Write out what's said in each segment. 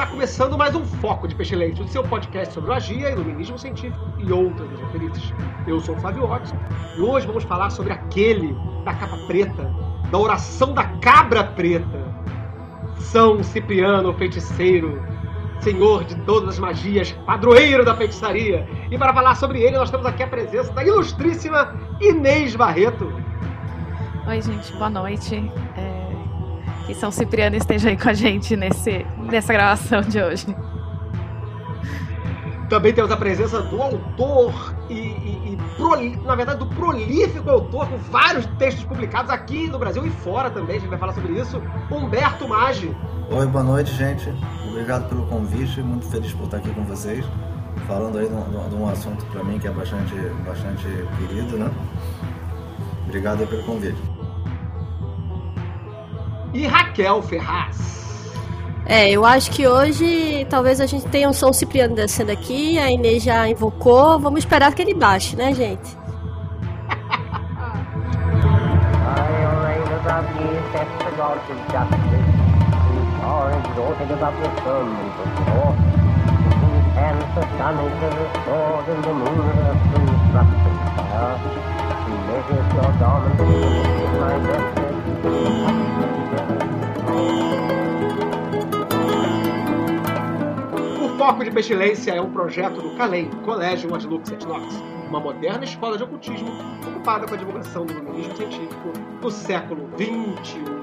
Está começando mais um Foco de Pestilente, o seu podcast sobre magia, iluminismo científico e outras esoterices. Eu sou o Flávio Watson e hoje vamos falar sobre aquele da capa preta, da oração da cabra preta. São Cipriano, feiticeiro, senhor de todas as magias, padroeiro da feitiçaria. E para falar sobre ele, nós temos aqui a presença da ilustríssima Inês Barreto. Oi, gente, boa noite. É... Que São Cipriano esteja aí com a gente nesse, nessa gravação de hoje. Também temos a presença do autor e, e- e proli- na verdade, do prolífico autor com vários textos publicados aqui no Brasil e fora também. A gente vai falar sobre isso. Humberto Maggi. Oi, boa noite, gente. Obrigado pelo convite. Muito feliz por estar aqui com vocês. Falando aí de um, de um assunto para mim que é bastante, bastante querido, né? Obrigado aí pelo convite. E Raquel Ferraz. É, eu acho que hoje talvez a gente tenha um São Cipriano descendo aqui, a Inês já invocou, vamos esperar que ele baixe, né, gente? Foco de Pestilência é um projeto do CALEM, Colégio Adlux et Nox, uma moderna escola de ocultismo ocupada com a divulgação do iluminismo científico no século XXI.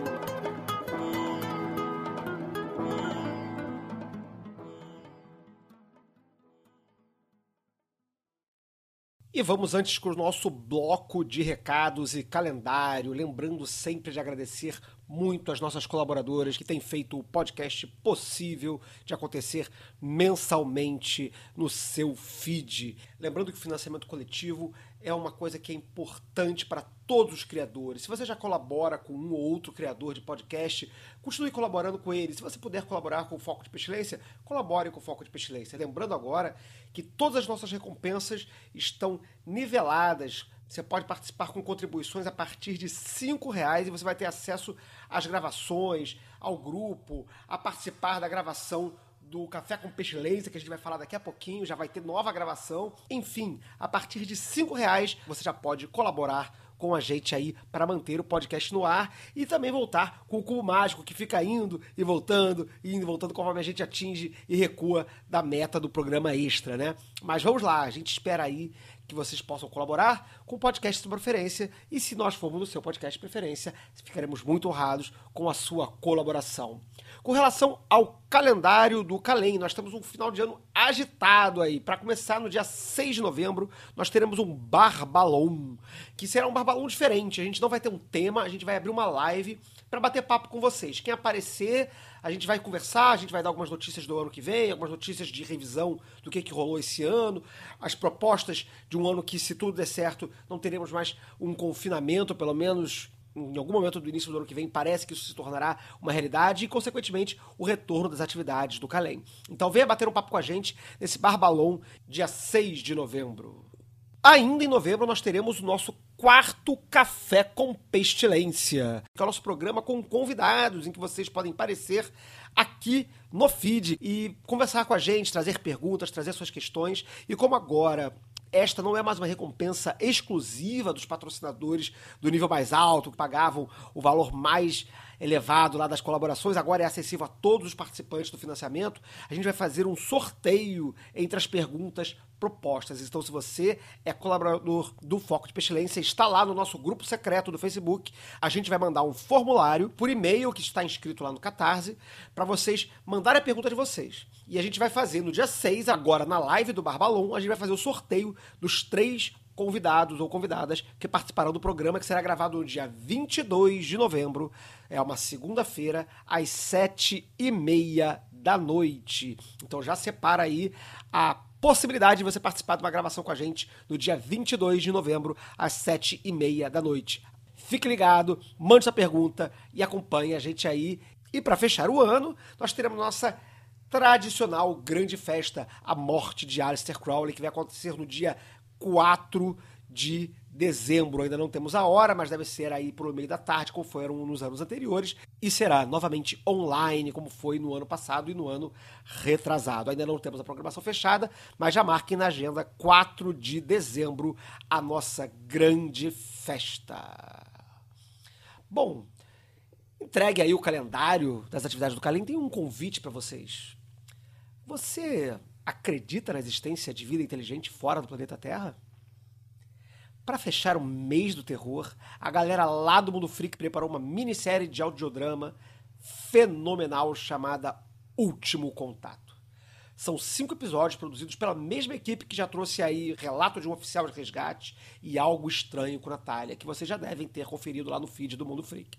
E vamos antes com o nosso bloco de recados e calendário, lembrando sempre de agradecer muito as nossas colaboradoras que têm feito o podcast possível de acontecer mensalmente no seu feed. Lembrando que o financiamento coletivo é uma coisa que é importante para todos os criadores. Se você já colabora com um ou outro criador de podcast, continue colaborando com ele. Se você puder colaborar com o Foco de Pestilência, colabore com o Foco de Pestilência. Lembrando agora que todas as nossas recompensas estão niveladas. Você pode participar com contribuições a partir de R$ reais e você vai ter acesso às gravações, ao grupo, a participar da gravação do Café com Pestilência, que a gente vai falar daqui a pouquinho, já vai ter nova gravação. Enfim, a partir de R$ reais você já pode colaborar com a gente aí para manter o podcast no ar e também voltar com o cubo mágico que fica indo e voltando, indo e voltando conforme a gente atinge e recua da meta do programa extra, né? Mas vamos lá, a gente espera aí que vocês possam colaborar com podcast de preferência e se nós formos no seu podcast de preferência, ficaremos muito honrados com a sua colaboração. Com relação ao calendário do Calem, nós temos um final de ano agitado aí. Para começar, no dia 6 de novembro, nós teremos um Barbalão, que será um Barbalão diferente. A gente não vai ter um tema, a gente vai abrir uma live para bater papo com vocês. Quem aparecer, a gente vai conversar, a gente vai dar algumas notícias do ano que vem, algumas notícias de revisão do que, que rolou esse ano, as propostas de um ano que, se tudo der certo, não teremos mais um confinamento, pelo menos em algum momento do início do ano que vem, parece que isso se tornará uma realidade e, consequentemente, o retorno das atividades do Calem. Então venha bater um papo com a gente nesse Barbalão, dia 6 de novembro. Ainda em novembro nós teremos o nosso quarto Café com Pestilência, que é o nosso programa com convidados, em que vocês podem aparecer aqui no feed e conversar com a gente, trazer perguntas, trazer suas questões. E como agora esta não é mais uma recompensa exclusiva dos patrocinadores do nível mais alto, que pagavam o valor mais elevado lá das colaborações, agora é acessível a todos os participantes do financiamento. A gente vai fazer um sorteio entre as perguntas propostas. Então, se você é colaborador do Foco de Pestilência, está lá no nosso grupo secreto do Facebook. A gente vai mandar um formulário por e-mail que está inscrito lá no Catarse para vocês mandarem a pergunta de vocês. E a gente vai fazer no dia 6, agora na live do Barbalon, a gente vai fazer o sorteio dos três convidados ou convidadas que participarão do programa, que será gravado no dia 22 de novembro, é uma segunda-feira, às sete e meia da noite. Então já separa aí a possibilidade de você participar de uma gravação com a gente no dia 22 de novembro, às 7 e meia da noite. Fique ligado, mande sua pergunta e acompanhe a gente aí. E para fechar o ano, nós teremos nossa tradicional grande festa, a morte de Aleister Crowley, que vai acontecer no dia 4 de dezembro. Ainda não temos a hora, mas deve ser aí pro meio da tarde, como foram nos anos anteriores, e será novamente online, como foi no ano passado e no ano retrasado. Ainda não temos a programação fechada, mas já marquem na agenda 4 de dezembro a nossa grande festa. Bom, entregue aí o calendário das atividades do Calim, tem um convite para vocês. Você acredita na existência de vida inteligente fora do planeta Terra? Para fechar o mês do terror, a galera lá do Mundo Freak preparou uma minissérie de audiodrama fenomenal chamada Último Contato. São cinco episódios produzidos pela mesma equipe que já trouxe aí Relato de um Oficial de Resgate e Algo Estranho com Natália, que vocês já devem ter conferido lá no feed do Mundo Freak.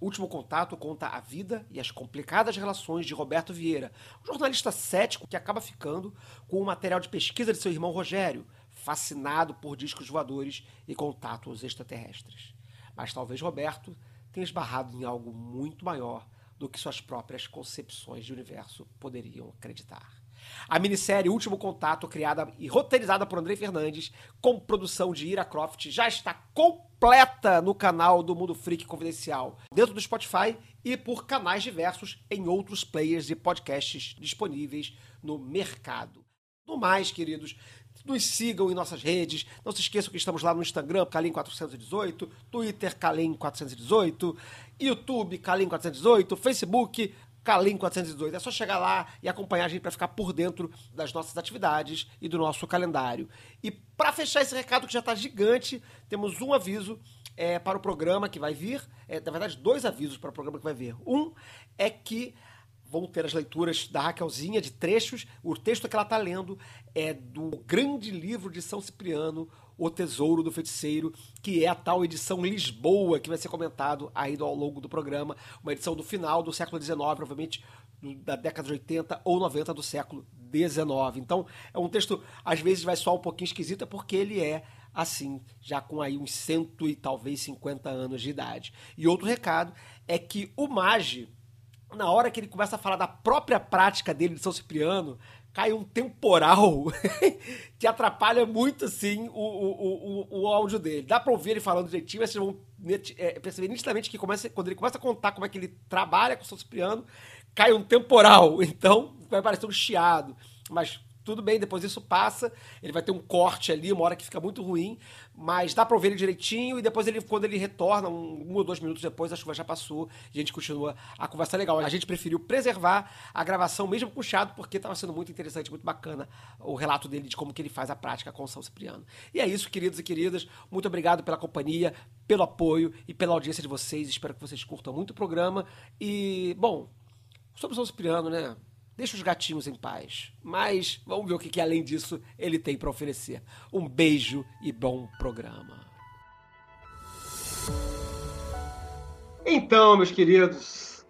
O Último Contato conta a vida e as complicadas relações de Roberto Vieira, um jornalista cético que acaba ficando com o material de pesquisa de seu irmão Rogério, fascinado por discos voadores e contatos extraterrestres. Mas talvez Roberto tenha esbarrado em algo muito maior do que suas próprias concepções de universo poderiam acreditar. A minissérie Último Contato, criada e roteirizada por Andrei Fernandes, com produção de Ira Croft, já está completa no canal do Mundo Freak Confidencial, dentro do Spotify e por canais diversos em outros players de podcasts disponíveis no mercado. No mais, queridos, nos sigam em nossas redes. Não se esqueçam que estamos lá no Instagram, Calim418, Twitter, Calim418, YouTube, Calim418, Facebook, Calim 418. É só chegar lá e acompanhar a gente para ficar por dentro das nossas atividades e do nosso calendário. E para fechar esse recado que já está gigante, temos um aviso é, para o programa que vai vir. É, na verdade, dois avisos para o programa que vai vir. Um é que vão ter as leituras da Raquelzinha de trechos. O texto que ela está lendo é do grande livro de São Cipriano, o Tesouro do Feiticeiro, que é a tal edição Lisboa, que vai ser comentado aí ao longo do programa. Uma edição do final do século XIX, provavelmente da década de 80 ou 90 do século XIX. Então, é um texto, às vezes, vai soar um pouquinho esquisito, é porque ele é assim, já com aí uns cento e talvez 50 anos de idade. E outro recado é que o Mage, na hora que ele começa a falar da própria prática dele de São Cipriano, cai um temporal que atrapalha muito, assim, o, o, o, o áudio dele. Dá pra ouvir ele falando direitinho, mas vocês vão é, perceber nitidamente que começa, quando ele começa a contar como é que ele trabalha com o São Cipriano, cai um temporal. Então, vai parecer um chiado. Mas tudo bem, depois isso passa, ele vai ter um corte ali, uma hora que fica muito ruim, mas dá pra ouvir ele direitinho e depois ele, quando ele retorna, um, um ou dois minutos depois, a chuva já passou e a gente continua a conversa legal. A gente preferiu preservar a gravação mesmo com o Chado, porque estava sendo muito interessante, muito bacana o relato dele de como que ele faz a prática com o São Cipriano. E é isso, queridos e queridas, muito obrigado pela companhia, pelo apoio e pela audiência de vocês, espero que vocês curtam muito o programa e, bom, sobre São Cipriano, né? Deixa os gatinhos em paz. Mas vamos ver o que, que além disso ele tem para oferecer. Um beijo e bom programa. Então, meus queridos,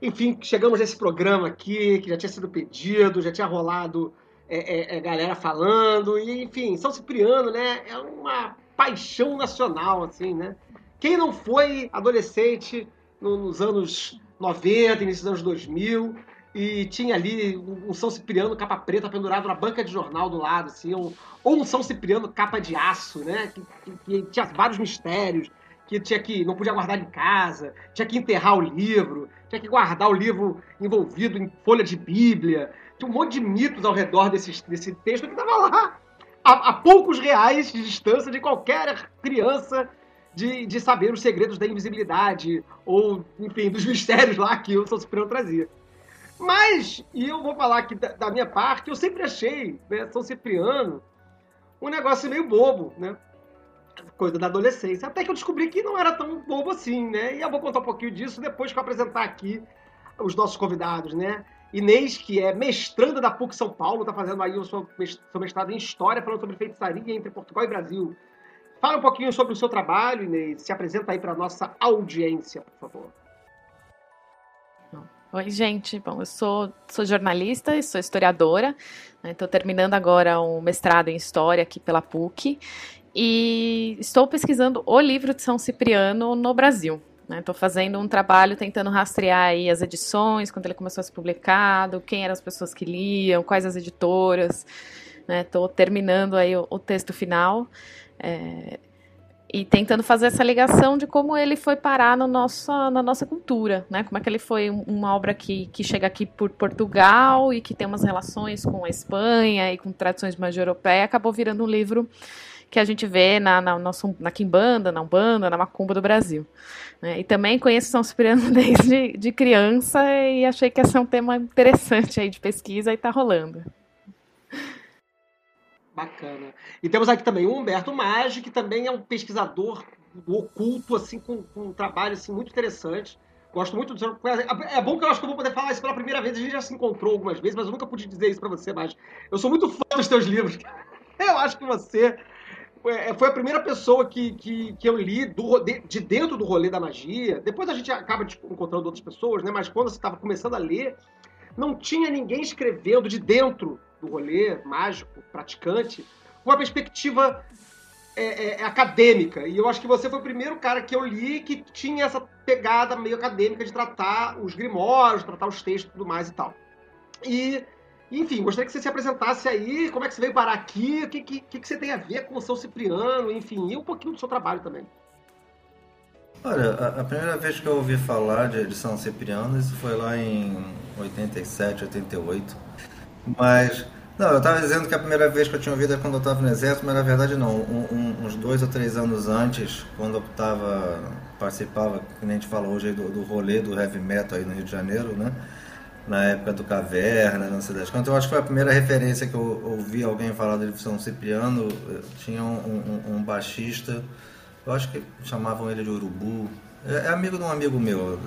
enfim, chegamos nesse programa aqui que já tinha sido pedido, já tinha rolado é, é, é, galera falando, e enfim, São Cipriano, né? É uma paixão nacional, assim, né? Quem não foi adolescente nos anos 90, início dos anos 2000, e tinha ali um São Cipriano capa preta pendurado na banca de jornal do lado, assim, ou, ou um São Cipriano capa de aço, né? Que, que, que, tinha vários mistérios, que tinha que não podia guardar em casa, tinha que enterrar o livro, tinha que guardar o livro envolvido em folha de Bíblia, tinha um monte de mitos ao redor desse, desse texto que estava lá a, a, poucos reais de distância de qualquer criança de, de saber os segredos da invisibilidade ou, enfim, dos mistérios lá que o São Cipriano trazia. Mas, e eu vou falar aqui da, da minha parte, eu sempre achei né, São Cipriano um negócio meio bobo, né? Coisa da adolescência. Até que eu descobri que não era tão bobo assim, né? E eu vou contar um pouquinho disso depois que eu apresentar aqui os nossos convidados, né? Inês, que é mestranda da PUC São Paulo, está fazendo aí o seu mestrado em História, falando sobre feitiçaria entre Portugal e Brasil. Fala um pouquinho sobre o seu trabalho, Inês. Se apresenta aí para nossa audiência, por favor. Oi, gente. Bom, eu sou, sou jornalista e sou historiadora. Estou né? terminando agora um mestrado em História aqui pela PUC. E estou pesquisando o livro de São Cipriano no Brasil. Estou né? fazendo um trabalho tentando rastrear aí as edições, quando ele começou a ser publicado, quem eram as pessoas que liam, quais as editoras. Estou né? terminando aí o, o texto final. É, e tentando fazer essa ligação de como ele foi parar no nossa, na nossa cultura, né? Como é que ele foi uma obra que, que chega aqui por Portugal e que tem umas relações com a Espanha e com tradições mais europeia, acabou virando um livro que a gente vê na, na, nosso, na Quimbanda, na Umbanda, na Macumba do Brasil. Né? E também conheço São Cipriano desde de criança e achei que esse é um tema interessante aí de pesquisa e está rolando. Bacana. E temos aqui também o Humberto Maggi, que também é um pesquisador oculto, assim, com, com um trabalho assim, muito interessante. Gosto muito do É bom que eu acho que eu vou poder falar isso pela primeira vez. A gente já se encontrou algumas vezes, mas eu nunca pude dizer isso para você, mas eu sou muito fã dos teus livros. Eu acho que você é, foi a primeira pessoa que, que, que eu li do, de, dentro do rolê da magia. Depois a gente acaba encontrando outras pessoas, né? Mas quando você estava começando a ler, não tinha ninguém escrevendo de dentro do rolê mágico, praticante, uma perspectiva é, é, é, acadêmica. E eu acho que você foi o primeiro cara que eu li que tinha essa pegada meio acadêmica de tratar os grimórios, tratar os textos e tudo mais e tal. E, enfim, gostaria que você se apresentasse aí, como é que você veio parar aqui, o que, que, que você tem a ver com o São Cipriano, enfim, e um pouquinho do seu trabalho também. Olha, a, a primeira vez que eu ouvi falar de, de São Cipriano, isso foi lá em 87, 88. Mas, não, eu estava dizendo que a primeira vez que eu tinha ouvido é quando eu estava no exército, mas na verdade não. Um, um, uns dois ou três anos antes, quando eu tava, participava, nem a gente falou hoje, do, do rolê do heavy metal aí no Rio de Janeiro, né? Na época do Caverna, sei das quantas. Eu acho que foi a primeira referência que eu ouvi alguém falar de São Cipriano. Tinha um, um, um baixista, eu acho que chamavam ele de Urubu, é, é amigo de um amigo meu,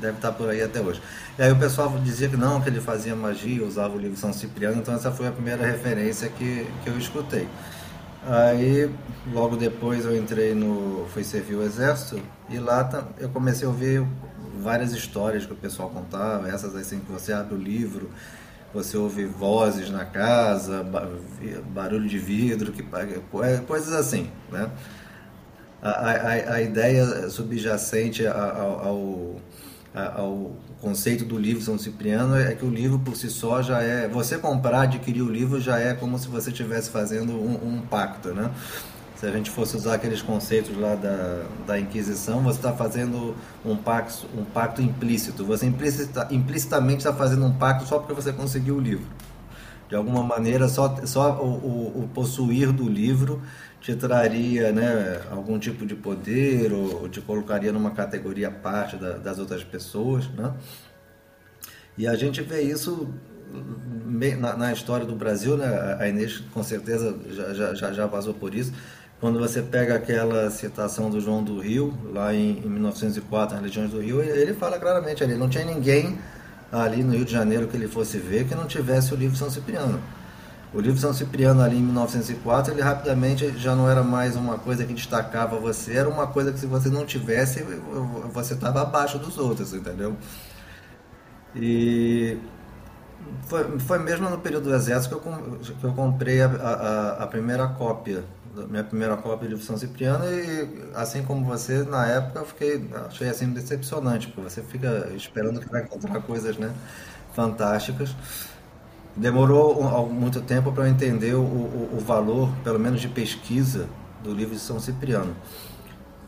deve estar por aí até hoje. E aí o pessoal dizia que não, que ele fazia magia, usava o livro São Cipriano, então essa foi a primeira referência que, que eu escutei. Aí, logo depois eu entrei no... fui servir o exército e lá eu comecei a ouvir várias histórias que o pessoal contava, essas assim que você abre o livro, você ouve vozes na casa, barulho de vidro, que, é, coisas assim, né? A, a, ideia subjacente ao, ao, conceito do livro São Cipriano é que o livro por si só já é. Você comprar, adquirir o livro já é como se você estivesse fazendo um, um pacto, né? Se a gente fosse usar aqueles conceitos lá da, da Inquisição, você está fazendo um pacto, um pacto implícito. Você implicita, implicitamente está fazendo um pacto só porque você conseguiu o livro. De alguma maneira, só, só o, o, o possuir do livro te traria né, algum tipo de poder ou, te colocaria numa categoria à parte da, das outras pessoas. Né? E a gente vê isso na, na, história do Brasil, né? a Inês com certeza já, já, já passou por isso. Quando você pega aquela citação do João do Rio, lá em, em 1904, nas Legiões do Rio, ele fala claramente ali, não tinha ninguém ali no Rio de Janeiro que ele fosse ver que não tivesse o livro São Cipriano. O livro São Cipriano ali em 1904, ele rapidamente já não era mais uma coisa que destacava você, era uma coisa que se você não tivesse, você estava abaixo dos outros, entendeu? E foi, foi mesmo no período do exército que eu, que eu comprei a, a, a primeira cópia, minha primeira cópia do livro São Cipriano e assim como você, na época eu fiquei, achei assim decepcionante, porque você fica esperando que vai encontrar coisas, né, fantásticas. Demorou muito tempo para eu entender o, o, o, valor, pelo menos de pesquisa, do livro de São Cipriano.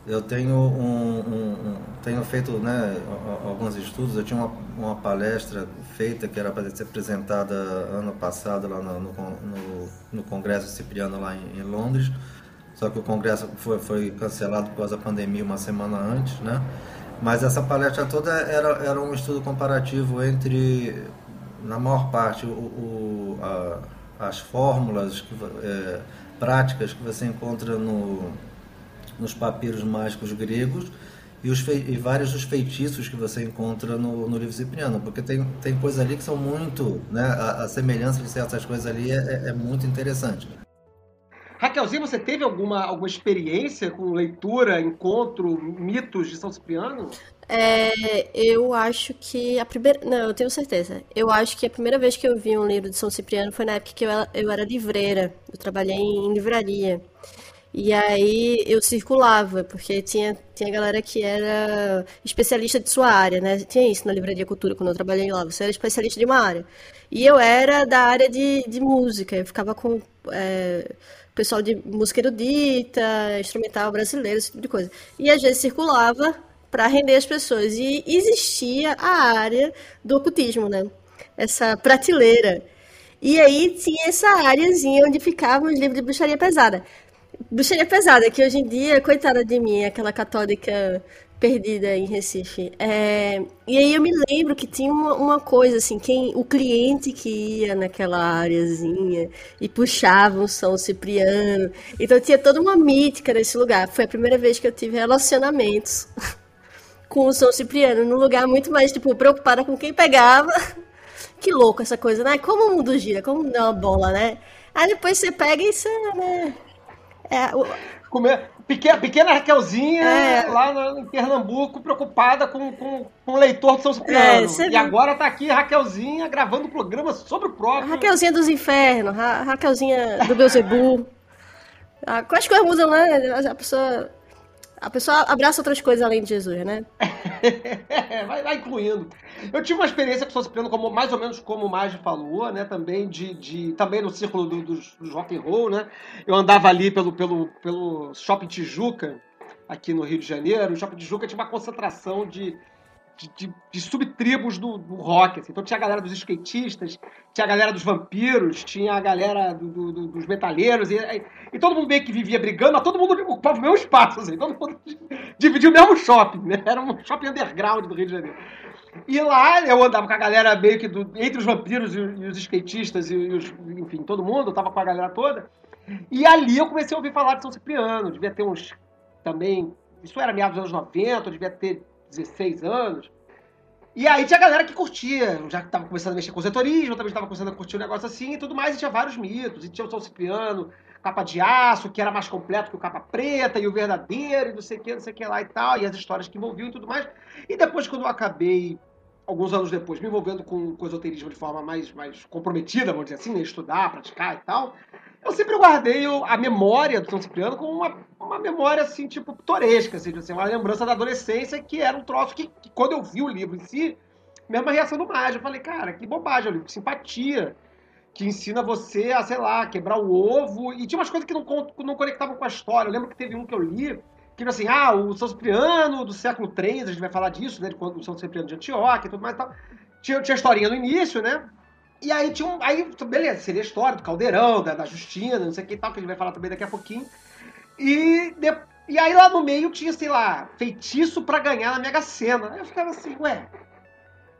Eu tenho, um, um, tenho feito né, alguns estudos, eu tinha uma, uma palestra feita que era para ser apresentada ano passado lá no, no, no Congresso Cipriano lá em, em, Londres, só que o congresso foi, foi cancelado por causa da pandemia uma semana antes, né? Mas essa palestra toda era, era um estudo comparativo entre na maior parte, o, o, a, as fórmulas que, é, práticas que você encontra no, nos papiros mágicos gregos e, os e vários dos feitiços que você encontra no, no livro cipriano, porque tem, tem coisas ali que são muito, né, a, a semelhança de certas coisas ali é, é, é muito interessante. Raquelzinha, você teve alguma, alguma experiência com leitura, encontro, mitos de São Cipriano? É, eu acho que a primeira. Não, eu tenho certeza. Eu acho que a primeira vez que eu vi um livro de São Cipriano foi na época que eu, eu era livreira. Eu trabalhei em livraria. E aí eu circulava, porque tinha, tinha galera que era especialista de sua área, né? Tinha isso na Livraria Cultura quando eu trabalhei lá. Você era especialista de uma área. E eu era da área de, de música. Eu ficava com é, pessoal de música erudita, instrumental brasileiro, esse tipo de coisa. E às vezes circulava para render as pessoas. E existia a área do ocultismo, né? Essa prateleira. E aí tinha essa áreazinha onde ficavam os livros de bruxaria pesada. Bruxaria pesada, que hoje em dia, coitada de mim, aquela católica perdida em Recife. É, e aí eu me lembro que tinha uma, uma, coisa assim, quem o cliente que ia naquela áreazinha e puxava um São Cipriano. Então tinha toda uma mítica nesse lugar. Foi a primeira vez que eu tive relacionamentos com o São Cipriano, num lugar muito mais, tipo, preocupada com quem pegava. Que louco essa coisa, né? Como o mundo gira, como dá uma bola, né? Aí depois você pega e você, né? É, o... Comer, pequena, pequena Raquelzinha é. lá no, em Pernambuco, preocupada com, com, com o leitor do São Cipriano. É, e agora tá aqui Raquelzinha gravando um programa sobre o próprio. Raquelzinha dos Infernos, Ra Raquelzinha do Beuzebu. Ah, quais coisas mudam, né? A pessoa a pessoa abraça outras coisas além de Jesus, né? vai, vai, incluindo. Eu tive uma experiência o São Cipriano, como, mais ou menos como o Maggi falou, né? Também, de, de, também no círculo do, dos, dos rock and roll, né? Eu andava ali pelo, pelo, pelo Shopping Tijuca, aqui no Rio de Janeiro. O Shopping Tijuca tinha uma concentração de de, de, de subtribos do, do, rock. Assim. Então tinha a galera dos skatistas, tinha a galera dos vampiros, tinha a galera do, do, dos metalheiros, e, e, todo mundo meio que vivia brigando, mas todo mundo ocupava o mesmo espaço, assim, todo mundo dividia o mesmo shopping, né? Era um shopping underground do Rio de Janeiro. E lá eu andava com a galera meio que do, entre os vampiros e, e os skatistas, e, os, enfim, todo mundo, eu tava com a galera toda. E ali eu comecei a ouvir falar de São Cipriano, devia ter uns também. Isso era meados dos anos 90, devia ter 16 anos. E aí tinha galera que curtia, já que tava começando a mexer com setorismo, também estava começando a curtir um negócio assim e tudo mais, e tinha vários mitos. E tinha o São Cipriano, capa de aço, que era mais completo que o capa preta, e o verdadeiro, e não sei o que, não sei o que lá e tal, e as histórias que envolviam e tudo mais. E depois, quando eu acabei, alguns anos depois, me envolvendo com, com esoterismo de forma mais, mais comprometida, vamos dizer assim, né? estudar, praticar e tal, eu sempre guardei a memória do São Cipriano como uma, uma memória, assim, tipo, pitoresca, assim, assim, uma lembrança da adolescência que era um troço que, que, quando eu vi o livro em si, mesma reação do Mágico, eu falei, cara, que bobagem, é um livro de simpatia, que ensina você a, sei lá, quebrar o ovo, e tinha umas coisas que não, não conectavam com a história. Eu lembro que teve um que eu li, que era assim, ah, o São Cipriano do século III, a gente vai falar disso, né, de quando o São Cipriano de Antioquia e tudo mais e tal. Tinha, tinha a historinha no início, né, e aí tinha um. Aí, beleza, seria a história do Caldeirão, da, da Justina, não sei o que e tal, que gente vai falar também daqui a pouquinho. E, de, e aí lá no meio tinha, sei lá, feitiço para ganhar na Mega Sena. Aí eu ficava assim, ué.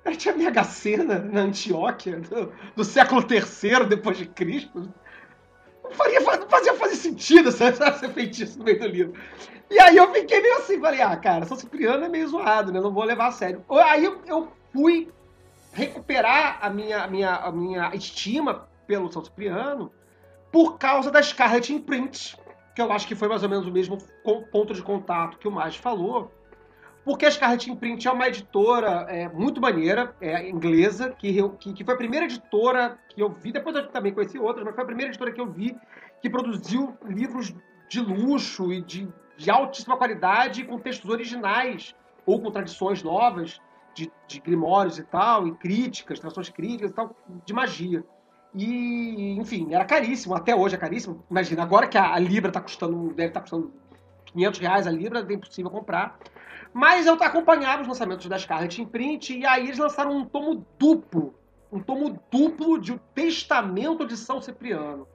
Tinha Mega Sena na Antioquia do, do século III depois de Cristo. Não, não fazia fazer sentido ser feitiço no meio do livro. E aí eu fiquei meio assim, falei, ah, cara, São Cipriano é meio zoado, né? Não vou levar a sério. Aí eu fui recuperar a minha, a minha, a minha estima pelo São Cipriano por causa da Scarlet Imprint, que eu acho que foi mais ou menos o mesmo ponto de contato que o Mais falou, porque a Scarlet Imprint é uma editora é, muito maneira, é, inglesa, que, que, que, foi a primeira editora que eu vi, depois eu também conheci outras, mas foi a primeira editora que eu vi que produziu livros de luxo e de, de altíssima qualidade com textos originais ou com tradições novas de, de grimórios e tal, e críticas, trações críticas e tal, de magia. E, enfim, era caríssimo, até hoje é caríssimo. Imagina, agora que a, a Libra está custando, deve estar tá custando 500 reais a Libra, é impossível comprar. Mas eu acompanhava os lançamentos da Scarlet Imprint e aí eles lançaram um tomo duplo, um tomo duplo de O Testamento de São Cipriano.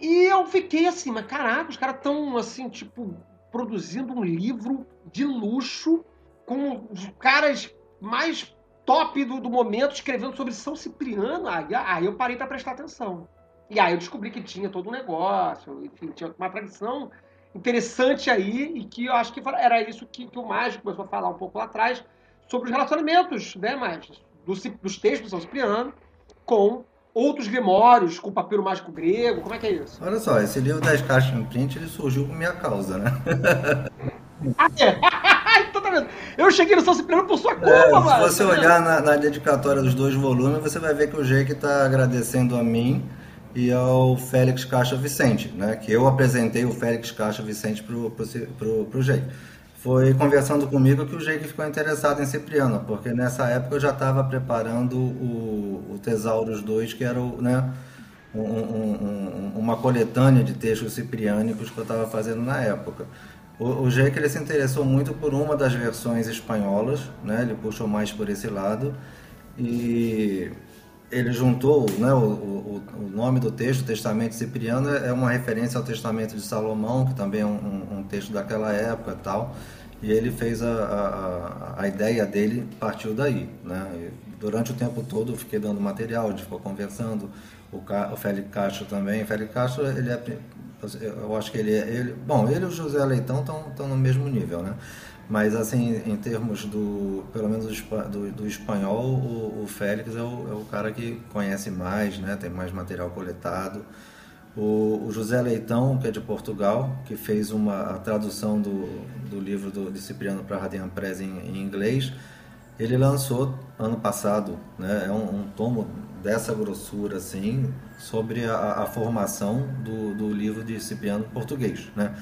E eu fiquei assim, mas caraca, os caras estão assim, tipo, produzindo um livro de luxo com os caras mais top do, do momento escrevendo sobre São Cipriano. Aí, aí eu parei para prestar atenção. E aí eu descobri que tinha todo um negócio, enfim, tinha uma tradição interessante aí e que eu acho que era isso que, que o Mágico começou a falar um pouco lá atrás sobre os relacionamentos, né, Mágico? Dos, dos textos do São Cipriano com outros grimórios com papiro mágico grego? Como é que é isso? Olha só, esse livro das caixas em print ele surgiu por minha causa, né? Ah, é? Eu cheguei no São Cipriano por sua culpa, É, mano. se você olhar na, na dedicatória dos dois volumes, você vai ver que o Jake está agradecendo a mim e ao Félix Caixa Vicente, né? Que eu apresentei o Félix Caixa Vicente pro, pro, pro, pro Jake. Foi conversando comigo que o Jake ficou interessado em Cipriano, porque nessa época eu já estava preparando o, o Tesauros 2, que era o, né, um- um- um- uma coletânea de textos cipriânicos que eu estava fazendo na época. O, o Jake ele se interessou muito por uma das versões espanholas, né? ele puxou mais por esse lado, e ele juntou né, o, o, o nome do texto, Testamento Cipriano, é uma referência ao Testamento de Salomão, que também é um, um- texto daquela época tal. E ele fez a, a, a- a ideia dele partiu daí. Né? E durante o tempo todo eu fiquei dando material, a gente ficou conversando. O, Ca- o Félix Castro também. O Félix Castro, ele é. Eu acho que ele é. Ele, bom, ele e o José Leitão estão no mesmo nível, né? Mas, assim, em termos do, pelo menos do, do espanhol, o, o Félix é o, é o cara que conhece mais, né? Tem mais material coletado. O, o José Leitão, que é de Portugal, que fez uma a tradução do, do livro do, de Cipriano para Radian Press em, em inglês, ele lançou ano passado, né? É um, um tomo dessa grossura, assim, sobre a, a formação do, do livro de Cipriano português, né?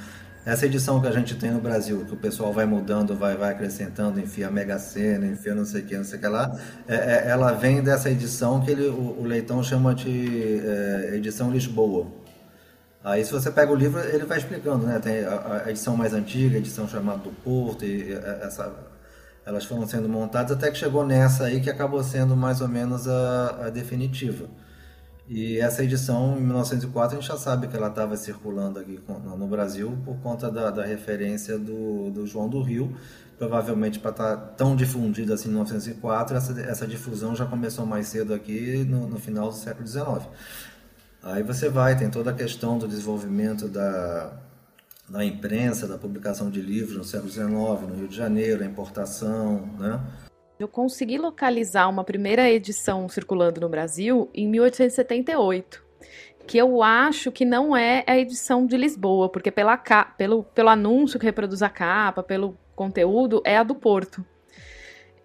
Essa edição que a gente tem no Brasil, que o pessoal vai mudando, vai, vai acrescentando, enfia Mega Sena, enfia não sei o que, não sei o que lá, é- é- ela vem dessa edição que ele, o, o Leitão chama de é, edição Lisboa. Aí se você pega o livro, ele vai explicando, né? Tem a, a edição mais antiga, a edição chamada do Porto, e essa, elas foram sendo montadas até que chegou nessa aí que acabou sendo mais ou menos a, a definitiva. E essa edição, em 1904, a gente já sabe que ela estava circulando aqui no Brasil por conta da, da referência do, do João do Rio. Provavelmente para estar tão difundida assim em 1904, essa, essa difusão já começou mais cedo aqui no, no final do século XIX. Aí você vai, tem toda a questão do desenvolvimento da, da imprensa, da publicação de livros no século XIX, no Rio de Janeiro, a importação, né? Eu consegui localizar uma primeira edição circulando no Brasil em 1878, que eu acho que não é a edição de Lisboa, porque pela pelo, pelo anúncio que reproduz a capa, pelo conteúdo, é a do Porto.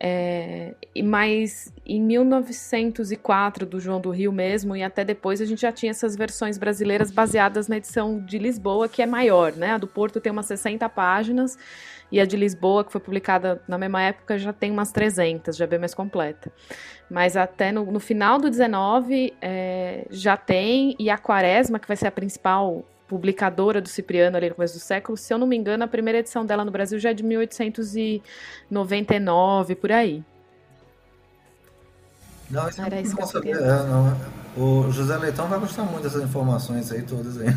É, mas em 1904, do João do Rio mesmo, e até depois, a gente já tinha essas versões brasileiras baseadas na edição de Lisboa, que é maior, né? A do Porto tem umas 60 páginas, e a de Lisboa, que foi publicada na mesma época, já tem umas 300, já é bem mais completa. Mas até no, no final do 19 é, já tem, e a Quaresma, que vai ser a principal publicadora do Cipriano ali no começo do século, se eu não me engano, a primeira edição dela no Brasil já é de 1899, por aí. Não, isso Era é isso muito que eu queria. É, não, o José Leitão vai gostar muito dessas informações aí todas aí.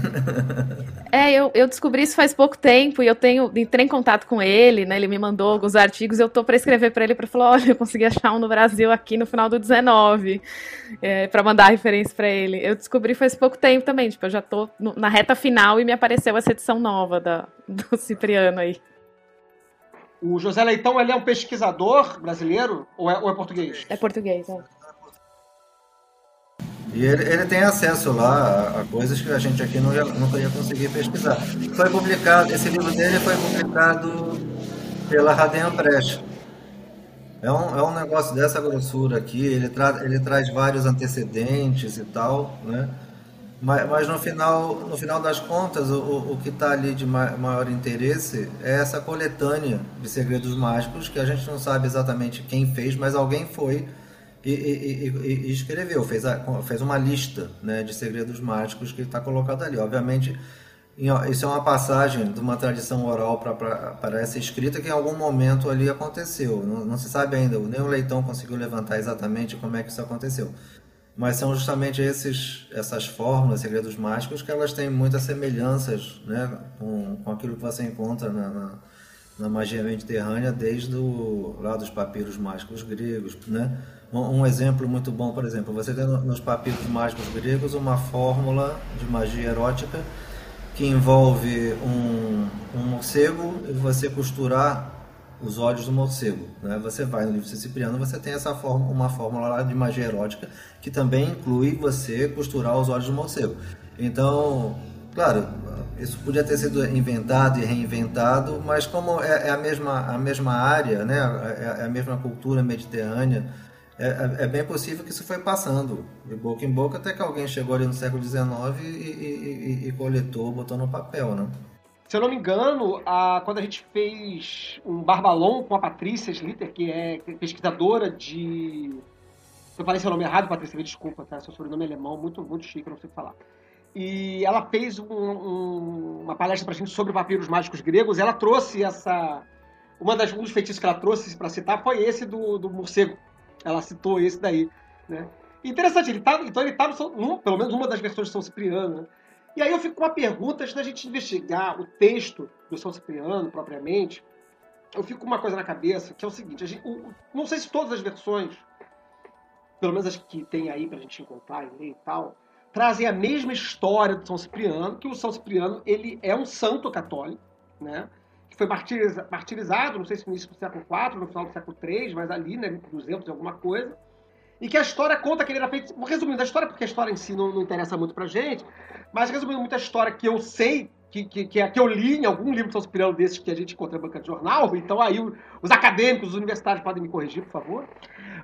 É, eu, eu descobri isso faz pouco tempo e eu tenho entrei em contato com ele, né? Ele me mandou alguns artigos, eu tô para escrever para ele para falar, olha, eu consegui achar um no Brasil aqui no final do 19, é, para mandar referência para ele. Eu descobri faz pouco tempo também, tipo, eu já tô no- na reta final e me apareceu essa edição nova da, do Cipriano aí. O José Leitão, ele é um pesquisador brasileiro ou é, ou é português? É português, ó. E ele, ele tem acesso lá a, coisas que a gente aqui não ia, nunca ia conseguir pesquisar. Foi publicado, esse livro dele foi publicado pela Raden Press. É um, é um negócio dessa grossura aqui, ele, tra, ele traz vários antecedentes e tal, né? Mas, mas no, final, no final das contas, o, o, o que está ali de ma- maior interesse é essa coletânea de segredos mágicos, que a gente não sabe exatamente quem fez, mas alguém foi e, e- e- e- escreveu, fez, a- fez uma lista né, de segredos mágicos que está colocado ali. Obviamente, isso é uma passagem de uma tradição oral para essa escrita que em algum momento ali aconteceu. Não, não se sabe ainda, nem o Leitão conseguiu levantar exatamente como é que isso aconteceu. Mas são justamente esses, essas fórmulas, segredos mágicos, que elas têm muitas semelhanças né, com, com aquilo que você encontra na, na, na magia mediterrânea, desde o, lá dos papiros mágicos gregos. Né? Um, exemplo muito bom, por exemplo, você tem no- nos papiros mágicos gregos uma fórmula de magia erótica que envolve um, um morcego e você costurar os olhos do morcego. Né? Você vai no livro de Cipriano, você tem essa forma, uma fórmula lá de magia erótica que também inclui você costurar os olhos do morcego. Então, claro, isso podia ter sido inventado e reinventado, mas como é, é a, mesma, a mesma área, né? é, é a mesma cultura mediterrânea, é, é, é, bem possível que isso foi passando de boca em boca até que alguém chegou ali no século XIX e, e, e, e coletou, botou no papel, né? Se eu não me engano, a, quando a gente fez um Barbalon com a Patrícia Schlitter, que é pesquisadora de. Eu falei seu nome errado, Patrícia, me desculpa, tá? Seu sobrenome é alemão, muito, muito chique, não sei falar. E ela fez um, um, uma palestra pra gente sobre papiros mágicos gregos, ela trouxe essa. Uma das, um dos feitiços que ela trouxe para citar foi esse do, do morcego. Ela citou esse daí, né? Interessante, ele tá, então ele tá no, pelo menos uma das versões de São Cipriano, né? E aí eu fico com uma pergunta, antes da gente investigar o texto do São Cipriano propriamente, eu fico com uma coisa na cabeça, que é o seguinte, gente, o, não sei se todas as versões, pelo menos as que tem aí pra gente encontrar e ler e tal, trazem a mesma história do São Cipriano, que o São Cipriano ele é um santo católico, né? Que foi martirizado, não sei se no início do século IV, no final do século III, mas ali, né, 200 e alguma coisa, e que a história conta que ele era feito. Resumindo a história, porque a história em si não, não interessa muito pra gente, mas resumindo muito a história que eu sei, que, que, que, é, que eu li em algum livro de São Cipriano desses que a gente encontra na banca de jornal, então aí os acadêmicos, os universitários podem me corrigir, por favor.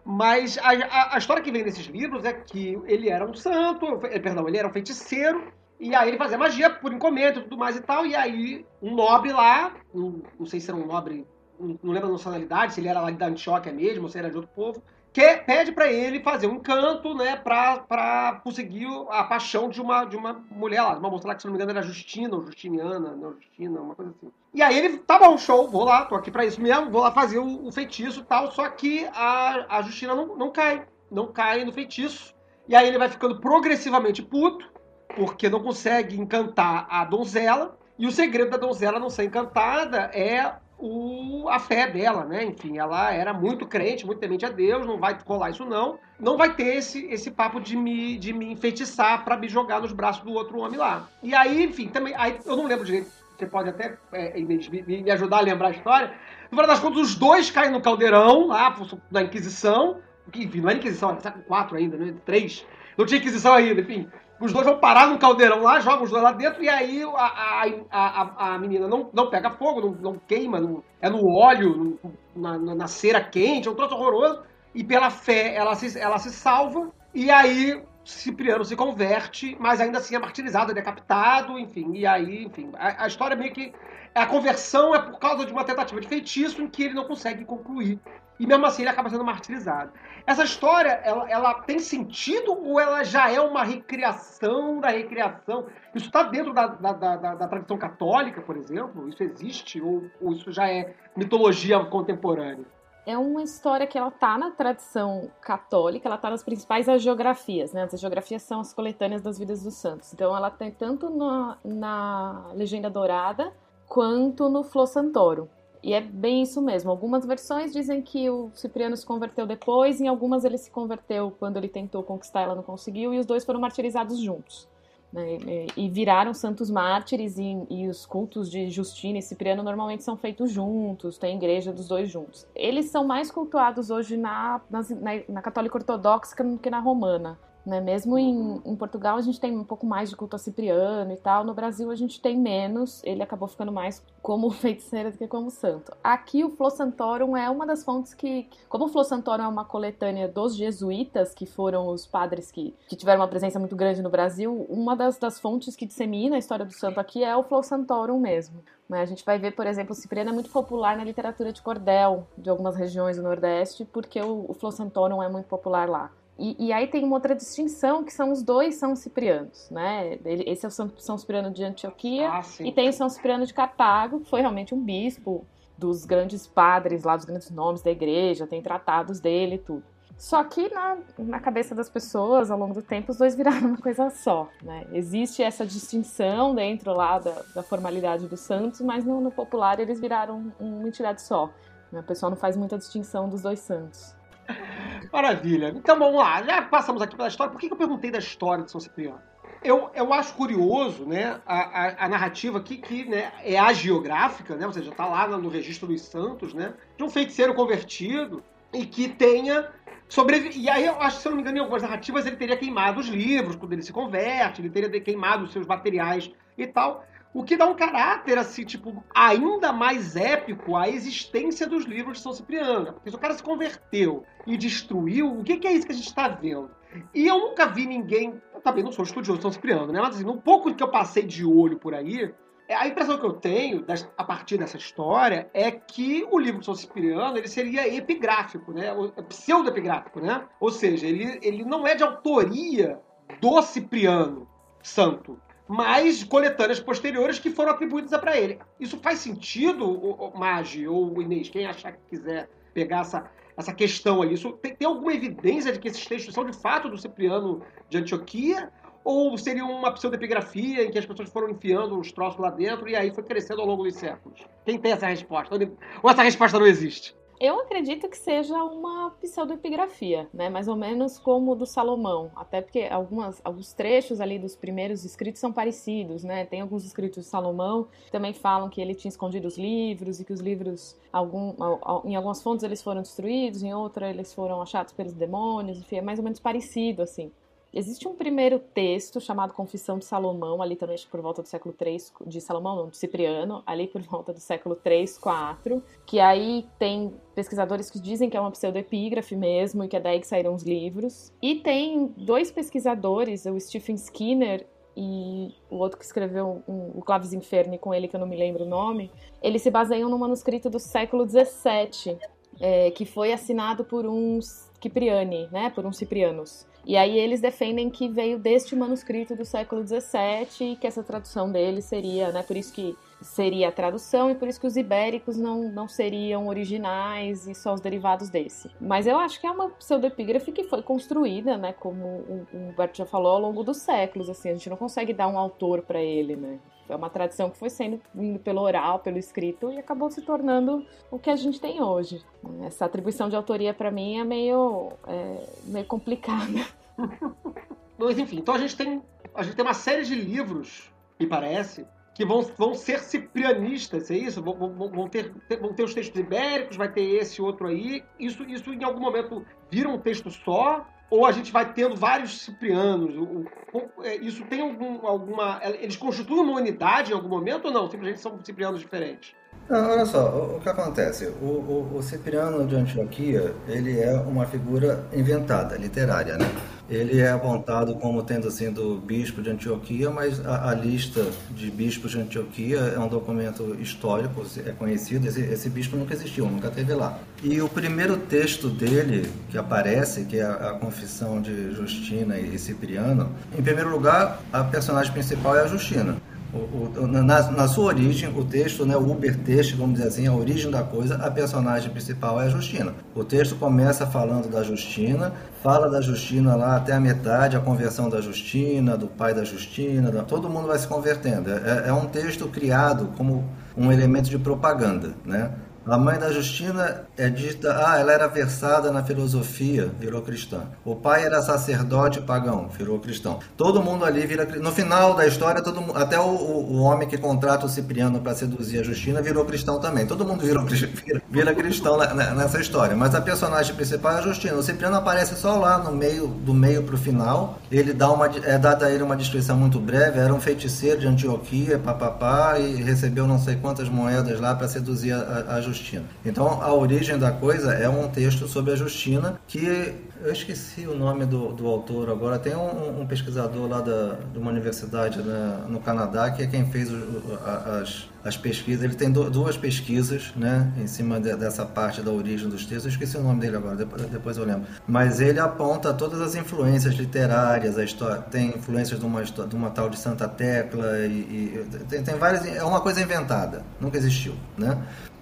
Mas a, a, a história que vem nesses livros é que ele era um santo, perdão, ele era um feiticeiro, e aí ele fazia magia por encomenda e tudo mais e tal. E aí um nobre lá, não sei se era um nobre, não, lembro a nacionalidade, se ele era lá da Antioquia mesmo, ou se era de outro povo, que pede para ele fazer um canto, né, para conseguir a paixão de uma, de uma mulher lá, uma moça lá que, se não me engano, era Justina ou Justiniana, não, Justina, uma coisa assim. E aí ele, tá bom, show, vou lá, tô aqui para isso mesmo, vou lá fazer o, o feitiço e tal, só que a, a Justina não, não cai, não cai no feitiço. E aí ele vai ficando progressivamente puto, porque não consegue encantar a donzela, e o segredo da donzela não ser encantada é o, a fé dela, né? Enfim, ela era muito crente, muito temente a Deus, não vai rolar isso não. Não vai ter esse, esse papo de me, de me enfeitiçar para me jogar nos braços do outro homem lá. E aí, enfim, também, aí, eu não lembro direito, você pode até é, me, me, ajudar a lembrar a história. No final das contas, os dois caem no caldeirão lá, na Inquisição, enfim, não era Inquisição, era século 4 ainda, né? 3. Não tinha Inquisição ainda, enfim. Os dois vão parar no caldeirão lá, jogam os dois lá dentro, e aí a, a, a, a menina não, não pega fogo, não, não queima, não, é no óleo, no, na, na cera quente, é um troço horroroso. E pela fé ela se, ela se salva, e aí Cipriano se converte, mas ainda assim é martirizado, é decapitado, enfim. E aí, enfim, a, a história meio que. A conversão é por causa de uma tentativa de feitiço em que ele não consegue concluir. E mesmo assim ele acaba sendo martirizado. Essa história, ela, ela tem sentido ou ela já é uma recriação da recriação? Isso está dentro da, da, da, da, tradição católica, por exemplo? Isso existe? Ou, ou isso já é mitologia contemporânea? é uma história que ela tá na tradição católica, ela tá nas principais agiografias, né? As agiografias são as coletâneas das vidas dos santos. Então ela tem tanto na, na Legenda Dourada quanto no Flo Santoro. E é bem isso mesmo. Algumas versões dizem que o Cipriano se converteu depois, em algumas ele se converteu quando ele tentou conquistar, ela não conseguiu, e os dois foram martirizados juntos. Né? E viraram santos mártires, e, e, os cultos de Justina e Cipriano normalmente são feitos juntos, tem igreja dos dois juntos. Eles são mais cultuados hoje na, na, na católica ortodoxa que na romana. Né? Mesmo em, em, Portugal a gente tem um pouco mais de culto a Cipriano e tal, no Brasil a gente tem menos, ele acabou ficando mais como feiticeiro do que como santo. Aqui o Flo Santorum é uma das fontes que, como o Flo Santorum é uma coletânea dos jesuítas, que foram os padres que, que tiveram uma presença muito grande no Brasil, uma das, das fontes que dissemina a história do santo aqui é o Flo Santorum mesmo. Né? A gente vai ver, por exemplo, o Cipriano é muito popular na literatura de cordel de algumas regiões do Nordeste, porque o, o Flo Santorum é muito popular lá. E, e, aí tem uma outra distinção, que são os dois São Ciprianos, né? Esse é o São, São Cipriano de Antioquia ah, e tem o São Cipriano de Cartago, que foi realmente um bispo dos grandes padres lá, dos grandes nomes da igreja, tem tratados dele e tudo. Só que na, na cabeça das pessoas, ao longo do tempo, os dois viraram uma coisa só, né? Existe essa distinção dentro lá da, da formalidade dos santos, mas no, no popular eles viraram uma entidade só. Né? O pessoal não faz muita distinção dos dois santos. Maravilha. Então vamos lá. Já passamos aqui pela história. Por que eu perguntei da história de São Cipriano? eu, eu acho curioso, né, a, a, a narrativa aqui, que né, é a geográfica, né, ou seja, tá lá no registro dos santos, né, de um feiticeiro convertido e que tenha sobrevivido. E aí, eu acho que, se eu não me engano, em algumas narrativas ele teria queimado os livros quando ele se converte, ele teria queimado os seus materiais e tal. O que dá um caráter, assim, tipo, ainda mais épico à existência dos livros de São Cipriano. Porque se o cara se converteu e destruiu, o que, é isso que a gente está vendo? E eu nunca vi ninguém. Eu também não sou estudioso de São Cipriano, né? Mas assim, um pouco que eu passei de olho por aí, é, a impressão que eu tenho a partir dessa história é que o livro de São Cipriano ele seria epigráfico, né? pseudo-epigráfico, né? Ou seja, ele, ele não é de autoria do Cipriano Santo, mas coletâneas posteriores que foram atribuídas para ele. Isso faz sentido, Magi ou Inês, quem achar que quiser pegar essa, essa questão aí? Isso, tem, tem, alguma evidência de que esses textos são de fato do Cipriano de Antioquia? Ou seria uma pseudepigrafia em que as pessoas foram enfiando os troços lá dentro e aí foi crescendo ao longo dos séculos? Quem tem essa resposta? Ou essa resposta não existe? Eu acredito que seja uma pseudoepigrafia, né? Mais ou menos como do Salomão. Até porque algumas, alguns trechos ali dos primeiros escritos são parecidos, né? Tem alguns escritos de Salomão que também falam que ele tinha escondido os livros e que os livros, algum, em algumas fontes eles foram destruídos, em outras eles foram achados pelos demônios, enfim, é mais ou menos parecido, assim. Existe um primeiro texto chamado Confissão de Salomão, ali também por volta do século III, de Salomão, não, de Cipriano, ali por volta do século III, IV, que aí tem pesquisadores que dizem que é uma pseudoepígrafe mesmo, e que é daí que saíram os livros. E tem dois pesquisadores, o Stephen Skinner e o outro que escreveu um, o Claves Inferni com ele, que eu não me lembro o nome, eles se baseiam num manuscrito do século XVII, é, que foi assinado por uns Cipriani, né, por uns Ciprianos. E aí eles defendem que veio deste manuscrito do século XVII e que essa tradução dele seria, né, por isso que seria a tradução e por isso que os ibéricos não, não seriam originais e só os derivados desse. Mas eu acho que é uma pseudepígrafe que foi construída, né, como o Humberto já falou, ao longo dos séculos, assim, a gente não consegue dar um autor para ele, né. É uma tradição que foi sendo indo pelo oral, pelo escrito e acabou se tornando o que a gente tem hoje. Essa atribuição de autoria para mim é meio, é, meio complicada. Mas enfim, então a gente tem a gente tem uma série de livros, me parece, que vão, vão ser ciprianistas, é isso? Vão, vão, vão, ter, vão ter os textos ibéricos, vai ter esse outro aí. Isso, isso em algum momento vira um texto só? ou a gente vai tendo vários ciprianos? É, isso tem algum, alguma. Eles constituem uma unidade em algum momento ou não? Simplesmente são ciprianos diferentes? Não, olha só, o, o que acontece? O, o, o, Cipriano de Antioquia, ele é uma figura inventada, literária, né? Ele é apontado como tendo sido bispo de Antioquia, mas a, a lista de bispos de Antioquia é um documento histórico, é conhecido, esse, esse, bispo nunca existiu, nunca teve lá. E o primeiro texto dele que aparece, que é a, a Confissão de Justina e Cipriano, em primeiro lugar, a personagem principal é a Justina. O, o, na, na, sua origem, o texto, né, o Uber texto, vamos dizer assim, a origem da coisa, a personagem principal é a Justina. O texto começa falando da Justina, fala da Justina lá até a metade, a conversão da Justina, do pai da Justina, da, todo mundo vai se convertendo. É, é um texto criado como um elemento de propaganda, né? A mãe da Justina é dita, ah, ela era versada na filosofia, virou cristã. O pai era sacerdote pagão, virou cristão. Todo mundo ali vira No final da história, todo até o, o, homem que contrata o Cipriano para seduzir a Justina virou cristão também. Todo mundo virou, vira, vira cristão nessa história. Mas a personagem principal é a Justina. O Cipriano aparece só lá no meio, do meio para o final. Ele dá uma, é dada a ele uma descrição muito breve. Era um feiticeiro de Antioquia, papapá, e recebeu não sei quantas moedas lá para seduzir a, a Justina. Justina. Então, a origem da coisa é um texto sobre a Justina que eu esqueci o nome do, do autor agora. Tem um, um pesquisador lá da, de uma universidade né, no Canadá que é quem fez o, as, as pesquisas. Ele tem do, duas pesquisas né, em cima de, dessa parte da origem dos textos. Eu esqueci o nome dele agora, depois, depois eu lembro. Mas ele aponta todas as influências literárias. A história, tem influências de uma, de uma tal de Santa Tecla e, e tem, tem várias. É uma coisa inventada, nunca existiu. Né?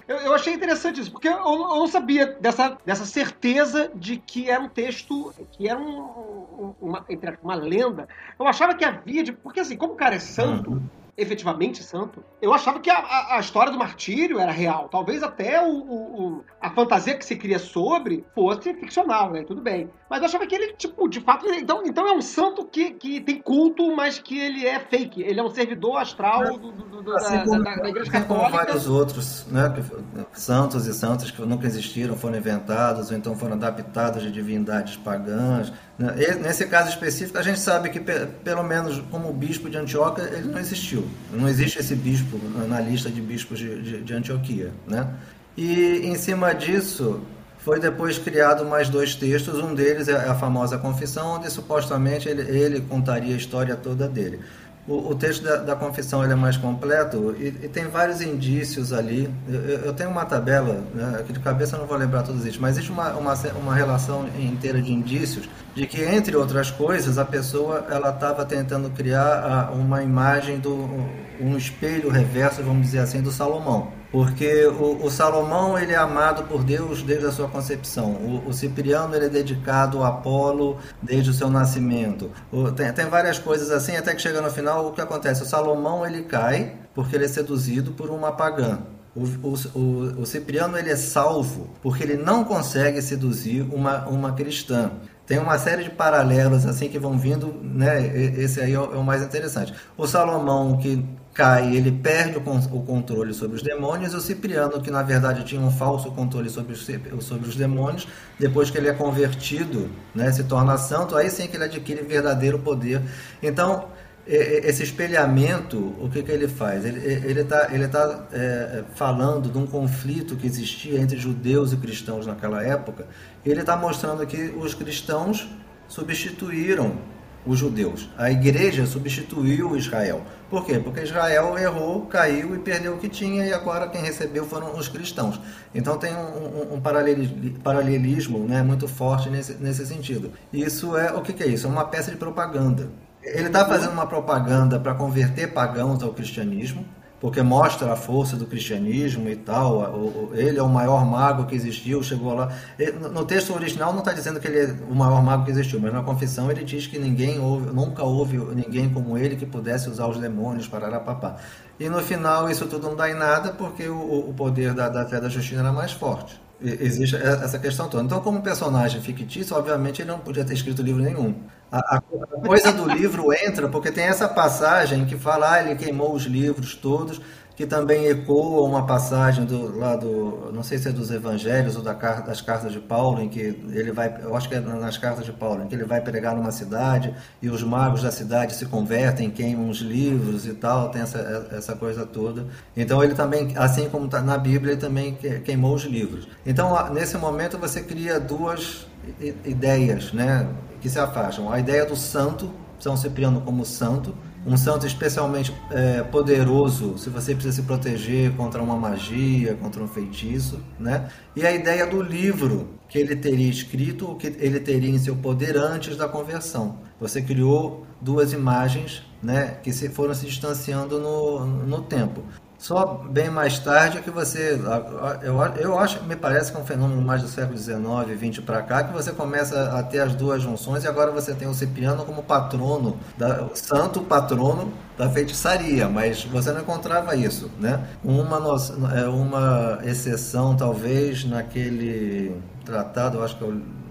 Eu, eu, achei interessante isso, porque eu, eu, não sabia dessa, dessa certeza de que era um texto, que era um, uma, uma lenda. Eu achava que havia, de, porque assim, como o cara é santo, uhum. Efetivamente santo. Eu achava que a, a, a história do martírio era real. Talvez até o, o, o, a fantasia que se cria sobre fosse ficcional, né? Tudo bem. Mas eu achava que ele, tipo, de fato. Então, então é um santo que, que tem culto, mas que ele é fake. Ele é um servidor astral do, do, do, assim da, como, da, da Igreja assim como vários outros, né? Santos e santas que nunca existiram, foram inventados, ou então foram adaptados de divindades pagãs. Né? Nesse caso específico, a gente sabe que, pe- pelo menos como bispo de Antioquia, ele não existiu. Não existe esse bispo na lista de bispos de, de, de Antioquia. Né? E em cima disso, foi depois criado mais dois textos, um deles é a famosa Confissão, onde supostamente ele, ele contaria a história toda dele. O, o texto da, da Confissão é mais completo e, e tem vários indícios ali. Eu, eu- tenho uma tabela, né, aqui de cabeça eu não vou lembrar todos eles, mas existe uma, uma, uma relação inteira de indícios de que, entre outras coisas, a pessoa ela estava tentando criar a- uma imagem do um espelho reverso, vamos dizer assim, do Salomão. Porque o, o Salomão ele é amado por Deus desde a sua concepção. O, o Cipriano ele é dedicado a Apolo desde o seu nascimento. O- tem, tem várias coisas assim, até que chega no final, o que acontece? O Salomão ele cai porque ele é seduzido por uma pagã. O, o, o, Cipriano ele é salvo porque ele não consegue seduzir uma, uma cristã. Tem uma série de paralelos assim que vão vindo, né? Esse aí é é o mais interessante. O Salomão que cai, ele perde o, o controle sobre os demônios, e o Cipriano que na verdade tinha um falso controle sobre os, sobre os demônios, depois que ele é convertido, né, se torna santo, aí sim que ele adquire verdadeiro poder. Então, e- e- esse espelhamento, o que, que ele faz? Ele está ele tá, é, falando de um conflito que existia entre judeus e cristãos naquela época. Ele está mostrando que os cristãos substituíram os judeus. A igreja substituiu Israel. Por quê? Porque Israel errou, caiu e perdeu o que tinha, e agora quem recebeu foram os cristãos. Então tem um, um- um paraleli- paralelismo né, muito forte nesse, nesse sentido. Isso é o que, que é isso? É uma peça de propaganda. Ele está fazendo uma propaganda para converter pagãos ao cristianismo, porque mostra a força do cristianismo e tal. Ele é o maior mago que existiu, chegou lá. No texto original não está dizendo que ele é o maior mago que existiu, mas na confissão ele diz que ninguém houve, nunca houve ninguém como ele que pudesse usar os demônios para papá. E no final isso tudo não dá em nada porque o, o poder da, da fé da Justina era mais forte. Existe essa questão toda. Então, como personagem fictício, obviamente ele não podia ter escrito livro nenhum. A- a coisa do livro entra porque tem essa passagem que fala, ah, ele queimou os livros todos, que também ecoa uma passagem do, lá do, não sei se é dos evangelhos ou da, das cartas de Paulo, em que ele vai, eu acho que é nas cartas de Paulo, em que ele vai pregar numa cidade e os magos da cidade se convertem, queimam os livros e tal, tem essa, essa coisa toda. Então ele também, assim como está na Bíblia, ele também que- queimou os livros. Então, nesse momento você cria duas ideias, né, que se afastam. A ideia do santo, São Cipriano como santo, um santo especialmente é, poderoso se você precisa se proteger contra uma magia, contra um feitiço, né? E a ideia do livro que ele teria escrito, o que ele teria em seu poder antes da conversão. Você criou duas imagens, né, que se foram se distanciando no, no tempo. Só bem mais tarde é que você, eu, eu acho, me parece que é um fenômeno mais do século XIX, XX para cá, que você começa a ter as duas junções e agora você tem o Cipriano como patrono, da, santo patrono da feitiçaria, mas você não encontrava isso, né? Uma, é uma exceção talvez naquele tratado, eu acho que é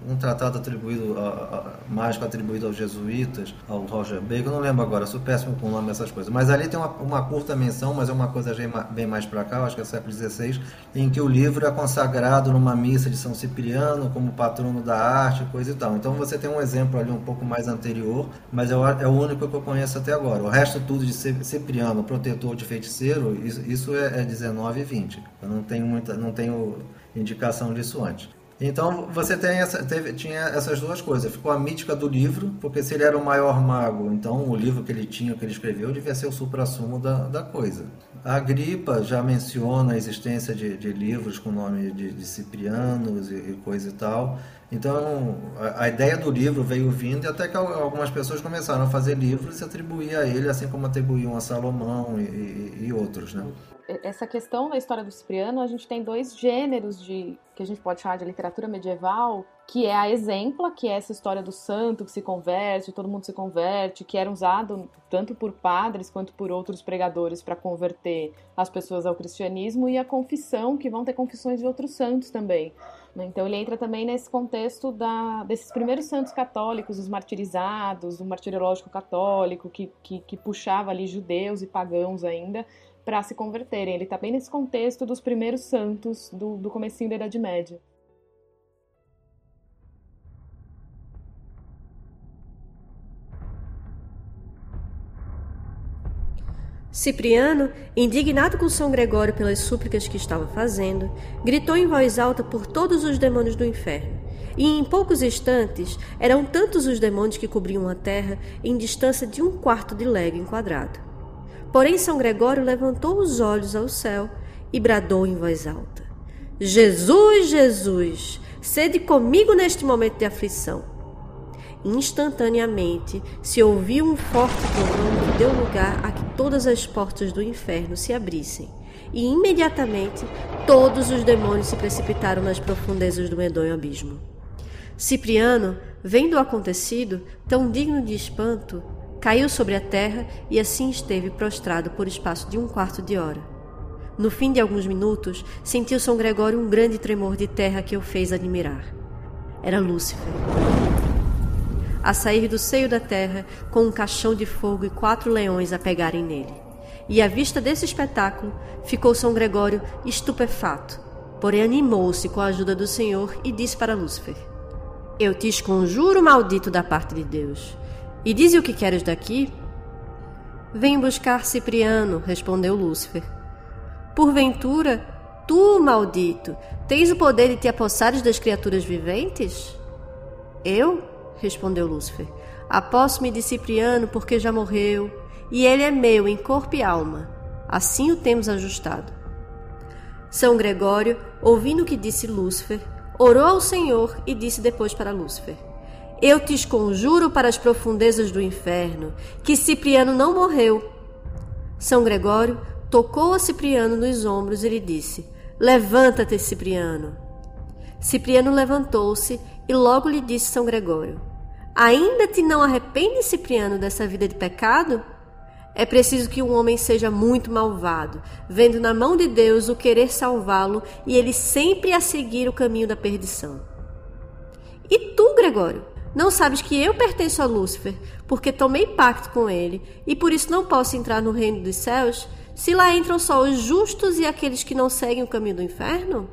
um tratado atribuído, a, a, mágico atribuído aos jesuítas, ao Roger Bacon, não lembro agora, sou péssimo com o nome dessas coisas, mas ali tem uma, uma curta menção, mas é uma coisa bem mais para cá, acho que é século XVI, em que o livro é consagrado numa missa de São Cipriano como patrono da arte, coisa e tal. Então você tem um exemplo ali um pouco mais anterior, mas é o, é o único que eu conheço até agora. O resto tudo de Cipriano, protetor de feiticeiro, isso, isso é, é 19 e 20. Eu não tenho muita, não tenho indicação disso antes. Então você tem essa, teve, tinha essas duas coisas. Ficou a mítica do livro, porque se ele era o maior mago, então o livro que ele tinha, que ele escreveu, devia ser o supra-sumo da, da coisa. A Gripa já menciona a existência de, de livros com nome de, de Ciprianos e, e, coisa e tal. Então a, a, ideia do livro veio vindo e até que algumas pessoas começaram a fazer livros e atribuir a ele, assim como atribuíam a Salomão e, e, e outros, né? Essa questão da história do Cipriano, a gente tem dois gêneros de que a gente pode chamar de literatura medieval, que é a exempla, que é essa história do santo que se converte, todo mundo se converte, que era usado tanto por padres quanto por outros pregadores para converter as pessoas ao cristianismo, e a confissão, que vão ter confissões de outros santos também. Né? Então ele entra também nesse contexto da, desses primeiros santos católicos, os martirizados, o martirológico católico, que, que, que puxava ali judeus e pagãos ainda para se converterem. Ele está bem nesse contexto dos primeiros santos do, do comecinho da Idade Média. Cipriano, indignado com São Gregório pelas súplicas que estava fazendo, gritou em voz alta por todos os demônios do inferno. E em poucos instantes eram tantos os demônios que cobriam a terra em distância de um quarto de légua quadrado. Porém, São Gregório levantou os olhos ao céu e bradou em voz alta: Jesus, Jesus, sede comigo neste momento de aflição. Instantaneamente se ouviu um forte trovão que deu lugar a que todas as portas do inferno se abrissem, e imediatamente todos os demônios se precipitaram nas profundezas do medonho abismo. Cipriano, vendo o acontecido, tão digno de espanto, caiu sobre a terra e assim esteve prostrado por espaço de um quarto de hora. No fim de alguns minutos, sentiu São Gregório um grande tremor de terra que o fez admirar. Era Lúcifer a sair do seio da terra com um caixão de fogo e quatro leões a pegarem nele. E à vista desse espetáculo, ficou São Gregório estupefato, porém animou-se com a ajuda do Senhor e disse para Lúcifer: Eu te esconjuro, maldito da parte de Deus. E dize o que queres daqui? Vem buscar Cipriano, respondeu Lúcifer. Porventura, tu, maldito, tens o poder de te apossares das criaturas viventes? Eu? respondeu Lúcifer. Aposto-me de Cipriano porque já morreu, e ele é meu em corpo e alma. Assim o temos ajustado. São Gregório, ouvindo o que disse Lúcifer, orou ao Senhor e disse depois para Lúcifer: Eu te esconjuro para as profundezas do inferno, que Cipriano não morreu. São Gregório tocou a Cipriano nos ombros e lhe disse: Levanta-te, Cipriano. Cipriano levantou-se e logo lhe disse São Gregório: Ainda te não arrepende, Cipriano, dessa vida de pecado? É preciso que um homem seja muito malvado, vendo na mão de Deus o querer salvá-lo e ele sempre a seguir o caminho da perdição. E tu, Gregório, não sabes que eu pertenço a Lúcifer, porque tomei pacto com ele e por isso não posso entrar no reino dos céus? Se lá entram só os justos e aqueles que não seguem o caminho do inferno?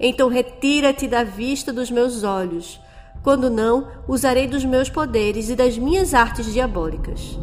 Então retira-te da vista dos meus olhos, quando não, usarei dos meus poderes e das minhas artes diabólicas.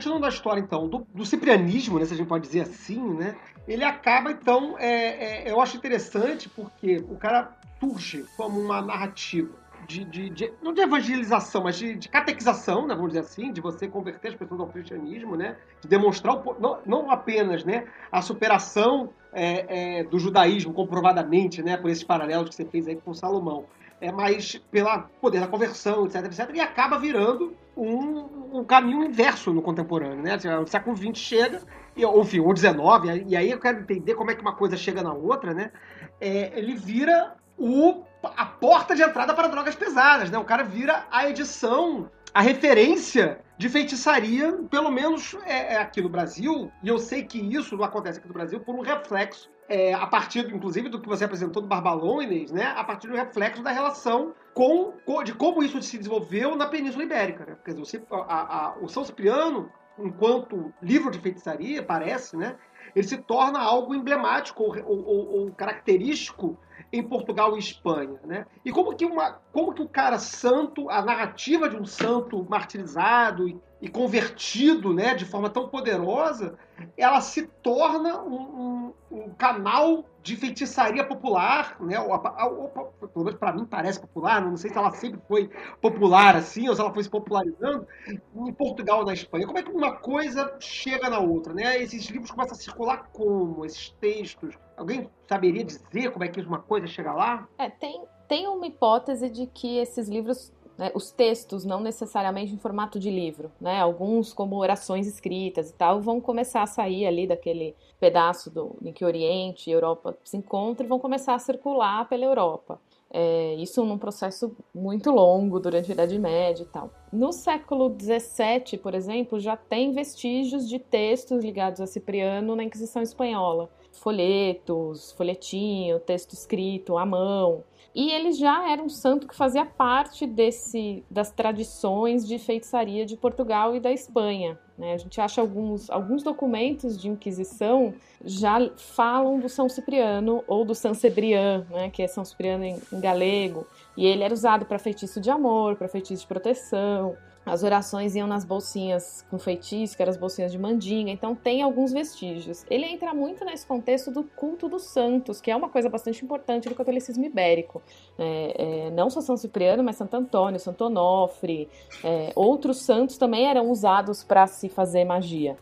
Continuando a história, então, do, do ciprianismo, né, se a gente pode dizer assim, né? Ele acaba, então, é, é, eu acho interessante porque o cara surge como uma narrativa de, de, de, não de evangelização, mas de, de catequização, né, vamos dizer assim, de você converter as pessoas ao cristianismo, né, de demonstrar o, não, não apenas né, a superação é, é, do judaísmo comprovadamente, né, por esses paralelos que você fez aí com Salomão, é, mas pelo poder da conversão, etc, etc, e acaba virando um, um caminho inverso no contemporâneo, né? O século XX chega, e, ou enfim, o XIX, e aí eu quero entender como é que uma coisa chega na outra, né? É, ele vira o, a porta de entrada para drogas pesadas, né? O cara vira a edição, a referência de feitiçaria, pelo menos é, é aqui no Brasil, e eu sei que isso não acontece aqui no Brasil por um reflexo é, a partir, inclusive, do que você apresentou do Barbalônides, né? A partir do reflexo da relação com, de como isso se desenvolveu na Península Ibérica. Né? Quer dizer, o, a, a, o São Cipriano, enquanto livro de feitiçaria, parece, né? Ele se torna algo emblemático ou, ou, ou característico em Portugal e Espanha, né? E como que uma, como que o cara santo, a narrativa de um santo martirizado e, e convertido, né, de forma tão poderosa, ela se torna um, um, um canal de feitiçaria popular, né? Ou, pelo menos para mim parece popular, não sei se ela sempre foi popular assim, ou se ela foi se popularizando em Portugal ou na Espanha. Como é que uma coisa chega na outra, né? Esses livros começam a circular como? Esses textos? Alguém saberia dizer como é que uma coisa chega lá? É, tem, tem uma hipótese de que esses livros né, os textos, não necessariamente em formato de livro, né, alguns como orações escritas e tal, vão começar a sair ali daquele pedaço do, em que Oriente e Europa se encontram e vão começar a circular pela Europa. É, isso num processo muito longo durante a Idade Média e tal. No século XVII, por exemplo, já tem vestígios de textos ligados a Cipriano na Inquisição Espanhola. Folhetos, folhetinho, texto escrito à mão. E ele já era um santo que fazia parte desse, das tradições de feitiçaria de Portugal e da Espanha. Né? A gente acha alguns, alguns documentos de Inquisição já falam do São Cipriano ou do San Cebrián, né? que é São Cipriano em, em galego. E ele era usado para feitiço de amor, para feitiço de proteção. As orações iam nas bolsinhas com feitiço, que eram as bolsinhas de mandinga, então tem alguns vestígios. Ele entra muito nesse contexto do culto dos santos, que é uma coisa bastante importante do catolicismo ibérico. É, é, não só São Cipriano, mas Santo Antônio, Santo Onofre, é, outros santos também eram usados para se fazer magia.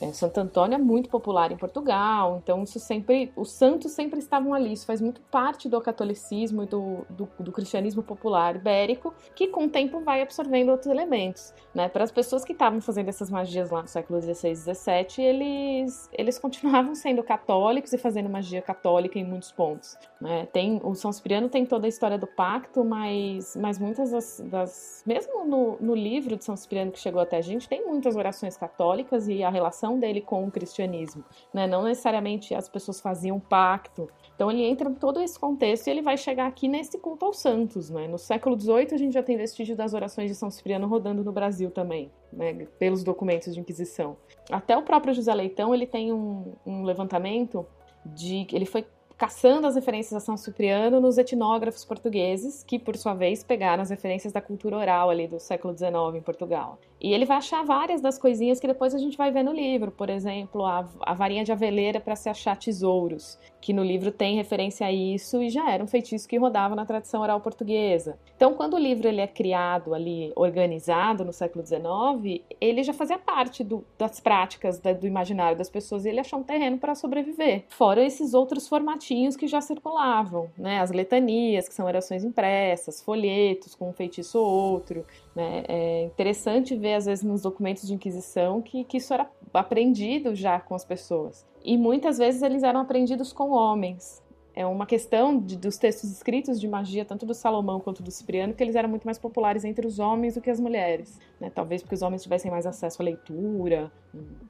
É, Santo Antônio é muito popular em Portugal, então isso sempre, os santos sempre estavam ali, isso faz muito parte do catolicismo e do, do, do cristianismo popular ibérico, que com o tempo vai absorvendo outros elementos. Né? Para as pessoas que estavam fazendo essas magias lá no século XVI e XVII, eles, eles continuavam sendo católicos e fazendo magia católica em muitos pontos. Né? Tem, o São Cipriano tem toda a história do pacto, mas, mas muitas das, das mesmo no, no livro de São Cipriano que chegou até a gente, tem muitas orações católicas e a relação dele com o cristianismo. Né? Não necessariamente as pessoas faziam pacto. Então ele entra em todo esse contexto e ele vai chegar aqui nesse culto aos santos. Né? No século XVIII a gente já tem vestígio das orações de São Cipriano rodando no Brasil também, né? pelos documentos de Inquisição. Até o próprio José Leitão ele tem um, um levantamento de ele foi caçando as referências a São Cipriano nos etnógrafos portugueses, que por sua vez pegaram as referências da cultura oral ali do século XIX em Portugal. E ele vai achar várias das coisinhas que depois a gente vai ver no livro, por exemplo, a, a varinha de aveleira para se achar tesouros, que no livro tem referência a isso e já era um feitiço que rodava na tradição oral portuguesa. Então, quando o livro ele é criado ali, organizado no século XIX, ele já fazia parte do, das práticas da, do imaginário das pessoas e ele achou um terreno para sobreviver. Fora esses outros que já circulavam, né? As letanias, que são orações impressas, folhetos com um feitiço ou outro. Né? É interessante ver, às vezes, nos documentos de Inquisição que, que isso era aprendido já com as pessoas. E muitas vezes eles eram aprendidos com homens. É uma questão de, dos textos escritos de magia, tanto do Salomão quanto do Cipriano, que eles eram muito mais populares entre os homens do que as mulheres. Né? Talvez porque os homens tivessem mais acesso à leitura.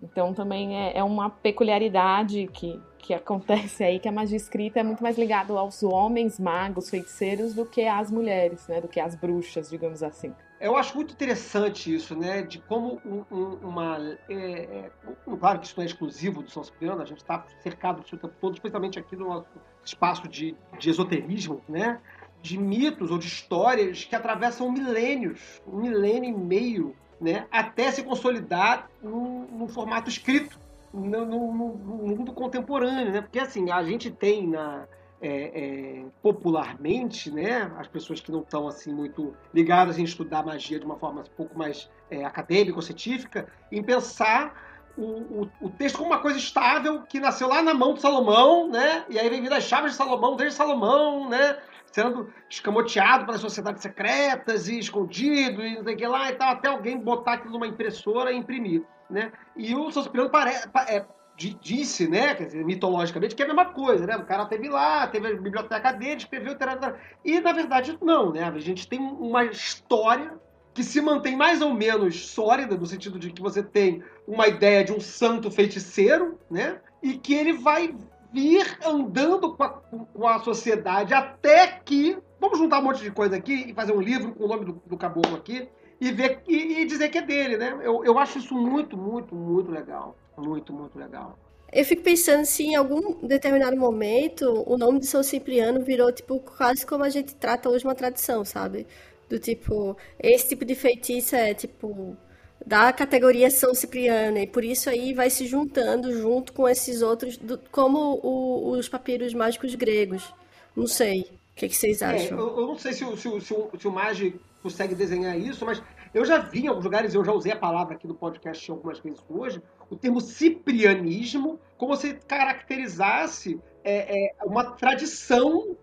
Então também é, é uma peculiaridade que, que acontece aí, que a magia escrita é muito mais ligada aos homens magos, feiticeiros, do que às mulheres, né? do que às bruxas, digamos assim. Eu acho muito interessante isso, né? De como um, um, uma. É, é, claro que isso não é exclusivo do São Cipriano, a gente está cercado disso o tempo todo, especialmente aqui no nosso espaço de, de esoterismo, né? De mitos ou de histórias que atravessam milênios, um milênio e meio, né? Até se consolidar num, num formato escrito, no, no, no, mundo contemporâneo, né? Porque assim, a gente tem na é, é, popularmente, né, as pessoas que não estão assim muito ligadas em estudar magia de uma forma um pouco mais é, acadêmica ou científica, em pensar o, o, o, texto como uma coisa estável que nasceu lá na mão de Salomão, né, e aí vem vindo as chaves de Salomão desde Salomão, né, sendo escamoteado pelas sociedades secretas e escondido e não sei o que lá e tal, até alguém botar aquilo numa impressora e imprimir, né? E o São Cipriano parece, é, disse, né, dizer, mitologicamente, que é a mesma coisa, né? O cara teve lá, teve a biblioteca dele, escreveu, tarará, e na verdade não, né? A gente tem uma história que se mantém mais ou menos sólida, no sentido de que você tem uma ideia de um santo feiticeiro, né? E que ele vai vir andando com a, com a sociedade até que. Vamos juntar um monte de coisa aqui e fazer um livro com o nome do, do caboclo aqui e, ver, e, e dizer que é dele, né? Eu, eu acho isso muito, muito, muito legal. Muito, muito legal. Eu fico pensando se em algum determinado momento o nome de São Cipriano virou, tipo, quase como a gente trata hoje uma tradição, sabe? Do tipo, esse tipo de feitiço é, tipo, da categoria São Cipriano, e por isso aí vai se juntando junto com esses outros, do, como o, os papiros mágicos gregos. Não sei. O que, que vocês É, acham? eu, eu não sei se o, se, se, o, se o Magi consegue desenhar isso, mas eu já vi em alguns lugares, eu já usei a palavra aqui no podcast algumas vezes hoje, o termo ciprianismo, como se caracterizasse é, é, uma tradição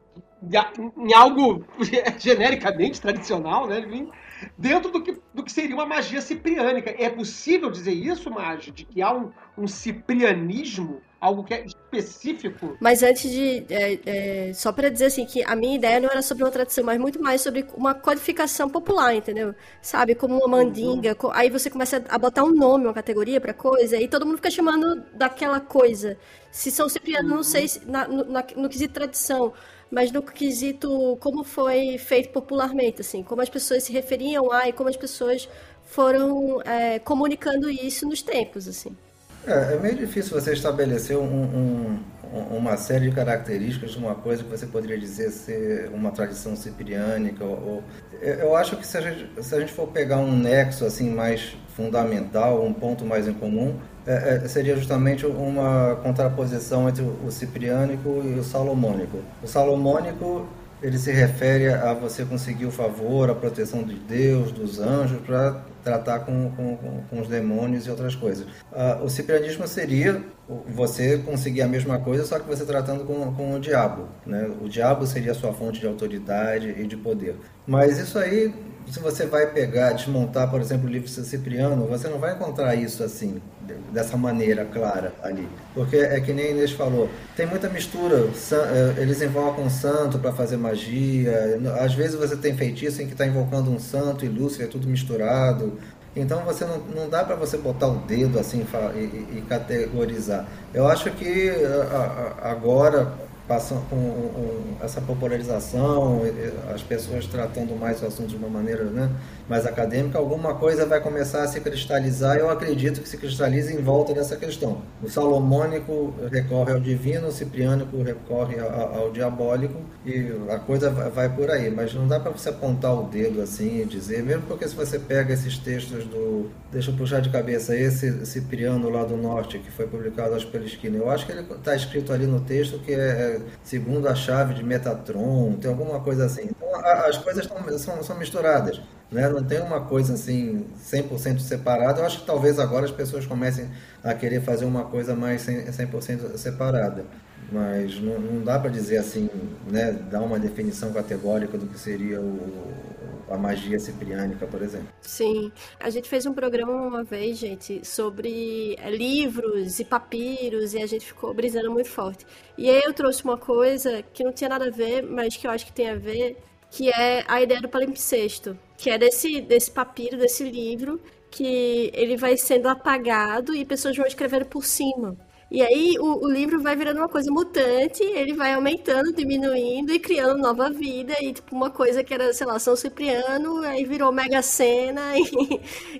em algo genericamente tradicional, né? Dentro do que, do que seria uma magia cipriânica. É possível dizer isso, Magi? De que há um, um ciprianismo, algo que é específico? Mas antes de. é, é, só para dizer assim, que a minha ideia não era sobre uma tradição, mas muito mais sobre uma codificação popular, entendeu? Sabe? Como uma mandinga. co- Aí você começa a botar um nome, uma categoria pra coisa, e todo mundo fica chamando daquela coisa. Se São Cipriano, não sei se na- no, na- no quesito tradição, mas no quesito como foi feito popularmente, assim, como as pessoas se referiam a e como as pessoas foram é, comunicando isso nos tempos, assim. É, é meio difícil você estabelecer um- um- um- uma série de características de uma coisa que você poderia dizer ser uma tradição cipriânica. Ou, ou- eu acho que se a, gente, se a gente for pegar um nexo assim mais fundamental, um ponto mais em comum, é, é, seria justamente uma contraposição entre o cipriânico e o salomônico. O salomônico ele se refere a você conseguir o favor, a proteção de Deus, dos anjos, para tratar com, com, com- os demônios e outras coisas. Ah, o ciprianismo seria você conseguir a mesma coisa, só que você tratando com, com o diabo. Né? O diabo seria a sua fonte de autoridade e de poder. Mas isso aí, se você vai pegar, desmontar, por exemplo, o livro de Cipriano, você não vai encontrar isso assim, dessa maneira clara ali. Porque é que nem Inês falou, tem muita mistura. Eh, Eles invocam um santo para fazer magia. Às vezes você tem feitiço em que está invocando um santo e Lúcifer, é tudo misturado. Então você não, não dá para você botar o dedo assim e, e- e categorizar. Eu acho que agora passam com essa popularização, as pessoas tratando mais o assunto de uma maneira né, mais acadêmica, alguma coisa vai começar a se cristalizar. Eu acredito que se cristaliza em volta dessa questão. O salomônico recorre ao divino, o cipriânico recorre a- a- ao diabólico e a coisa vai por aí. Mas não dá para você apontar o dedo assim e dizer, mesmo porque se você pega esses textos do. Deixa eu puxar de cabeça esse Cipriano lá do norte, que foi publicado acho pela esquina. Eu acho que ele está escrito ali no texto que é segundo a chave de Metatron, tem alguma coisa assim. Então a- as coisas tão- são, são misturadas. Né? Não tem uma coisa assim 100% separada. Eu acho que talvez agora as pessoas comecem a querer fazer uma coisa mais 100%, 100% separada. Mas não, não dá para dizer assim, né, dar uma definição categórica do que seria o, a magia cipriânica, por exemplo. Sim, a gente fez um programa uma vez, gente, sobre é, livros e papiros e a gente ficou brisando muito forte. E aí eu trouxe uma coisa que não tinha nada a ver, mas que eu acho que tem a ver, que é a ideia do palimpsesto, que é desse, desse papiro, desse livro, que ele vai sendo apagado e pessoas vão escrevendo por cima. E aí o, o livro vai virando uma coisa mutante, ele vai aumentando, diminuindo e criando nova vida. E tipo, uma coisa que era, sei lá, São Cipriano, aí virou Mega Sena.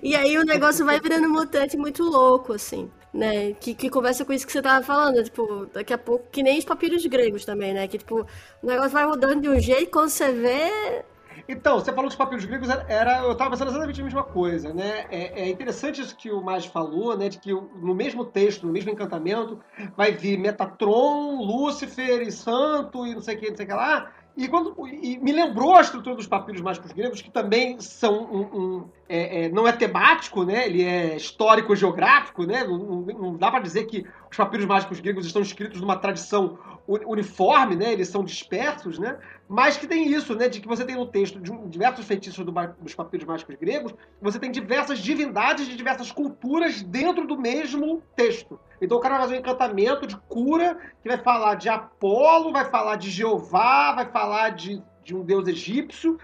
E, e aí o negócio vai virando mutante muito louco, assim. Né? Que, que conversa com isso que você tava falando, tipo, daqui a pouco, que nem os papiros gregos também, né? Que tipo, o negócio vai rodando de um jeito, quando você vê, Então, você falou dos papiros gregos, era, eu estava pensando exatamente a mesma coisa, né? É, é interessante isso que o Mais falou, né? De que no mesmo texto, no mesmo encantamento, vai vir Metatron, Lúcifer e Santo e não sei o que, não sei o que lá. E, quando, e me lembrou a estrutura dos papiros mágicos gregos, que também são um, um- é- é, não é temático, né? Ele é histórico-geográfico, né? Não, não- não dá para dizer que os papiros mágicos gregos estão escritos numa tradição uniforme, né? Eles são dispersos, né? Mas que tem isso, né? De que você tem no texto de diversos feitiços do dos papiros mágicos gregos, você tem diversas divindades de diversas culturas dentro do mesmo texto. Então o cara fazer um encantamento de cura que vai falar de Apolo, vai falar de Jeová, vai falar de, de um deus egípcio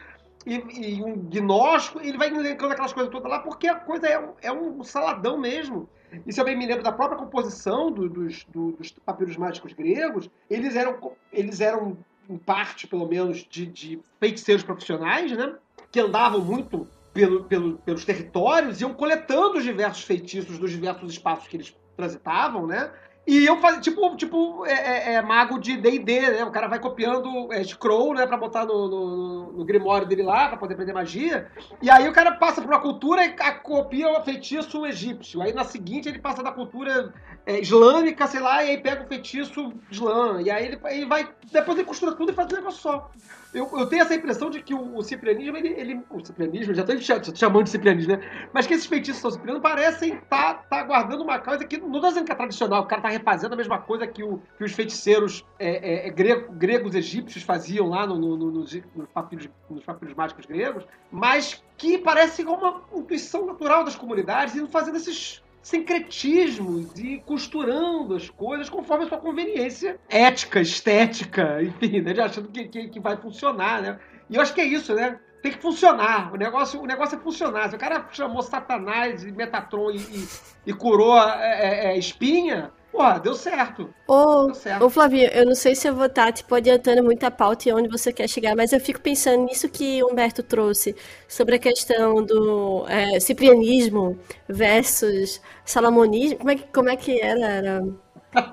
e, e um gnóstico, ele vai elencando aquelas coisas todas lá, porque a coisa é um, é um saladão mesmo. E se eu bem me lembro da própria composição do- dos, do- dos papiros mágicos gregos, eles eram, eles eram em parte, pelo menos, de, de feiticeiros profissionais, né? Que andavam muito pelo- pelo- pelos territórios, iam coletando os diversos feitiços dos diversos espaços que eles transitavam, né? E eu fazia, tipo, tipo é, é, é mago de D&D, né? O cara vai copiando é, scroll, né? Pra botar no, no, no grimório dele lá, pra poder aprender magia. E aí o cara passa por uma cultura e a, copia o feitiço egípcio. Aí na seguinte ele passa da cultura é, islâmica, sei lá, e aí pega o feitiço islã. E aí ele, ele vai, depois ele costura tudo e faz um negócio só. Eu, eu, tenho essa impressão de que o, o ciprianismo, ele, ele, O ciprianismo, já estou chamando de ciprianismo, né? Mas que esses feitiços são ciprianos parecem estar tá, tá guardando uma coisa que não dá que é tradicional. O cara está refazendo a mesma coisa que, o, que os feiticeiros é, é, é grego, gregos egípsios faziam lá no, no, no, nos, nos, papiros, nos papiros mágicos gregos, mas que parece uma intuição natural das comunidades e fazendo esses sincretismos e costurando as coisas conforme a sua conveniência ética, estética, enfim, né? achando que, que, que, vai funcionar, né? E eu acho que é isso, né? Tem que funcionar. O negócio, o negócio é funcionar. Se o cara chamou Satanás e Metatron e, e, e curou a, é, é, espinha, Pô, deu certo. Ô, deu certo. ô Flavinho, eu não sei se eu vou estar tipo, adiantando muita pauta e onde você quer chegar, mas eu fico pensando nisso que o Humberto trouxe sobre a questão do é, ciprianismo versus salamonismo. Como é que, como é que era? era...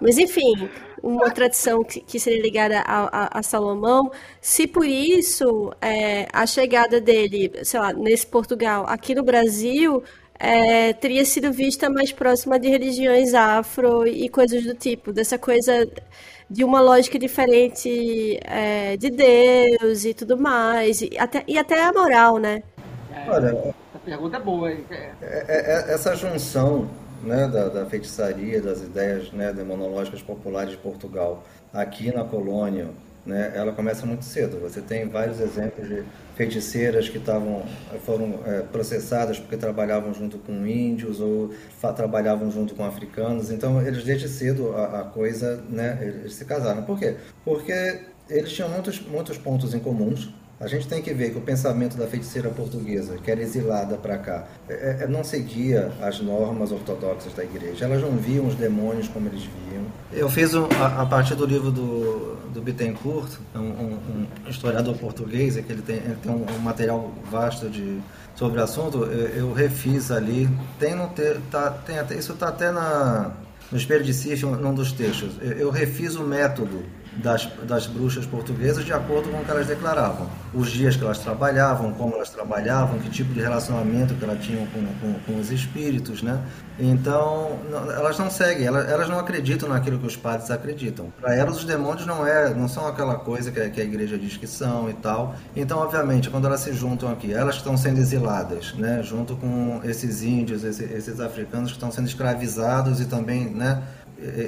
Mas enfim, uma tradição que, que seria ligada a, a, a, Salomão. Se por isso é, a chegada dele, sei lá, nesse Portugal, aqui no Brasil, é, teria sido vista mais próxima de religiões afro e coisas do tipo, dessa coisa de uma lógica diferente é, de Deus e tudo mais, e até, e até a moral, né? Olha, a pergunta é boa. Hein? É, é, é, essa junção né, da, da, feitiçaria, das ideias né, demonológicas populares de Portugal aqui na colônia, né, ela começa muito cedo. Você tem vários exemplos de feiticeiras que estavam foram é, processadas porque trabalhavam junto com índios ou trabalhavam junto com africanos. Então eles desde cedo a, a, coisa, né, eles se casaram. Por quê? Porque eles tinham muitos muitos pontos em comuns a gente tem que ver que o pensamento da feiticeira portuguesa, que era exilada para cá, é, é, não seguia as normas ortodoxas da igreja. Elas não viam os demônios como eles viam. Eu fiz, um, a, a, partir do livro do, do Bittencourt, um, um, um historiador português, que ele tem, ele tem um, material vasto de, sobre o assunto, eu, eu refiz ali. Tem, no ter, tá, tem até, isso está até na, no Espelho de Cif, num dos textos. Eu, eu refiz o método das, das bruxas portuguesas de acordo com o que elas declaravam. Os dias que elas trabalhavam, como elas trabalhavam, que tipo de relacionamento que elas tinham com, com, com os espíritos, né? Então, não, elas não seguem, elas, elas, não acreditam naquilo que os padres acreditam. Para elas, os demônios não, é, não são aquela coisa que, que a igreja diz que são e tal. Então, obviamente, quando elas se juntam aqui, elas estão sendo exiladas, né? Junto com esses índios, esses, esses africanos que estão sendo escravizados e também, né?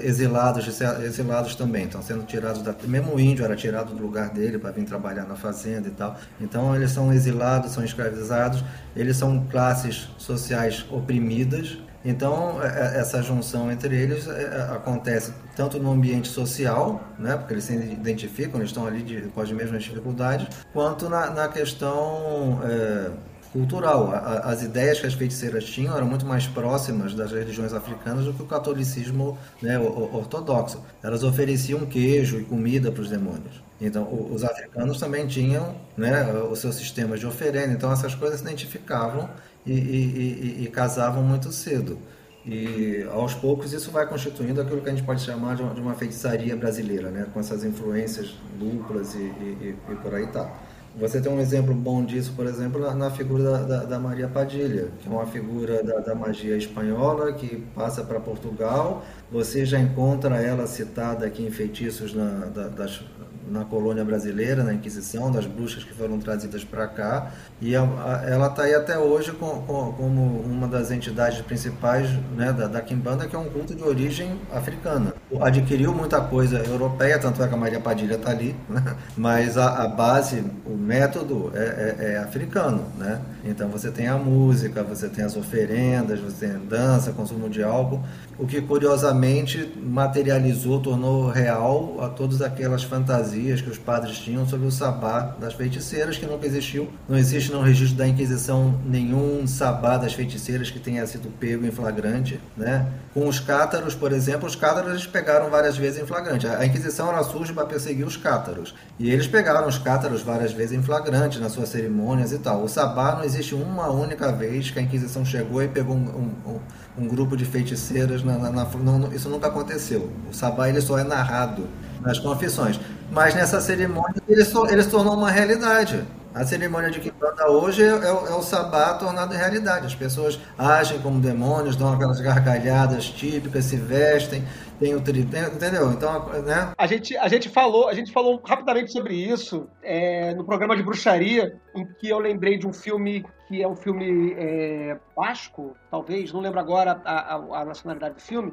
Exilados, exilados também, estão sendo tirados da. Mesmo o índio era tirado do lugar dele para vir trabalhar na fazenda e tal. Então eles são exilados, são escravizados, eles são classes sociais oprimidas. Então é, é, essa junção entre eles é, acontece tanto no ambiente social, né, porque eles se identificam, eles estão ali de, com as mesmas dificuldades, quanto na, na questão é, cultural. as ideias que as feiticeiras tinham eram muito mais próximas das religiões africanas do que o catolicismo né, ortodoxo. Elas ofereciam queijo e comida para os demônios. Então, os africanos também tinham né, os seus sistemas de oferenda. Então, essas coisas se identificavam e, e, e, e casavam muito cedo. E aos poucos isso vai constituindo aquilo que a gente pode chamar de uma feitiçaria brasileira, né? com essas influências duplas e, e, e por aí. Tá. Você tem um exemplo bom disso, por exemplo, na, figura da, da, da, Maria Padilha, que é uma figura da, da magia espanhola que passa para Portugal. Você já encontra ela citada aqui em feitiços na, das, na colônia brasileira, na Inquisição, das bruxas que foram trazidas para cá. E ela está aí até hoje com, com, como uma das entidades principais né, da, da Quimbanda, que é um culto de origem africana. Adquiriu muita coisa europeia, tanto é que a Maria Padilha está ali, né? mas a, a, base, o método é, é, é, africano. Né? Então você tem a música, você tem as oferendas, você tem dança, consumo de álcool, o que curiosamente materializou, tornou real a todas aquelas fantasias que os padres tinham sobre o sabá das feiticeiras, que nunca existiu. Não existe no registro da Inquisição nenhum sabá das feiticeiras que tenha sido pego em flagrante. Né? Com os cátaros, por exemplo, os cátaros pegaram várias vezes em flagrante. A Inquisição ela surge para perseguir os cátaros. E eles pegaram os cátaros várias vezes em flagrante nas suas cerimônias e tal. O sabá não existe uma única vez que a Inquisição chegou e pegou um, um, um grupo de feiticeiras. Na, na, na não, isso nunca aconteceu. O sabá ele só é narrado nas confissões. Mas nessa cerimônia ele, so, ele se tornou uma realidade. A cerimônia de Kimbanda hoje é, é, é, o sabá tornado realidade. As pessoas agem como demônios, dão aquelas gargalhadas típicas, se vestem, tem o entendeu? Então, né? A gente, a gente falou, a gente falou rapidamente sobre isso é, no programa de bruxaria, em que eu lembrei de um filme que é um filme é, basco, talvez, não lembro agora a, a, a nacionalidade do filme,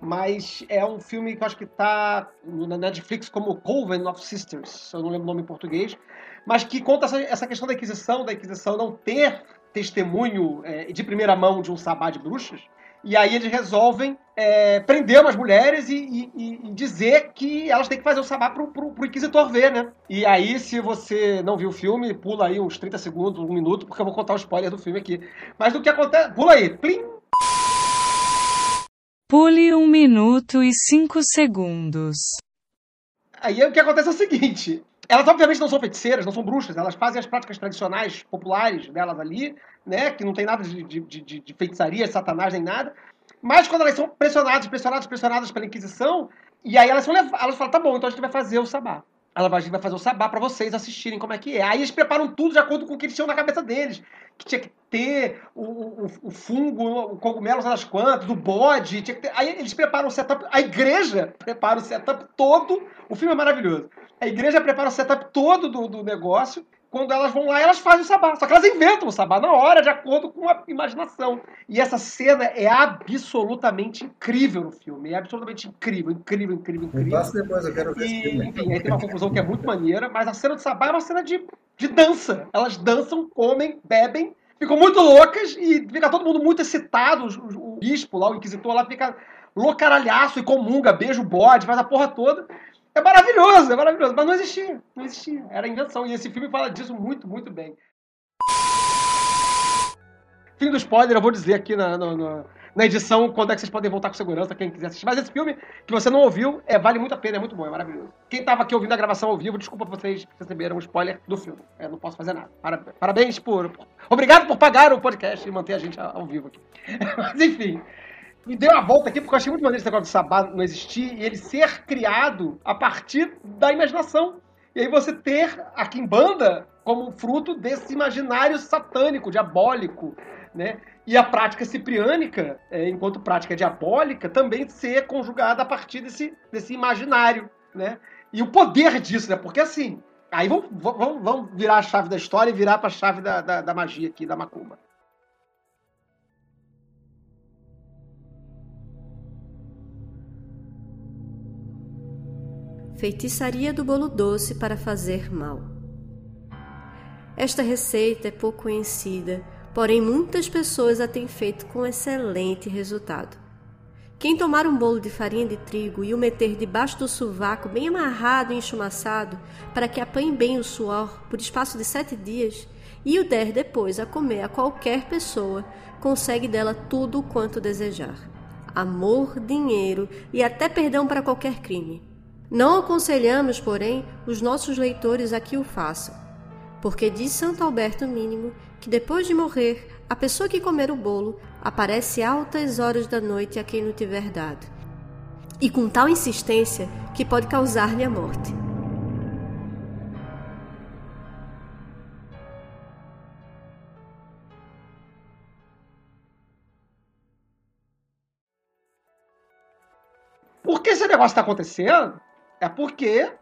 mas é um filme que eu acho que está na Netflix como Coven of Sisters, eu não lembro o nome em português, mas que conta essa, essa questão da Inquisição, da Inquisição não ter testemunho é, de primeira mão de um sabá de bruxas, e aí eles resolvem é, prender umas mulheres e, e, e, dizer que elas têm que fazer o sabá pro, pro, pro, Inquisitor ver, né? E aí, se você não viu o filme, pula aí uns 30 segundos, um minuto, porque eu vou contar o spoiler do filme aqui. Mas do que acontece. Pula aí, plim! Pule um minuto e cinco segundos. Aí o que acontece é o seguinte: elas obviamente não são feiticeiras, não são bruxas, elas fazem as práticas tradicionais, populares delas ali, né? Que não tem nada de, de, de, de feitiçaria, de satanás nem nada. Mas quando elas são pressionadas, pressionadas, pressionadas pela Inquisição, e aí elas, são elas falam, tá bom, então a gente vai fazer o sabá. Ela vai, a gente vai fazer o sabá para vocês assistirem como é que é. Aí eles preparam tudo de acordo com o que eles tinham na cabeça deles que tinha que ter o, o, o fungo, o cogumelo, sei das quantas, o bode, tinha que ter. Aí eles preparam o setup, a igreja prepara o setup todo. O filme é maravilhoso. A igreja prepara o setup todo do, do negócio. Quando elas vão lá, elas fazem o sabá. Só que elas inventam o sabá na hora, de acordo com a imaginação. E essa cena é absolutamente incrível no filme. É absolutamente incrível, incrível, incrível, incrível. Passa depois, eu quero ver e, filme. Enfim, aí tem uma conclusão que é muito maneira, mas a cena do sabá é uma cena de de dança. Elas dançam, comem, bebem, ficam muito loucas e fica todo mundo muito excitado. O, o bispo lá, o inquisitor lá, fica loucaralhaço e comunga, beija o bode, faz a porra toda. É maravilhoso, é maravilhoso. Mas não existia, não existia. Era invenção. E esse filme fala disso muito, muito bem. Fim do spoiler, eu vou dizer aqui na, na, na na edição quando é que vocês podem voltar com segurança, quem quiser assistir. Mas esse filme, que você não ouviu, é, vale muito a pena, é muito bom, é maravilhoso. Quem estava aqui ouvindo a gravação ao vivo, desculpa vocês receberam um spoiler do filme. Eu não posso fazer nada. Parabéns por. Obrigado por pagar o podcast e manter a gente ao vivo aqui. Mas enfim. Me deu uma volta aqui porque eu achei muito maneiro esse negócio do sabá não existir e ele ser criado a partir da imaginação. E aí você ter a Kimbanda como fruto desse imaginário satânico, diabólico, né? E a prática cipriânica, é, enquanto prática diabólica, também ser conjugada a partir desse, desse imaginário, né? E o poder disso, né? Porque assim, aí vamos, vamos, vamos virar a chave da história e virar para a chave da, da, da magia aqui, da macumba. Feitiçaria do bolo doce para fazer mal. Esta receita é pouco conhecida porém muitas pessoas a têm feito com excelente resultado. Quem tomar um bolo de farinha de trigo e o meter debaixo do sovaco bem amarrado e enchumaçado, para que apanhe bem o suor por espaço de sete dias, e o der depois a comer a qualquer pessoa, consegue dela tudo quanto desejar: amor, dinheiro e até perdão para qualquer crime. Não aconselhamos, porém, os nossos leitores a que o façam, porque diz Santo Alberto Mínimo que depois de morrer, a pessoa que comer o bolo aparece altas horas da noite a quem não tiver dado, e com tal insistência que pode causar-lhe a morte. Por que esse negócio está acontecendo? É porque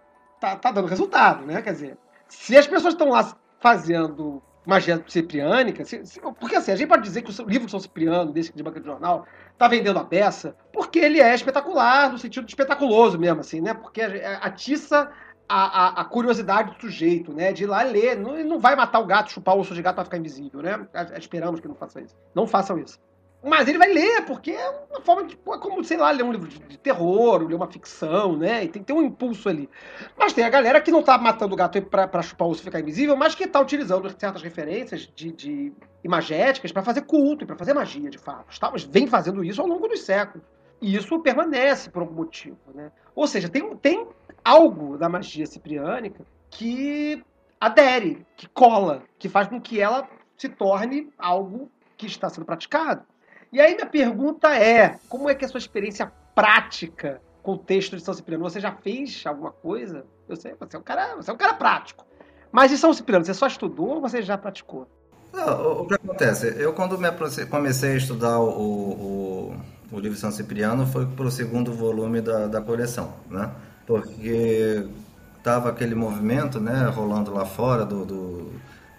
tá, tá dando resultado, né? Quer dizer, se as pessoas estão lá fazendo magia cipriânica. Se, se, porque assim, a gente pode dizer que o livro de São Cipriano, desse de banca de jornal, tá vendendo a beça porque ele é espetacular, no sentido de espetaculoso mesmo, assim, né? Porque atiça a, a, a, curiosidade do sujeito, né? De ir lá ler. Não, não vai matar o gato, chupar o osso de gato para ficar invisível, né? Esperamos que não façam isso. Não façam isso. Mas ele vai ler, porque é uma forma de. É como, sei lá, ler um livro de terror, ler uma ficção, né? E tem que ter um impulso ali. Mas tem a galera que não tá matando o gato pra, pra chupar o osso e ficar invisível, mas que tá utilizando certas referências de, de imagéticas para fazer culto e para fazer magia, de fato. Tá? Vem fazendo isso ao longo dos séculos. E isso permanece por algum motivo, né? Ou seja, tem, tem algo da magia cipriânica que adere, que cola, que faz com que ela se torne algo que está sendo praticado. E aí minha pergunta é, como é que é a sua experiência prática com o texto de São Cipriano? Você já fez alguma coisa? Eu sei, você é um cara, você é um cara prático. Mas de São Cipriano, você só estudou ou você já praticou? Não, o, que acontece? Eu, quando me comecei a estudar o, o, o livro São Cipriano, foi para o segundo volume da, da coleção, né? Porque estava aquele movimento, né, rolando lá fora do, do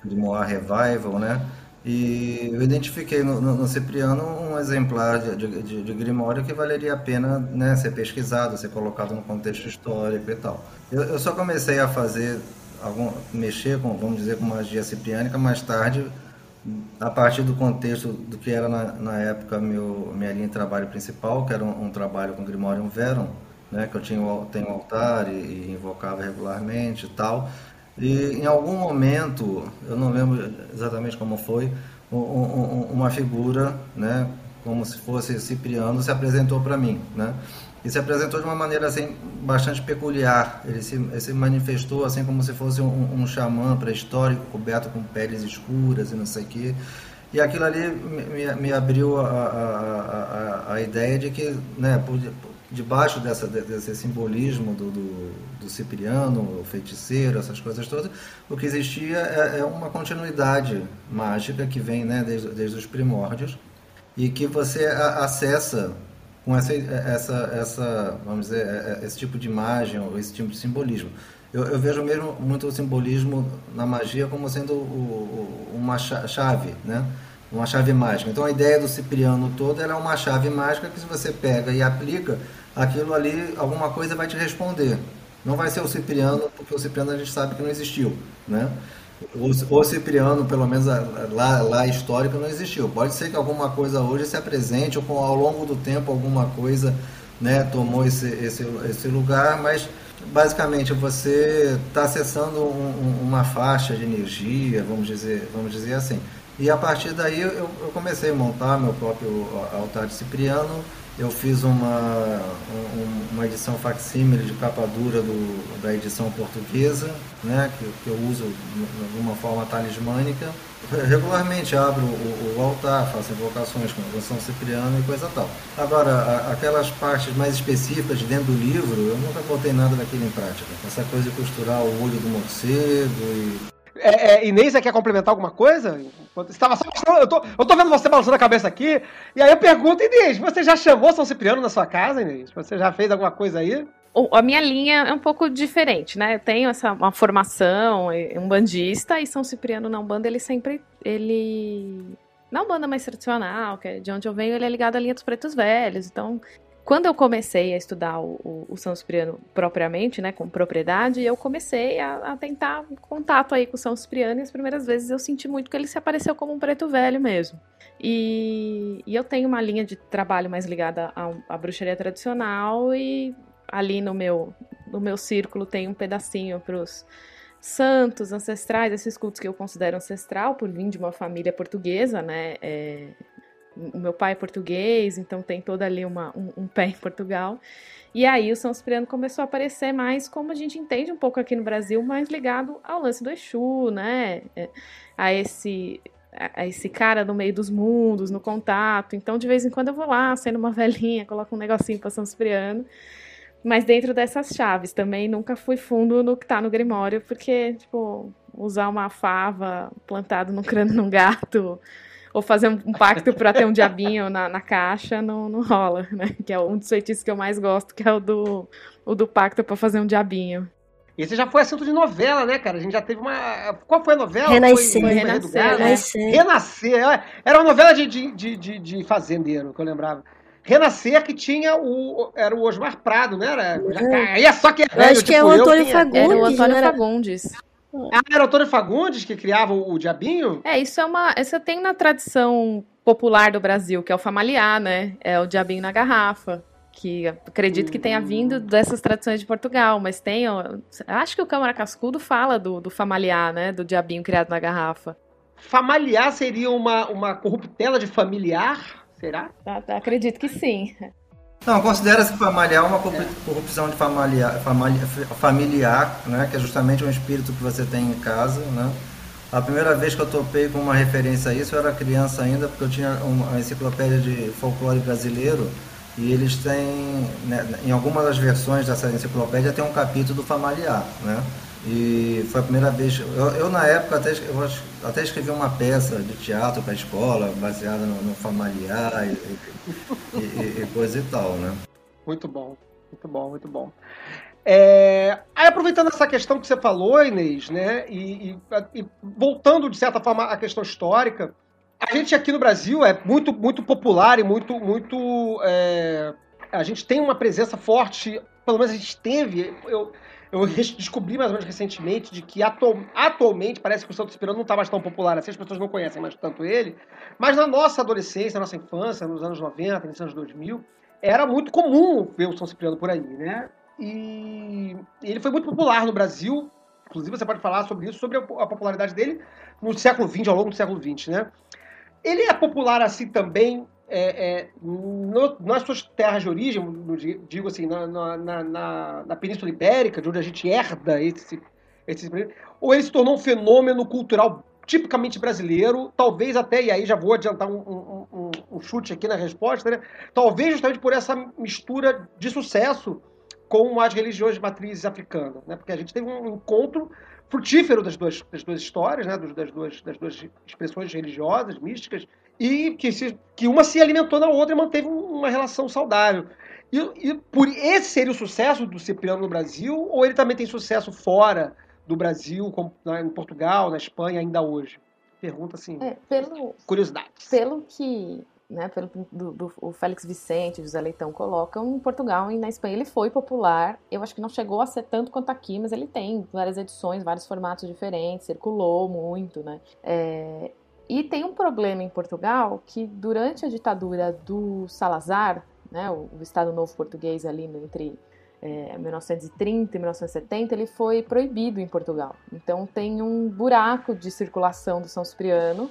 Grimoire Revival, né? E eu identifiquei no, no, no Cipriano um exemplar de, de, de, Grimório que valeria a pena né, ser pesquisado, ser colocado no contexto histórico e tal. Eu, eu só comecei a fazer, algum, mexer com, vamos dizer, com magia cipriânica mais tarde, a partir do contexto do que era na, na época meu, minha linha de trabalho principal, que era um, um trabalho com Grimorium Verum, né, que eu tinha, tenho altar e, e invocava regularmente e tal. E em algum momento, eu não lembro exatamente como foi, um, um, uma figura, né, como se fosse Cipriano, se apresentou para mim, né? E se apresentou de uma maneira assim bastante peculiar. Ele se, ele se manifestou assim como se fosse um, um xamã pré-histórico coberto com peles escuras e não sei o quê. E aquilo ali me, me abriu a, a, a, a, ideia de que, né, debaixo dessa, desse simbolismo do, do, do, Cipriano, o feiticeiro, essas coisas todas, o que existia é, é uma continuidade mágica que vem né, desde, desde os primórdios e que você acessa com essa, essa, essa, vamos dizer, é, é, esse tipo de imagem ou esse tipo de simbolismo. Eu, eu vejo mesmo muito o simbolismo na magia como sendo o, o, uma chave, né? Uma chave mágica. Então a ideia do Cipriano todo é uma chave mágica que se você pega e aplica, aquilo ali, alguma coisa vai te responder. Não vai ser o Cipriano, porque o Cipriano a gente sabe que não existiu, né? O, o Cipriano, pelo menos lá, lá histórico, não existiu. Pode ser que alguma coisa hoje se apresente, ou ao longo do tempo alguma coisa né, tomou esse, esse, esse lugar, mas basicamente você está acessando um, uma faixa de energia, vamos dizer, vamos dizer assim. E a partir daí eu, eu comecei a montar meu próprio altar de Cipriano. Eu fiz uma, uma edição facsímile de capa dura do, da edição portuguesa, né, que, que eu uso de uma forma talismânica. Regularmente abro o, o altar, faço invocações com São Cipriano e coisa tal. Agora, a, aquelas partes mais específicas de dentro do livro, eu nunca botei nada daquilo em prática. Essa coisa de costurar o olho do morcego e é, é, Inês, você quer complementar alguma coisa? Estava só eu tô, eu tô vendo você balançando a cabeça aqui, e aí eu pergunto, Inês, você já chamou São Cipriano na sua casa, Inês? Você já fez alguma coisa aí? A minha linha é um pouco diferente, né? Eu tenho essa uma formação, um bandista, e São Cipriano na Umbanda, ele sempre, ele... Na Umbanda mais tradicional, que é de onde eu venho, ele é ligado à linha dos pretos velhos, então quando eu comecei a estudar o, o, o São Cipriano propriamente, né, com propriedade, eu comecei a, a, tentar contato aí com o São Cipriano e as primeiras vezes eu senti muito que ele se apareceu como um preto velho mesmo. E, e eu tenho uma linha de trabalho mais ligada à, bruxaria tradicional e ali no meu, no meu círculo tem um pedacinho para os santos, ancestrais, esses cultos que eu considero ancestral por vir de uma família portuguesa, né, é, o meu pai é português, então tem toda ali uma, um, um, pé em Portugal. E aí o São Cipriano começou a aparecer mais como a gente entende um pouco aqui no Brasil, mais ligado ao lance do Exu, né? É, a esse a esse cara no meio dos mundos, no contato. Então, de vez em quando eu vou lá, sendo uma velhinha, coloco um negocinho para São Cipriano. Mas dentro dessas chaves também nunca fui fundo no que tá no Grimório, porque, tipo, usar uma fava plantado no crânio de um gato, ou fazer um, pacto para ter um diabinho na, na caixa, não, não rola, né? Que é um dos feitiços que eu mais gosto, que é o do, o do pacto para fazer um diabinho. Esse já foi assunto de novela, né, cara? A gente já teve uma. Qual foi a novela? Renascer. Foi, foi Renascer. Né? Renascer. Renascer. Era uma novela de, de, de, de, fazendeiro, que eu lembrava. Renascer que tinha o. Era o Osmar Prado, né? Era, já, é só que é velho, acho que é tipo, é o Antônio Fagundes. Era o Antônio Fagundes. Ah, era o Antônio Fagundes que criava o, o diabinho? É, isso é uma. Isso tem na tradição popular do Brasil, que é o familiar, né? É o diabinho na garrafa. Que acredito que tenha vindo hum. dessas tradições de Portugal, mas tem. Acho que o Câmara Cascudo fala do, do familiar, né? Do diabinho criado na garrafa. Familiar seria uma, uma corruptela de familiar? Será? Tá, tá, acredito que sim. Não, considera-se familiar é uma corrupção de familiar, familiar, familiar, né? Que é justamente um espírito que você tem em casa, né? A primeira vez que eu topei com uma referência a isso, eu era criança ainda, porque eu tinha uma enciclopédia de folclore brasileiro e eles têm, né, em algumas das versões dessa enciclopédia, tem um capítulo do familiar, né? E foi a primeira vez. Eu, eu na época até, eu até escrevi uma peça de teatro para a escola, baseada no, no familiar e, e, e, e, coisa e tal, né? Muito bom, muito bom, muito bom. É, aí aproveitando essa questão que você falou, Inês, né? E, voltando, de certa forma, à questão histórica, a gente aqui no Brasil é muito, muito popular e muito, muito. É, a gente tem uma presença forte, pelo menos a gente teve. Eu, eu descobri mais ou menos recentemente de que atu atualmente parece que o Santos Pirano não está mais tão popular assim, as pessoas não conhecem mais tanto ele. Mas na nossa adolescência, na nossa infância, nos anos 90, nos anos 2000, era muito comum ver o São Cipriano por aí, né? E ele foi muito popular no Brasil. Inclusive, você pode falar sobre isso, sobre a popularidade dele no século XX, ao longo do século XX, né? Ele é popular assim também é, é, no, nas suas terras de origem, digo assim, na, na, na, na, Península Ibérica, de onde a gente herda esse, esse. Ou ele se tornou um fenômeno cultural tipicamente brasileiro, talvez até, e aí já vou adiantar um, um, um, um chute aqui na resposta, né? talvez justamente por essa mistura de sucesso com as religiões de matriz africana, né? porque a gente teve um encontro frutífero das duas, das duas histórias, né? das, duas, das duas expressões religiosas, místicas, e que, se, que uma se alimentou da outra e manteve uma relação saudável. E, e, por esse seria o sucesso do Cipriano no Brasil, ou ele também tem sucesso fora do Brasil, como né, em Portugal, na Espanha, ainda hoje? Pergunta assim. É, pelo, curiosidade. Pelo que né, pelo do, do, o Félix Vicente, José Leitão colocam, em Portugal e na Espanha ele foi popular. Eu acho que não chegou a ser tanto quanto aqui, mas ele tem várias edições, vários formatos diferentes, circulou muito, né? É, e tem um problema em Portugal que durante a ditadura do Salazar, né, o, o Estado Novo Português ali entre é, 1930 e 1970, ele foi proibido em Portugal. Então tem um buraco de circulação do São Cipriano.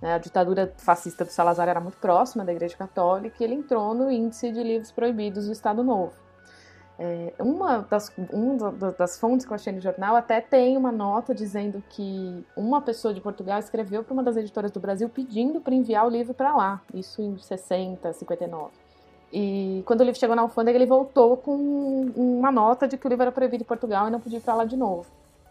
Né, a ditadura fascista do Salazar era muito próxima da Igreja Católica e ele entrou no índice de livros proibidos do Estado Novo. É, uma, das, uma das fontes que eu achei no jornal até tem uma nota dizendo que uma pessoa de Portugal escreveu para uma das editoras do Brasil pedindo para enviar o livro para lá, isso em 60, 59. E quando o livro chegou na alfândega, ele voltou com uma nota de que o livro era proibido em Portugal e não podia ir para lá de novo.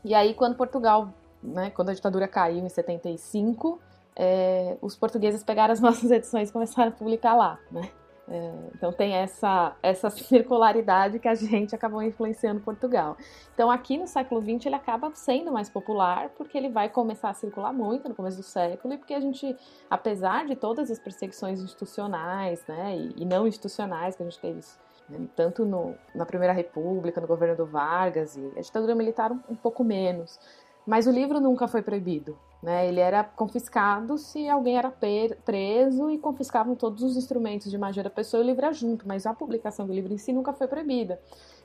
E aí, quando Portugal, né, quando a ditadura caiu em 75, é, os portugueses pegaram as nossas edições e começaram a publicar lá, né? É, então tem essa, essa circularidade que a gente acabou influenciando Portugal. Então aqui no século XX ele acaba sendo mais popular porque ele vai começar a circular muito no começo do século e porque a gente, apesar de todas as perseguições institucionais né, e, e não institucionais que a gente teve né, tanto no, na Primeira República, no governo do Vargas e a ditadura militar um, um pouco menos, mas o livro nunca foi proibido. Né? Ele era confiscado se alguém era preso e confiscavam todos os instrumentos de magia da pessoa e o livro era junto, mas a publicação do livro em si nunca foi proibida.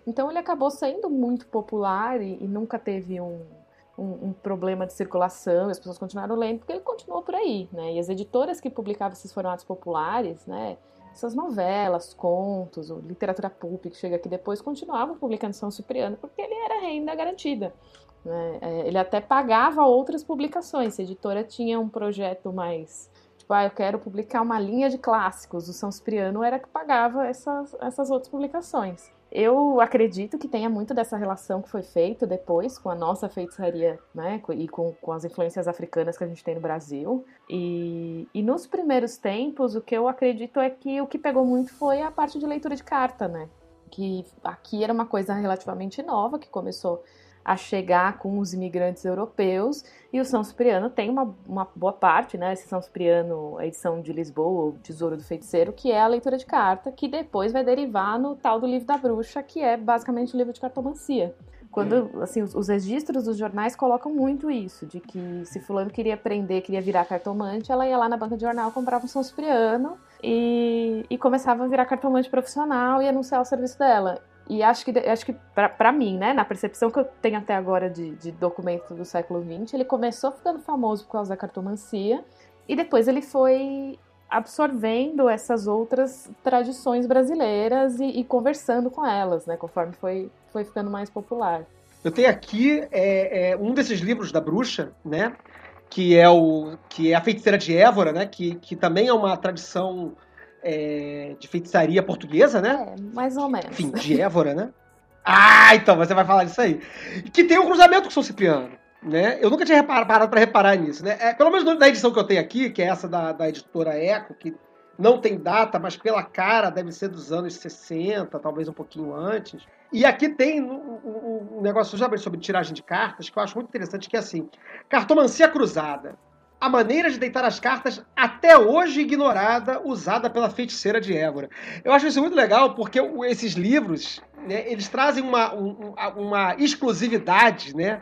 Então ele acabou sendo muito popular e, e nunca teve um, um, um, problema de circulação, as pessoas continuaram lendo, porque ele continuou por aí. Né? E as editoras que publicavam esses formatos populares, né? essas novelas, contos, literatura pulp que chega aqui depois, continuavam publicando São Cipriano, porque ele era renda garantida. Né? É, ele até pagava outras publicações. Se a editora tinha um projeto mais. Tipo, ah, eu quero publicar uma linha de clássicos. O São Cipriano era que pagava essas, essas outras publicações. Eu acredito que tenha muito dessa relação que foi feita depois com a nossa feitiçaria, né? E com, com as influências africanas que a gente tem no Brasil. E, e nos primeiros tempos, o que eu acredito é que o que pegou muito foi a parte de leitura de carta, né? Que aqui era uma coisa relativamente nova, que começou a chegar com os imigrantes europeus, e o São Cipriano tem uma, uma boa parte, né? Esse São Cipriano, a edição de Lisboa, o Tesouro do Feiticeiro, que é a leitura de carta, que depois vai derivar no tal do livro da bruxa, que é basicamente o livro de cartomancia. Quando, assim, os, os, registros dos jornais colocam muito isso, de que se fulano queria aprender, queria virar cartomante, ela ia lá na banca de jornal, comprava um São Cipriano e, e começava a virar cartomante profissional e anunciar o serviço dela. E acho que, acho que para mim, né, na percepção que eu tenho até agora de, de documento do século XX, ele começou ficando famoso por causa da cartomancia e depois ele foi absorvendo essas outras tradições brasileiras e, e conversando com elas, né? Conforme foi, foi ficando mais popular. Eu tenho aqui é, é, um desses livros da bruxa, né? Que é o que é a feiticeira de Évora, né? Que, que também é uma tradição é, de feitiçaria portuguesa, né? É, mais ou menos. Enfim, de Évora, né? Ah, então você vai falar disso aí. Que tem um cruzamento com São Cipriano. Né? Eu nunca tinha parado para reparar nisso. Né? É, pelo menos na edição que eu tenho aqui, que é essa da, da editora Eco, que não tem data, mas pela cara deve ser dos anos 60, talvez um pouquinho antes. E aqui tem um, um, um negócio sobre tiragem de cartas que eu acho muito interessante, que é assim, cartomancia cruzada. A maneira de deitar as cartas, até hoje ignorada, usada pela feiticeira de Évora. Eu acho isso muito legal, porque esses livros, né, eles trazem uma, um, uma exclusividade, né?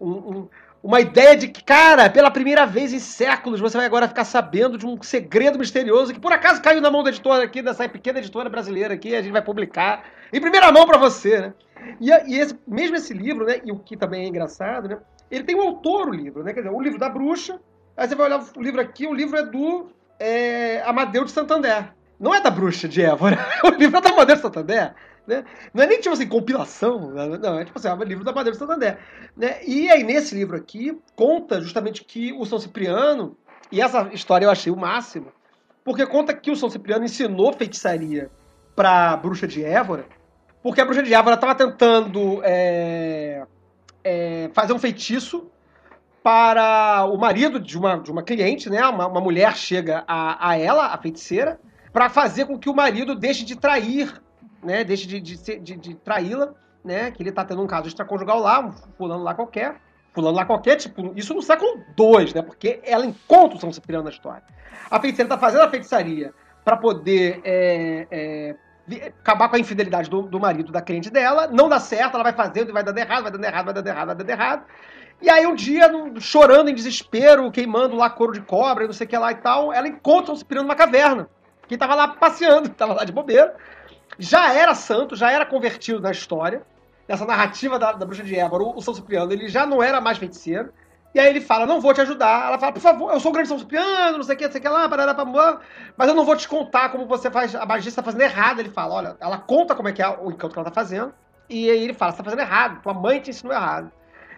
Um, uma ideia de que, cara, pela primeira vez em séculos, você vai agora ficar sabendo de um segredo misterioso que por acaso caiu na mão da editora aqui, dessa pequena editora brasileira aqui, a gente vai publicar em primeira mão para você, né? E, e esse, mesmo esse livro, né, e o que também é engraçado, né, ele tem um autor, o livro, né, quer dizer, o livro da bruxa, aí você vai olhar o livro aqui, o livro é do é, Amadeu de Santander. Não é da bruxa de Évora, o livro é do Amadeu de Santander. Né? Não é nem tipo assim, compilação, né? não, é tipo assim, é um livro da Madeira de Santander. Né? E aí, nesse livro aqui, conta justamente que o São Cipriano, e essa história eu achei o máximo, porque conta que o São Cipriano ensinou feitiçaria para a bruxa de Évora, porque a bruxa de Évora estava tentando é, é, fazer um feitiço para o marido de uma, de uma cliente, né? Uma, uma mulher chega a, a ela, a feiticeira, para fazer com que o marido deixe de trair né, deixa de, de, de, de traí-la, né, que ele tá tendo um caso extraconjugal lá, um fulano lá qualquer, fulano lá qualquer, tipo, isso no século II, né, porque ela encontra o São Cipriano na história. A feiticeira tá fazendo a feitiçaria para poder é, é, acabar com a infidelidade do, do, marido da cliente dela, não dá certo, ela vai fazendo e vai dando errado, vai dando errado, vai dando errado, vai dando errado. E aí um dia, chorando em desespero, queimando lá couro de cobra e não sei o que lá e tal, ela encontra São Cipriano numa caverna. Que tava lá passeando, tava lá de bobeira já era santo, já era convertido na história, nessa narrativa da, da bruxa de Évora, o, o São Cipriano, ele já não era mais feiticeiro. E aí ele fala, não vou te ajudar. Ela fala, por favor, eu sou o grande São Cipriano, não sei o que, não sei o que lá, parará, parará, mas eu não vou te contar como você faz, a magia está fazendo errado. Ele fala, olha, ela conta como é que é o encanto que ela está fazendo, e aí ele fala, você está fazendo errado, tua mãe te ensinou errado.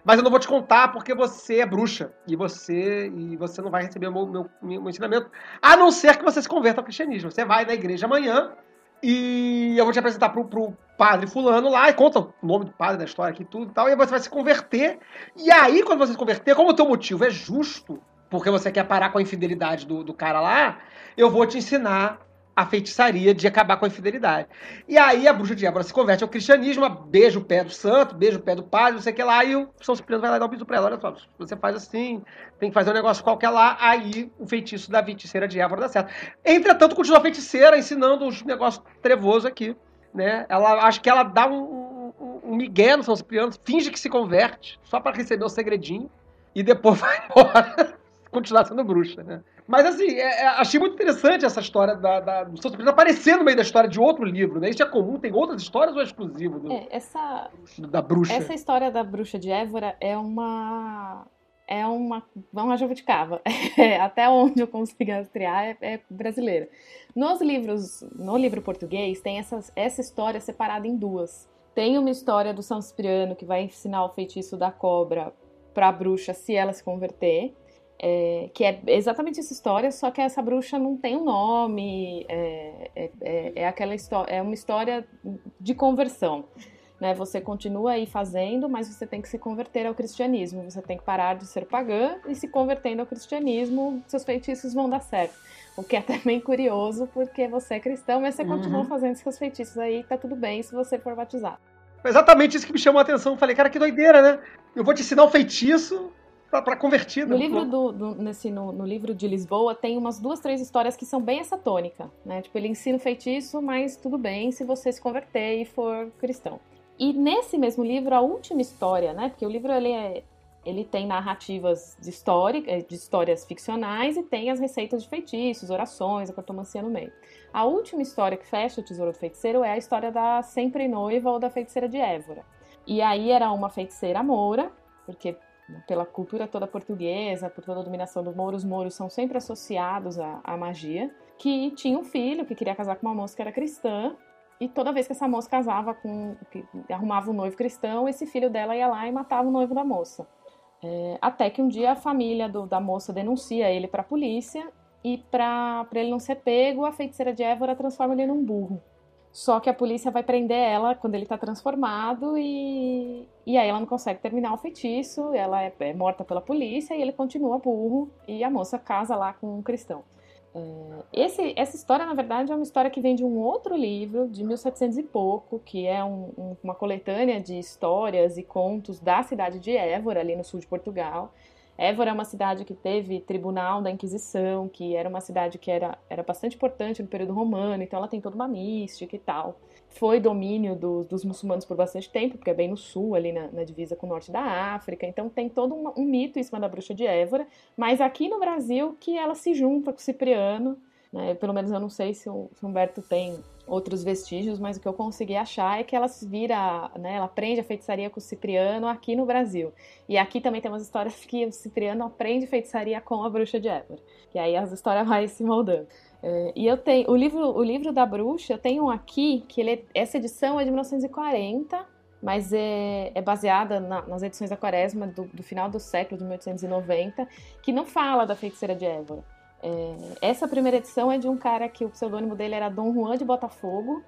Mas eu não vou te contar porque você é bruxa, e você e você não vai receber o meu, meu, meu ensinamento, a não ser que você se converta ao cristianismo. Você vai na igreja amanhã, e eu vou te apresentar pro, pro padre fulano lá, e conta o nome do padre da história aqui tudo e tal, e você vai se converter. E aí, quando você se converter, como o teu motivo é justo, porque você quer parar com a infidelidade do, do cara lá, eu vou te ensinar a feitiçaria de acabar com a infidelidade. E aí a bruxa de Évora se converte ao cristianismo, beija o pé do santo, beija o pé do padre, não sei o que lá, e o São Cipriano vai lá dar um piso pra ela. Olha só, você faz assim, tem que fazer um negócio qualquer lá, aí o feitiço da feiticeira de Évora dá certo. Entretanto, continua a feiticeira ensinando os negócios trevosos aqui. Né? Ela, acho que ela dá um, um, um migué no São Cipriano, finge que se converte, só para receber o segredinho, e depois vai embora, continuar sendo bruxa, né? Mas assim, é, é, achei muito interessante essa história da, da, do Santo Cristo aparecer no meio da história de outro livro, né? Isso é comum, tem outras histórias ou é exclusivo do, é, essa, da bruxa? Essa história da bruxa de Évora é uma. É uma. Uma jabuticaba. É, até onde eu consigo rastrear é, é brasileira. Nos livros, no livro português, tem essa, essa história separada em duas. Tem uma história do São Cipriano que vai ensinar o feitiço da cobra para a bruxa se ela se converter. É, que é exatamente essa história, só que essa bruxa não tem um nome, é, é, é, é aquela história, é uma história de conversão. Né? Você continua aí fazendo, mas você tem que se converter ao cristianismo. Você tem que parar de ser pagã e se convertendo ao cristianismo, seus feitiços vão dar certo. O que é bem curioso, porque você é cristão, mas você uhum. continua fazendo seus feitiços aí, tá tudo bem se você for batizado. Exatamente isso que me chamou a atenção. Falei, cara, que doideira, né? Eu vou te ensinar um feitiço, para convertida. No livro do, do nesse, no, no, livro de Lisboa tem umas duas, três histórias que são bem essa tônica, né? Tipo, ele ensina o feitiço, mas tudo bem se você se converter e for cristão. E nesse mesmo livro, a última história, né? Porque o livro ele é, ele tem narrativas de, história, eh, de histórias ficcionais e tem as receitas de feitiços, orações, a cartomancia no meio. A última história que fecha o Tesouro do Feiticeiro é a história da sempre noiva ou da feiticeira de Évora. E aí era uma feiticeira moura, porque pela cultura toda portuguesa, por toda a dominação do Moro, os mouros são sempre associados à, à magia, que tinha um filho que queria casar com uma moça que era cristã, e toda vez que essa moça casava com. arrumava um noivo cristão, esse filho dela ia lá e matava o noivo da moça. É, até que um dia a família do, da moça denuncia ele para a polícia e para ele não ser pego, a feiticeira de Évora transforma ele num burro. Só que a polícia vai prender ela quando ele está transformado e, e aí ela não consegue terminar o feitiço, ela é, é morta pela polícia e ele continua burro e a moça casa lá com um cristão. É, esse, essa história, na verdade, é uma história que vem de um outro livro, de 1700 e pouco, que é um, um, uma coletânea de histórias e contos da cidade de Évora, ali no sul de Portugal. Évora é uma cidade que teve tribunal da Inquisição, que era uma cidade que era, era bastante importante no período romano, então ela tem toda uma mística e tal. Foi domínio do, dos muçulmanos por bastante tempo, porque é bem no sul, ali na, na divisa com o norte da África, então tem todo um, um, mito em cima da bruxa de Évora, mas aqui no Brasil que ela se junta com o Cipriano, né? pelo menos eu não sei se o, se o Humberto tem outros vestígios, mas o que eu consegui achar é que ela vira, né, ela aprende a feitiçaria com o Cipriano aqui no Brasil. E aqui também tem umas histórias que o Cipriano aprende feitiçaria com a bruxa de Évora. E aí as histórias vai se moldando. É, e eu tenho o livro, o livro da bruxa, eu tenho um aqui que ele, essa edição é de 1940, mas é, é baseada na, nas edições da Quaresma do, do final do século de 1890, que não fala da feiticeira de Évora. É, essa primeira edição é de um cara que o pseudônimo dele era Dom Juan de Botafogo.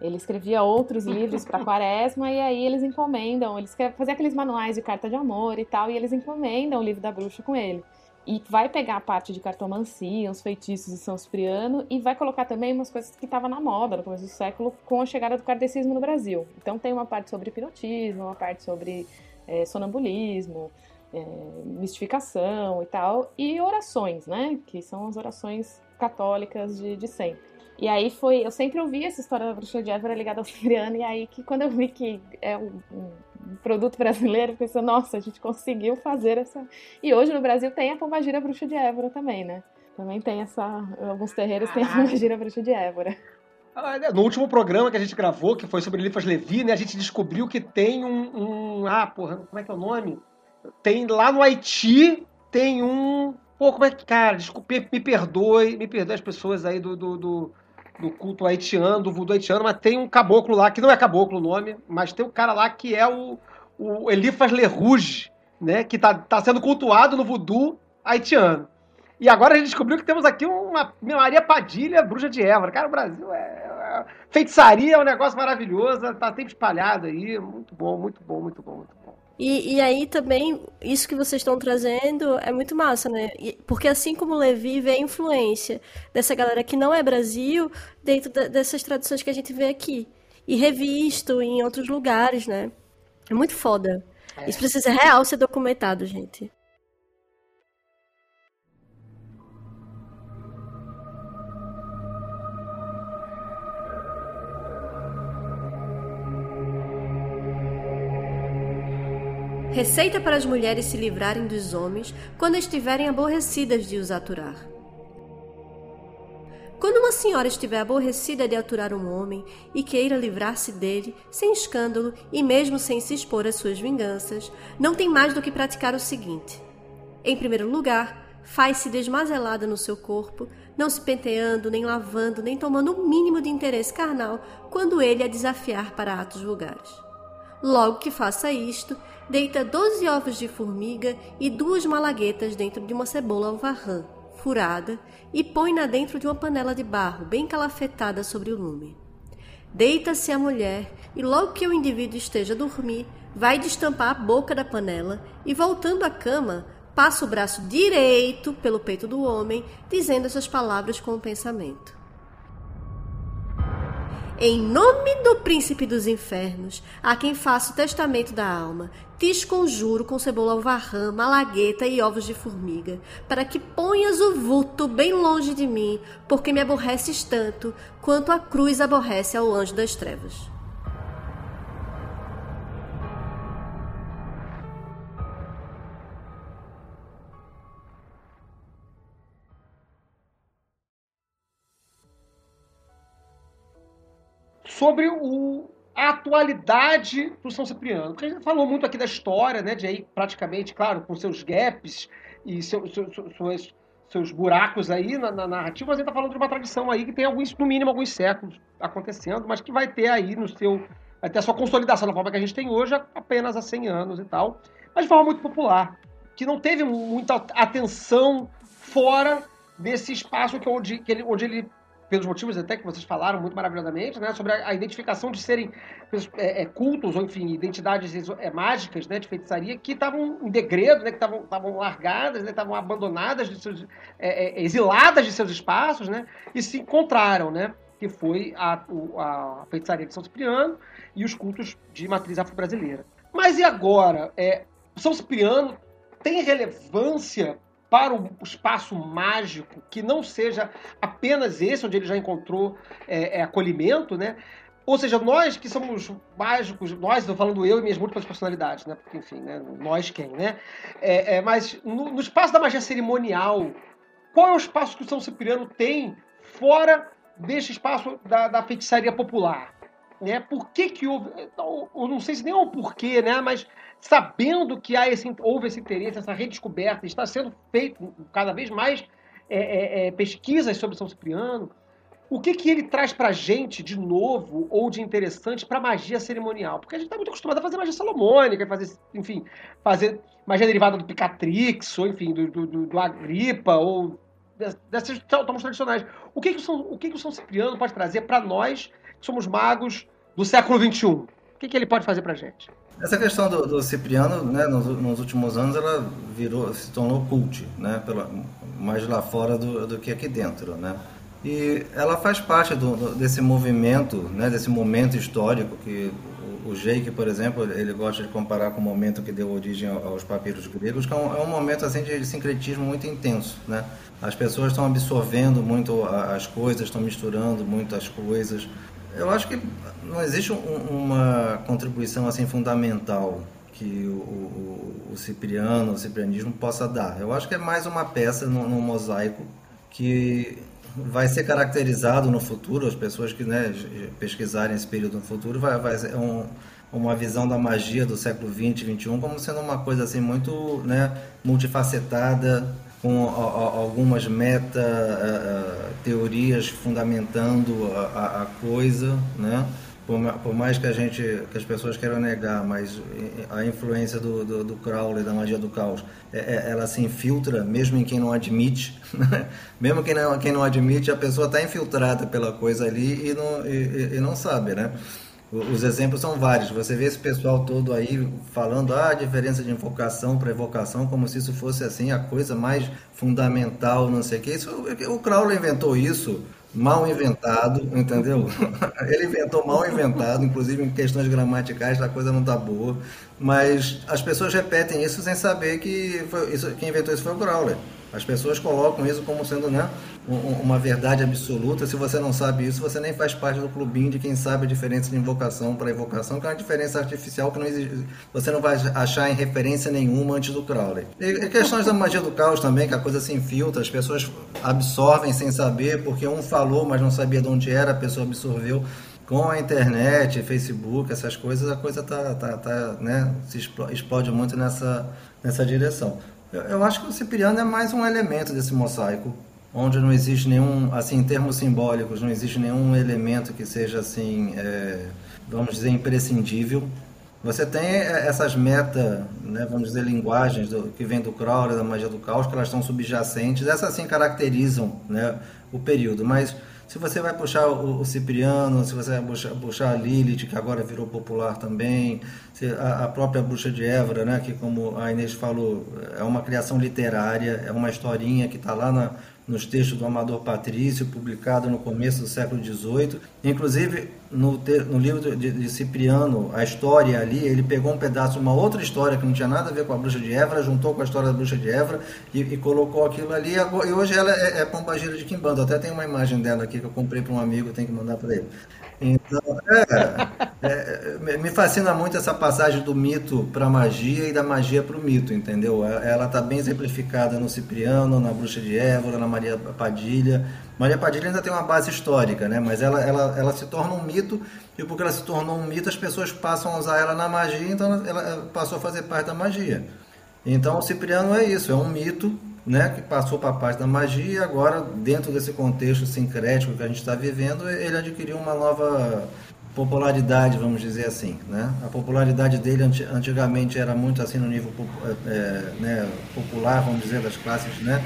Ele escrevia outros livros para Quaresma e aí eles encomendam, eles faziam aqueles manuais de carta de amor e tal, e eles encomendam o livro da bruxa com ele. E vai pegar a parte de cartomancia, os feitiços de São Cipriano e vai colocar também umas coisas que estavam na moda no começo do século com a chegada do kardecismo no Brasil. Então tem uma parte sobre hipnotismo, uma parte sobre é, sonambulismo, é, mistificação e tal, e orações, né? Que são as orações católicas de, de sempre. E aí foi, eu sempre ouvi essa história da bruxa de Évora ligada ao Cipriano, e aí que quando eu vi que é um, um produto brasileiro, eu pensei, nossa, a gente conseguiu fazer essa. E hoje no Brasil tem a Pombagira Bruxa de Évora também, né? Também tem essa. Alguns terreiros têm a Pombagira Bruxa de Évora. No último programa que a gente gravou, que foi sobre Elifas Levi, né, a gente descobriu que tem um, um. Ah, porra, como é que é o nome? Tem lá no Haiti, tem um. Pô, como é que. Cara, desculpe, me perdoe, me perdoe as pessoas aí do, do, do, do culto haitiano, do voodoo haitiano, mas tem um caboclo lá, que não é caboclo o nome, mas tem um cara lá que é o, o Elifas Rouge, né? Que tá, tá sendo cultuado no voodoo haitiano. E agora a gente descobriu que temos aqui uma Maria Padilha, bruxa de Évora. Cara, o Brasil é, é. Feitiçaria é um negócio maravilhoso, tá sempre espalhado aí. Muito bom, muito bom, muito bom, muito bom. E, e aí também, isso que vocês estão trazendo é muito massa, né? Porque assim como o Levi vê a influência dessa galera que não é Brasil dentro dessas tradições que a gente vê aqui. E revisto em outros lugares, né? É muito foda. É. Isso precisa real ser documentado, gente. Receita para as mulheres se livrarem dos homens quando estiverem aborrecidas de os aturar. Quando uma senhora estiver aborrecida de aturar um homem e queira livrar-se dele, sem escândalo e mesmo sem se expor às suas vinganças, não tem mais do que praticar o seguinte: em primeiro lugar, faz-se desmazelada no seu corpo, não se penteando, nem lavando, nem tomando o mínimo de interesse carnal quando ele a desafiar para atos vulgares. Logo que faça isto, deita 12 ovos de formiga e duas malaguetas dentro de uma cebola alvarrã, furada, e põe-na dentro de uma panela de barro bem calafetada sobre o lume. Deita-se a mulher e logo que o indivíduo esteja a dormir, vai destampar a boca da panela e, voltando à cama, passa o braço direito pelo peito do homem, dizendo essas palavras com o pensamento. Em nome do príncipe dos infernos, a quem faço o testamento da alma, te esconjuro com cebola alvarrã, malagueta e ovos de formiga, para que ponhas o vulto bem longe de mim, porque me aborreces tanto quanto a cruz aborrece ao anjo das trevas. Sobre o, a atualidade do São Cipriano. Porque a gente falou muito aqui da história, né? De aí praticamente, claro, com seus gaps e seu, seu, seus, seus buracos aí na, na narrativa, mas a gente está falando de uma tradição aí que tem alguns, no mínimo alguns séculos acontecendo, mas que vai ter aí no seu. Vai ter a sua consolidação na forma que a gente tem hoje apenas há 100 anos e tal, mas de forma muito popular, que não teve muita atenção fora desse espaço que onde, que ele, onde ele pelos motivos até que vocês falaram muito maravilhosamente, né, sobre a, a identificação de serem é, é, cultos ou enfim identidades é, mágicas, né, de feitiçaria que estavam em degredo, né, que estavam largadas, né, estavam abandonadas, de seus, é, é, exiladas de seus espaços, né, e se encontraram, né, que foi a, a feitiçaria de São Cipriano e os cultos de matriz afro-brasileira. Mas e agora? É, São Cipriano tem relevância para o espaço mágico que não seja apenas esse onde ele já encontrou é, é, acolhimento, né? Ou seja, nós que somos mágicos, nós, estou falando eu e minhas múltiplas personalidades, né? Porque, enfim, né? nós quem, né? É, é mas no, no, espaço da magia cerimonial, qual é o espaço que o São Cipriano tem fora deste espaço da, da feitiçaria popular? Né? Por que que houve... Eu não sei se nem é o porquê, né? Mas sabendo que há esse, houve esse interesse, essa redescoberta, está sendo feito cada vez mais é, é, é, pesquisas sobre São Cipriano, o que, que ele traz para a gente de novo ou de interessante para magia cerimonial? Porque a gente está muito acostumado a fazer magia salomônica, fazer, enfim, fazer magia derivada do Picatrix, ou enfim, do, do, do Agripa, ou dessas tomos tradicionais. O que, que, o São, o que, que o São Cipriano pode trazer para nós, que somos magos do século XXI? O que, que ele pode fazer para a gente? Essa questão do, do Cipriano, né, nos, nos, últimos anos, ela virou, se tornou cult, né, pela, mais lá fora do, do que aqui dentro, né. E ela faz parte do, do, desse movimento, né, desse momento histórico que o, o Jake, por exemplo, ele gosta de comparar com o momento que deu origem aos papiros gregos, que é um, é um momento assim de sincretismo muito intenso, né. As pessoas estão absorvendo muito as coisas, estão misturando muitas coisas, eu acho que não existe um, uma contribuição assim fundamental que o, o, o, Cipriano, o ciprianismo possa dar. Eu acho que é mais uma peça no, no mosaico que vai ser caracterizado no futuro, as pessoas que né, pesquisarem esse período no futuro, vai, vai ser um, uma visão da magia do século 20 21 como sendo uma coisa assim muito né, multifacetada, com algumas meta uh, teorias fundamentando a, a, coisa, né? Por, por, mais que a gente, que as pessoas queiram negar, mas a influência do, do, do Crowley, da magia do caos, é, é, ela se infiltra, mesmo em quem não admite, né? mesmo quem não, quem não admite, a pessoa está infiltrada pela coisa ali e não, e, e não sabe, né? Os exemplos são vários. Você vê esse pessoal todo aí falando ah, a diferença de invocação para evocação, como se isso fosse assim a coisa mais fundamental, não sei o que. Isso, o Crowley inventou isso mal inventado, entendeu? Ele inventou mal inventado, inclusive em questões gramaticais a coisa não está boa. Mas as pessoas repetem isso sem saber que foi, isso, quem inventou isso foi o Crowley. As pessoas colocam isso como sendo né, uma verdade absoluta. Se você não sabe isso, você nem faz parte do clubinho de quem sabe a diferença de invocação para invocação, que é uma diferença artificial que não existe, você não vai achar em referência nenhuma antes do Crowley. E questões da magia do caos também, que a coisa se infiltra, as pessoas absorvem sem saber, porque um falou, mas não sabia de onde era, a pessoa absorveu com a internet, Facebook, essas coisas, a coisa tá, tá, tá né, se explode muito nessa, nessa direção. Eu acho que o Cipriano é mais um elemento desse mosaico, onde não existe nenhum, assim, em termos simbólicos, não existe nenhum elemento que seja, assim, é, vamos dizer, imprescindível. Você tem é, essas meta, né, vamos dizer, linguagens do, que vem do Crowley, da magia do caos, que elas estão subjacentes, essas, assim, caracterizam né, o período, mas se você vai puxar o, o Cipriano, se você vai puxar, puxar, a Lilith, que agora virou popular também, a, a, própria Bruxa de Évora, né, que como a Inês falou, é uma criação literária, é uma historinha que está lá na, nos textos do Amador Patrício, publicado no começo do século XVIII. Inclusive, no, no livro de, de, Cipriano, a história ali, ele pegou um pedaço uma outra história que não tinha nada a ver com a Bruxa de Évora, juntou com a história da Bruxa de Évora e, e colocou aquilo ali. E hoje ela é, é pombagira de Quimbanda. Até tem uma imagem dela aqui que eu comprei para um amigo, tenho que mandar para ele. Então, é, é, é, me fascina muito essa passagem do mito para a magia e da magia para o mito, entendeu? Ela está bem exemplificada no Cipriano, na Bruxa de Évora, na Maria Padilha. Maria Padilha ainda tem uma base histórica, né? mas ela, ela, ela se torna um mito e porque ela se tornou um mito, as pessoas passam a usar ela na magia, então ela passou a fazer parte da magia. Então o Cipriano é isso, é um mito né, que passou para a parte da magia agora, dentro desse contexto sincrético que a gente está vivendo, ele adquiriu uma nova popularidade, vamos dizer assim. Né? A popularidade dele antigamente era muito assim no nível é, né, popular, vamos dizer, das classes né,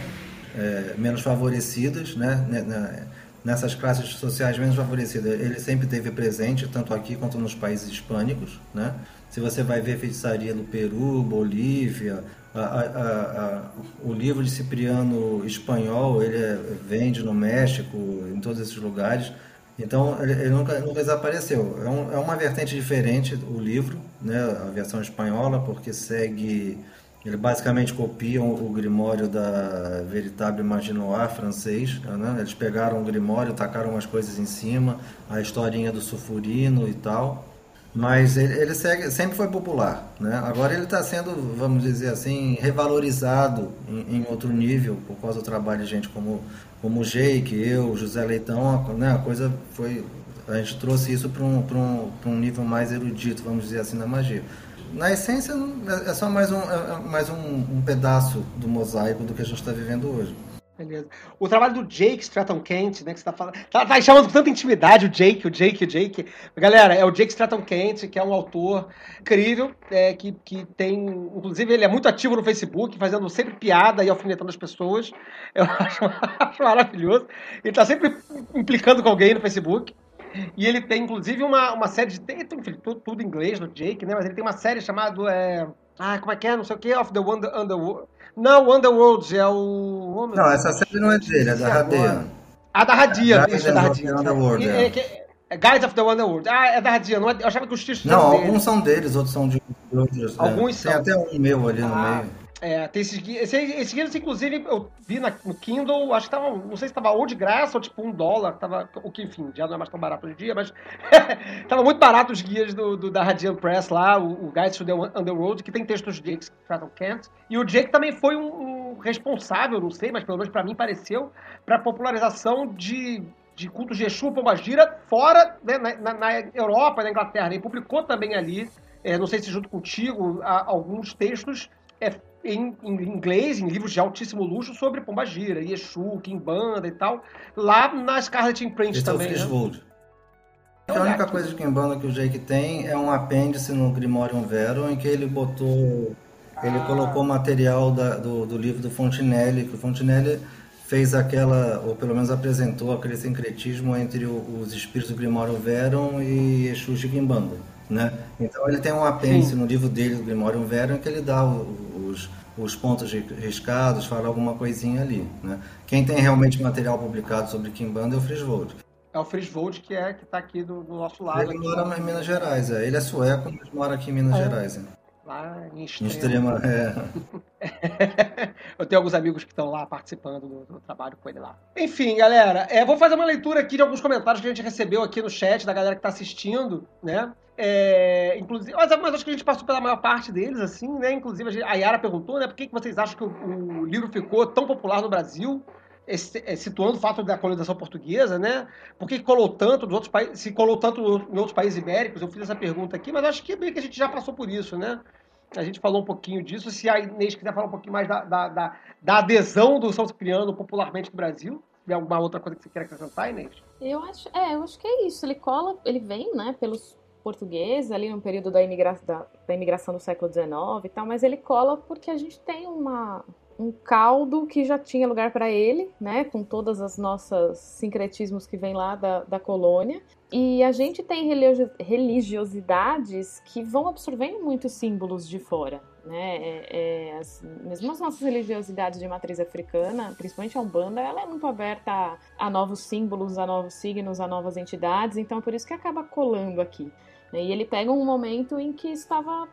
é, menos favorecidas, né, né, nessas classes sociais menos favorecidas. Ele sempre teve presente, tanto aqui quanto nos países hispânicos. Né? Se você vai ver feitiçaria no Peru, Bolívia, a, a, a, o livro de Cipriano espanhol, ele é, vende no México, em todos esses lugares. Então, ele, ele nunca, nunca desapareceu. É, um, é, uma vertente diferente o livro, né, a versão espanhola, porque segue... Ele basicamente copia o Grimório da Veritable Imaginoir francês. Né? Eles pegaram o Grimório, tacaram umas coisas em cima, a historinha do sulfurino e tal. Mas ele, ele segue, sempre foi popular. Né? Agora ele está sendo, vamos dizer assim, revalorizado em, em, outro nível por causa do trabalho de gente como, como o Jake, eu, José Leitão. A, né? a coisa foi. A gente trouxe isso para um, um, um nível mais erudito, vamos dizer assim, na magia. Na essência, é, é só mais um, é, é mais um, um pedaço do mosaico do que a gente está vivendo hoje. Beleza. O trabalho do Jake Stratton Kent, né, que você tá falando. Tá, tá chamando com tanta intimidade o Jake, o Jake, o Jake. Galera, é o Jake Stratton Kent, que é um autor incrível, é, que, que tem. Inclusive, ele é muito ativo no Facebook, fazendo sempre piada e alfinetando as pessoas. Eu acho, acho maravilhoso. Ele tá sempre implicando com alguém no Facebook. E ele tem, inclusive, uma, uma série de. Tem, tudo, tudo em inglês no Jake, né? Mas ele tem uma série chamada. É, ah, como é que é? Não sei o que, Of the Wonder, Underworld. Não, Underworld é o. Oh, não, essa série não é dele, é da Radian. A da Radian, isso, é da Radian. Underworld, é. É, é Guides of the Underworld. Ah, é da Radian. Não é, eu achava que os títulos Não, alguns dele. são deles, outros são de outros. É. Alguns são. Tem até um meu ali no ah. meio. É, tem esses guias. Esses, guias, inclusive, eu vi na, no Kindle, acho que tava. Não sei se tava ou de graça ou tipo um dólar. Tava, o que, enfim, já não é mais tão barato hoje em dia, mas. tava muito barato os guias do, do da Radiant Press lá, o, o Guide to the Underworld, que tem textos de Jake Stratton Kent. E o Jake também foi um, um responsável, não sei, mas pelo menos para mim pareceu, pra popularização de de cultos de Exu, Pombagira, fora, né, na, na, Europa, na Inglaterra. Ele publicou também ali, é, não sei se junto contigo, alguns textos é, em, em, inglês, em livros de altíssimo luxo, sobre Pombagira, Yeshu, Kimbanda e tal, lá na Scarlet Imprint Esse também. É o Friswold. Né? A única coisa de Kimbanda que o Jake tem é um apêndice no Grimorium Verum em que ele botou. Ele ah. colocou material da, do, do livro do Fontinelli, que o Fontinelli fez aquela, ou pelo menos apresentou aquele sincretismo entre o, os espíritos do Grimório Verum e Exu de Kimbanda, né? Então ele tem um apêndice Sim. no livro dele, do Grimório Verum, que ele dá os, os pontos riscados, fala alguma coisinha ali, né? Quem tem realmente material publicado sobre Kimbanda é o Frisvold. É o Frisvold que é que está aqui do, do, nosso lado. Ele mora em Minas Gerais, é. Ele é sueco, mas mora aqui em Minas é. Gerais. É lá em Extrema. Extrema é. eu tenho alguns amigos que estão lá participando do, do, trabalho com ele lá. Enfim, galera, é, vou fazer uma leitura aqui de alguns comentários que a gente recebeu aqui no chat da galera que está assistindo, né? É, inclusive, mas, mas, acho que a gente passou pela maior parte deles, assim, né? Inclusive, a Yara perguntou, né? Por que, que vocês acham que o, o livro ficou tão popular no Brasil? É, situando o fato da colonização portuguesa, né? Por que colou tanto dos outros países, se colou tanto em outros países ibéricos? Eu fiz essa pergunta aqui, mas acho que bem que a gente já passou por isso, né? A gente falou um pouquinho disso. Se a Inês quiser falar um pouquinho mais da, da, da, da adesão do São Cipriano popularmente no Brasil, tem alguma outra coisa que você queira acrescentar, Inês? Eu acho, é, eu acho que é isso. Ele cola, ele vem, né, pelos portugueses ali no período da, imigra da, da imigração do século XIX e tal, mas ele cola porque a gente tem uma, um caldo que já tinha lugar para ele, né, com todas as nossas sincretismos que vem lá da, da colônia. E a gente tem religiosidades que vão absorvendo muitos símbolos de fora, né? É, é, as, mesmo as nossas religiosidades de matriz africana, principalmente a Umbanda, ela é muito aberta a, a novos símbolos, a novos signos, a novas entidades, então é por isso que acaba colando aqui. Né? E ele pega um momento em que estava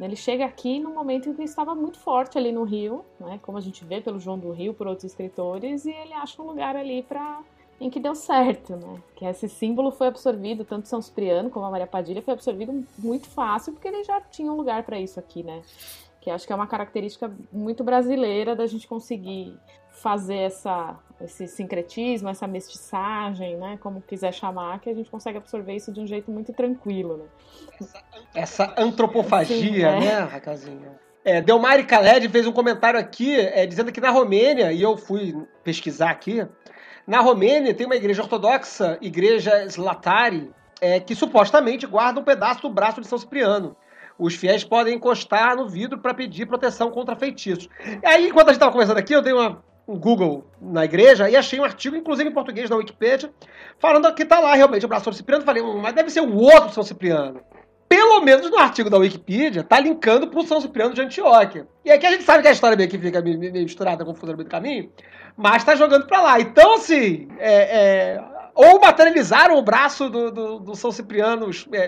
ele chega aqui no momento em que estava muito forte ali no Rio, né, como a gente vê pelo João do Rio, por outros escritores, e ele acha um lugar ali para em que deu certo, né? Que esse símbolo foi absorvido, tanto São Cipriano como a Maria Padilha foi absorvido muito fácil, porque ele já tinha um lugar para isso aqui, né? Que acho que é uma característica muito brasileira da gente conseguir fazer essa, esse sincretismo, essa mestiçagem, né? Como quiser chamar, que a gente consegue absorver isso de um jeito muito tranquilo, né? Essa antropofagia, Sim, é. né, Raquelzinha? É, Delmari Khaled fez um comentário aqui é, dizendo que na Romênia, e eu fui pesquisar aqui, na Romênia tem uma igreja ortodoxa, igreja Slatari, é, que supostamente guarda um pedaço do braço de São Cipriano. Os fiéis podem encostar no vidro para pedir proteção contra feitiços. E aí, enquanto a gente estava conversando aqui, eu dei uma, um Google na igreja e achei um artigo, inclusive em português, na Wikipedia, falando que está lá realmente o braço São Cipriano. Falei, "Hum, mas deve ser o outro São Cipriano pelo menos no artigo da Wikipedia, tá linkando pro São Cipriano de Antioquia. E aqui a gente sabe que a história meio que fica meio, misturada, confusa no meio do caminho, mas tá jogando pra lá. Então, assim, é, é, ou materializaram o braço do, do, do São Cipriano, é,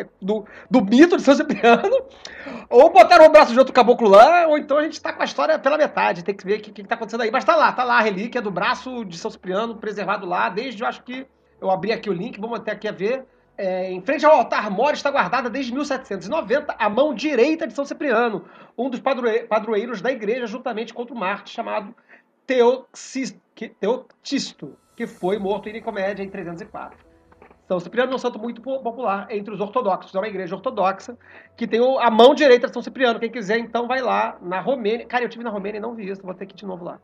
é, do, do mito de São Cipriano, ou botaram o braço de outro caboclo lá, ou então a gente tá com a história pela metade, tem que ver o que, que tá acontecendo aí. Mas tá lá, tá lá a relíquia do braço de São Cipriano, preservado lá, desde, eu acho que, eu abri aqui o link, vamos até aqui ver, é, em frente ao altar mor está guardada desde 1790 a mão direita de São Cipriano, um dos padroe- padroeiros da igreja, juntamente contra o Marte, chamado Teoxis- que- Teoctisto, que foi morto em Nicomédia em 304. São Cipriano é um santo muito po- popular entre os ortodoxos. É uma igreja ortodoxa que tem a mão direita de São Cipriano. Quem quiser, então, vai lá na Romênia. Cara, eu tive na Romênia e não vi isso, vou ter que ir de novo lá.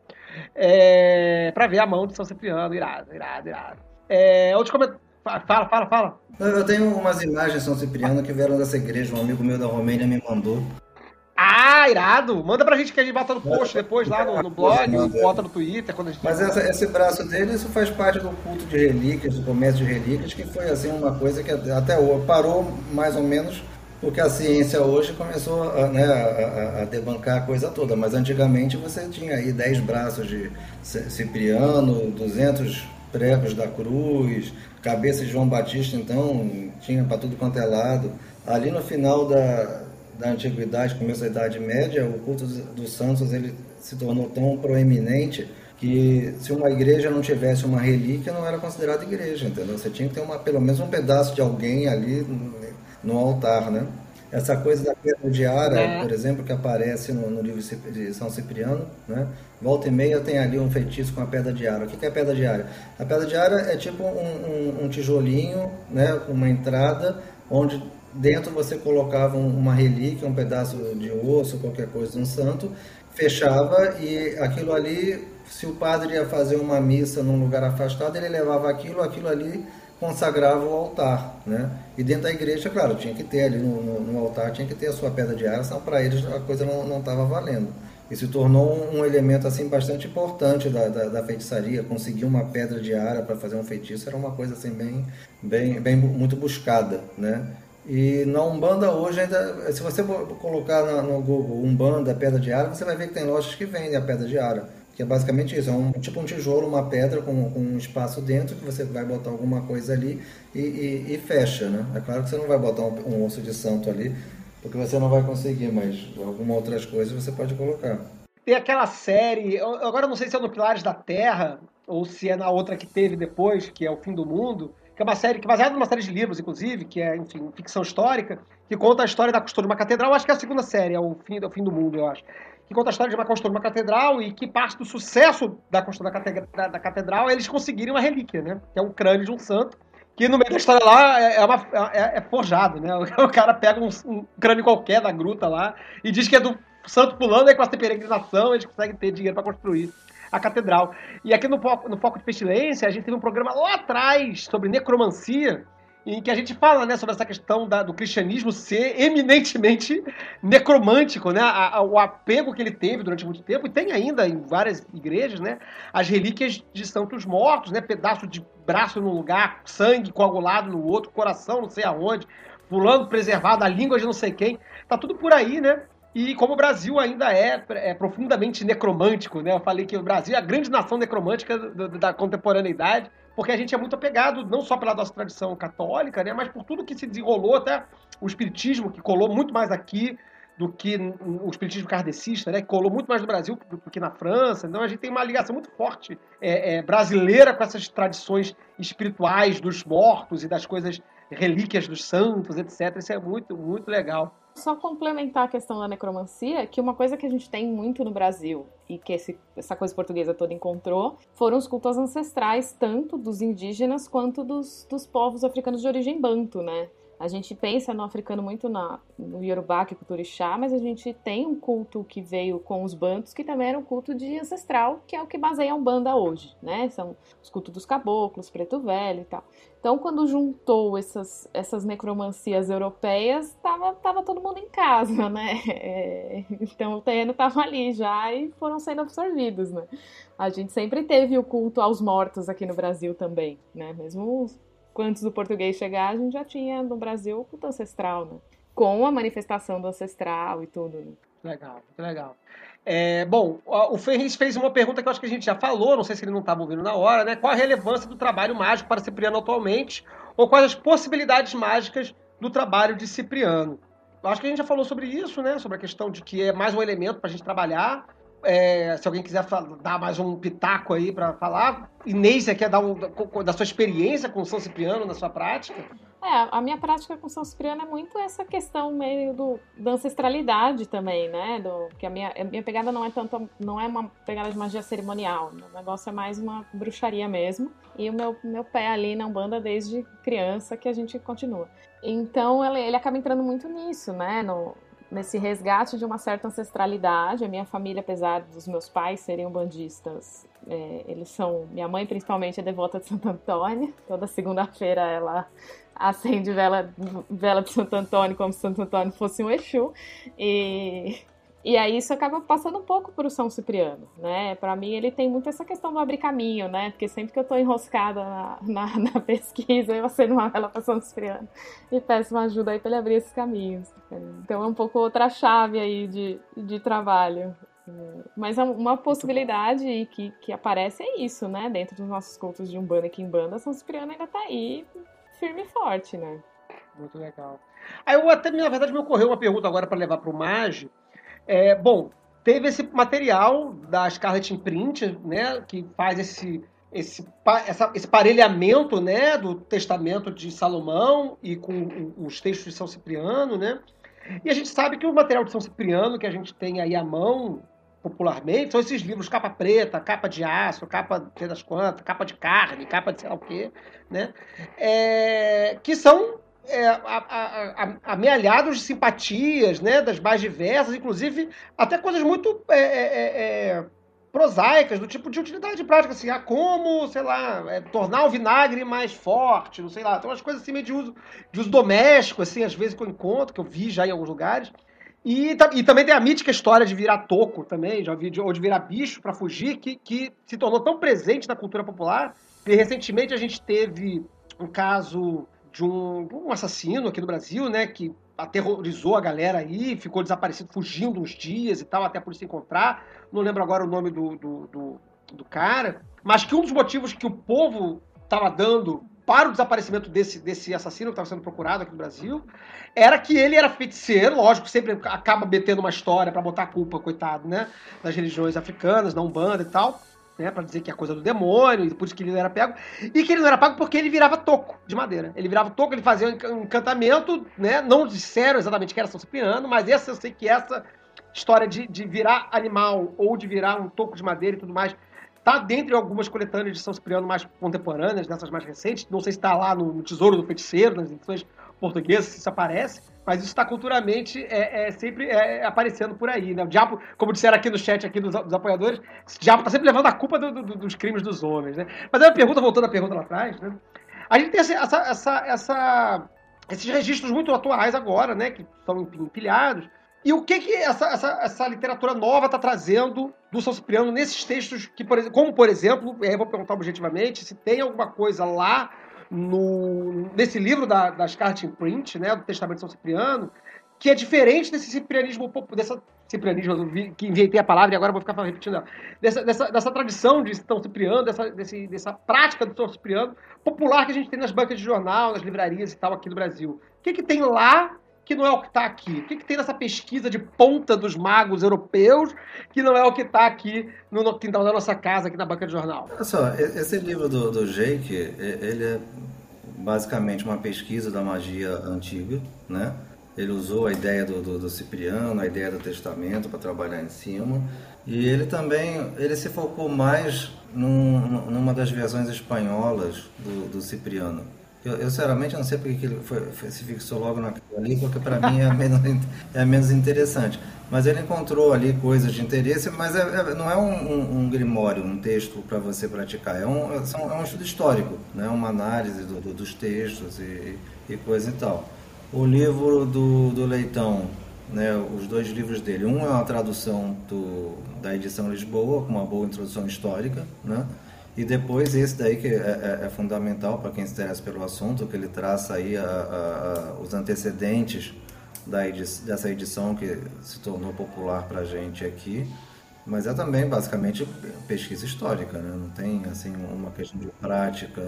É, pra ver a mão de São Cipriano. Irado, irado, irado. É, outros comentários. Fala, fala, fala. Eu tenho umas imagens de São Cipriano que vieram dessa igreja, um amigo meu da Romênia me mandou. Ah, irado! Manda pra gente que a gente bota no post depois lá no, no blog, bota no Twitter quando a gente. Mas essa- esse braço dele, isso faz parte do culto de relíquias, do comércio de relíquias, que foi assim uma coisa que até hoje parou mais ou menos porque a ciência hoje começou a, né, a- a- debancar a coisa toda. Mas antigamente você tinha aí 10 braços de Cipriano, 200 pregos da cruz, cabeça de João Batista, então tinha para tudo quanto é lado. Ali no final da, da antiguidade, começo da Idade Média, o culto dos santos ele se tornou tão proeminente que se uma igreja não tivesse uma relíquia, não era considerada igreja, entendeu? Você tinha que ter uma, pelo menos um pedaço de alguém ali no- no altar, né? Essa coisa da pedra de Ara, É. por exemplo, que aparece no, no livro de São Cipriano, né? Volta e meia tem ali um feitiço com a pedra de Ara. O que que é a pedra de Ara? A pedra de Ara é tipo um, um- um tijolinho, né? Uma entrada onde dentro você colocava um- uma relíquia, um pedaço de osso, qualquer coisa de um santo, fechava e aquilo ali, se o padre ia fazer uma missa num lugar afastado, ele levava aquilo, aquilo ali consagrava o altar, né? E dentro da igreja, claro, tinha que ter ali no, no- no altar, tinha que ter a sua pedra de ar, senão para eles a coisa não estava valendo. E se tornou um, elemento assim bastante importante da, da, da feitiçaria. Conseguir uma pedra de ara para fazer um feitiço era uma coisa assim bem, bem, bem muito buscada, né? E na Umbanda hoje ainda, se você colocar no Google Umbanda pedra de ara, você vai ver que tem lojas que vendem a pedra de ara. Que é basicamente isso, é um, tipo um tijolo, uma pedra com, com um espaço dentro, que você vai botar alguma coisa ali e, e- e fecha, né? É claro que você não vai botar um, um osso de santo ali, porque você não vai conseguir, mas algumas outras coisas você pode colocar. Tem aquela série, agora não sei se é no Pilares da Terra ou se é na outra que teve depois, que é O Fim do Mundo, que é uma série que é baseada numa série de livros, inclusive, que é, enfim, ficção histórica, que conta a história da construção de uma catedral. Acho que é a segunda série, é o fim, é o fim do Mundo, eu acho. Que conta a história de uma construção de uma catedral e que parte do sucesso da construção da, cate- da- da catedral é eles conseguirem uma relíquia, né? Que é um crânio de um santo. Que no meio da história lá é, é uma, é, é forjado, né? O cara pega um, um crânio qualquer da gruta lá e diz que é do santo pulando, aí com essa peregrinação eles conseguem ter dinheiro para construir a catedral. E aqui no foco, no foco de Pestilência, a gente teve um programa lá atrás sobre necromancia, em que a gente fala né, sobre essa questão da- do cristianismo ser eminentemente necromântico, né? A- a- o apego que ele teve durante muito tempo, e tem ainda em várias igrejas, né? As relíquias de santos mortos, né? Pedaço de braço num lugar, sangue coagulado no outro, coração não sei aonde, pulando preservado, a língua de não sei quem. Tá tudo por aí, né? E como o Brasil ainda é, é profundamente necromântico, né? Eu falei que o Brasil é a grande nação necromântica do- do- da contemporaneidade, porque a gente é muito apegado não só pela nossa tradição católica, né? Mas por tudo que se desenrolou, até o espiritismo que colou muito mais aqui do que o espiritismo kardecista, né, que colou muito mais no Brasil do que na França. Então a gente tem uma ligação muito forte é, é, brasileira com essas tradições espirituais dos mortos e das coisas relíquias dos santos, etc. Isso é muito, muito legal. Só complementar a questão da necromancia, que uma coisa que a gente tem muito no Brasil e que esse, essa coisa portuguesa toda encontrou foram os cultos ancestrais, tanto dos indígenas quanto dos, dos povos africanos de origem banto, né? A gente pensa no africano muito na, no Yorubá, que é cultura Ixá, mas a gente tem um culto que veio com os bantos, que também era um culto de ancestral, que é o que baseia a Umbanda hoje, né? São os cultos dos caboclos, preto velho e tal. Então, quando juntou essas, essas necromancias europeias, tava, tava todo mundo em casa, né? É, então, o terreno tava ali já e foram sendo absorvidos, né? A gente sempre teve o culto aos mortos aqui no Brasil também, né? Mesmo antes do português chegar, a gente já tinha no Brasil o culto ancestral, né? Com a manifestação do ancestral e tudo. Né? Legal, muito legal. É, bom, o Ferris fez uma pergunta que eu acho que a gente já falou, não sei se ele não estava ouvindo na hora, né? Qual a relevância do trabalho mágico para Cipriano atualmente? Ou quais as possibilidades mágicas do trabalho de Cipriano? Eu acho que a gente já falou sobre isso, né? Sobre a questão de que é mais um elemento para a gente trabalhar. É, se alguém quiser dar mais um pitaco aí para falar. Inês, você quer dar um, da sua experiência com São Cipriano na sua prática? É, a minha prática com São Cipriano é muito essa questão meio do, da ancestralidade também, né? Do, que a minha, a minha pegada não é tanto, não é uma pegada de magia cerimonial, o negócio é mais uma bruxaria mesmo. E o meu, meu pé ali na Umbanda desde criança que a gente continua. Então ele, ele acaba entrando muito nisso, né? No, nesse resgate de uma certa ancestralidade. A minha família, apesar dos meus pais serem bandistas, é, eles são. Minha mãe, principalmente, é devota de Santo Antônio. Toda segunda-feira ela acende vela, vela de Santo Antônio como se Santo Antônio fosse um Exu. E e aí isso acaba passando um pouco para o São Cipriano, né? Para mim ele tem muito essa questão do abrir caminho, né? Porque sempre que eu estou enroscada na, na, na, pesquisa, eu acendo uma vela para São Cipriano e peço uma ajuda aí para ele abrir esses caminhos. Então é um pouco outra chave aí de, de trabalho. Mas é uma possibilidade que, que aparece é isso, né? Dentro dos nossos cultos de Umbanda e Kimbanda, São Cipriano ainda está aí firme e forte, né? Muito legal. Aí eu até, na verdade, me ocorreu uma pergunta agora para levar para o Mage, é, bom, teve esse material da Scarlet Imprint, né, que faz esse, esse, essa, esse parelhamento né, do Testamento de Salomão e com os textos de São Cipriano, né? E a gente sabe que o material de São Cipriano que a gente tem aí à mão, popularmente, são esses livros capa preta, capa de aço, capa de das quantas, capa de carne, capa de sei lá o quê, né? É, que são é, amealhados de simpatias, né, das mais diversas, inclusive até coisas muito é, é, é, é prosaicas, do tipo de utilidade prática, assim, ah, como, sei lá, é, tornar o vinagre mais forte, não sei lá, tem umas coisas assim meio de uso, de uso doméstico, assim, às vezes que eu encontro, que eu vi já em alguns lugares. E, e também tem a mítica história de virar toco também, já vi, de, ou de virar bicho para fugir, que, que se tornou tão presente na cultura popular. E recentemente a gente teve um caso de um, um, assassino aqui no Brasil, né, que aterrorizou a galera aí, ficou desaparecido, fugindo uns dias e tal, até a polícia encontrar. Não lembro agora o nome do, do, do, do cara, mas que um dos motivos que o povo estava dando para o desaparecimento desse, desse assassino que estava sendo procurado aqui no Brasil era que ele era feiticeiro, lógico, sempre acaba metendo uma história para botar a culpa, coitado, né, das religiões africanas, da Umbanda e tal né, para dizer que é coisa do demônio, e por isso que ele não era pego, e que ele não era pago porque ele virava toco de madeira. Ele virava toco, ele fazia um encantamento, né, não disseram exatamente que era São Cipriano, mas essa eu sei que essa história de, de virar animal ou de virar um toco de madeira e tudo mais tá dentro de algumas coletâneas de São Cipriano mais contemporâneas, dessas mais recentes, não sei se está lá no Tesouro do Feiticeiro, nas edições portuguesas, se isso aparece, mas isso está culturalmente é, é sempre é, aparecendo por aí, né? O diabo, como disseram aqui no chat aqui dos, dos apoiadores, o diabo está sempre levando a culpa do, do, dos crimes dos homens, né? Mas aí a pergunta, voltando à pergunta lá atrás, né? A gente tem essa, essa, essa, esses registros muito atuais agora, né? Que estão empilhados. E o que, que essa, essa, essa literatura nova está trazendo do São Cipriano nesses textos, que, por, como por exemplo, eu vou perguntar objetivamente, se tem alguma coisa lá no, nesse livro da, das cartas em print, né, do Testamento de São Cipriano, que é diferente desse ciprianismo, dessa ciprianismo, que inventei a palavra e agora vou ficar repetindo dessa, dessa, dessa tradição de São Cipriano, dessa, desse, dessa prática do São Cipriano popular que a gente tem nas bancas de jornal, nas livrarias e tal aqui no Brasil. O que, que tem lá que não é o que está aqui? O que, que tem nessa pesquisa de ponta dos magos europeus que não é o que está aqui no quintal da nossa casa, aqui na banca de jornal? Olha só, esse livro do, do Jake, ele é basicamente uma pesquisa da magia antiga, né? Ele usou a ideia do, do, do Cipriano, a ideia do testamento para trabalhar em cima. E ele também, ele se focou mais num, numa das versões espanholas do, do Cipriano. Eu, eu, sinceramente não sei porque ele foi, foi, se fixou logo naquela ali, porque para mim é menos, é menos interessante. Mas ele encontrou ali coisas de interesse, mas é, é, não é um, um, um, grimório, um texto para você praticar, é um, são, é um estudo histórico, né? uma análise do, do, dos textos e, e coisa e tal. O livro do, do Leitão, né, os dois livros dele, um é uma tradução do, da edição Lisboa, com uma boa introdução histórica, né? E depois esse daí que é, é, é fundamental para quem se interessa pelo assunto, que ele traça aí a, a, a, os antecedentes da edi dessa edição que se tornou popular para a gente aqui. Mas é também basicamente pesquisa histórica, né? não tem assim uma questão de prática,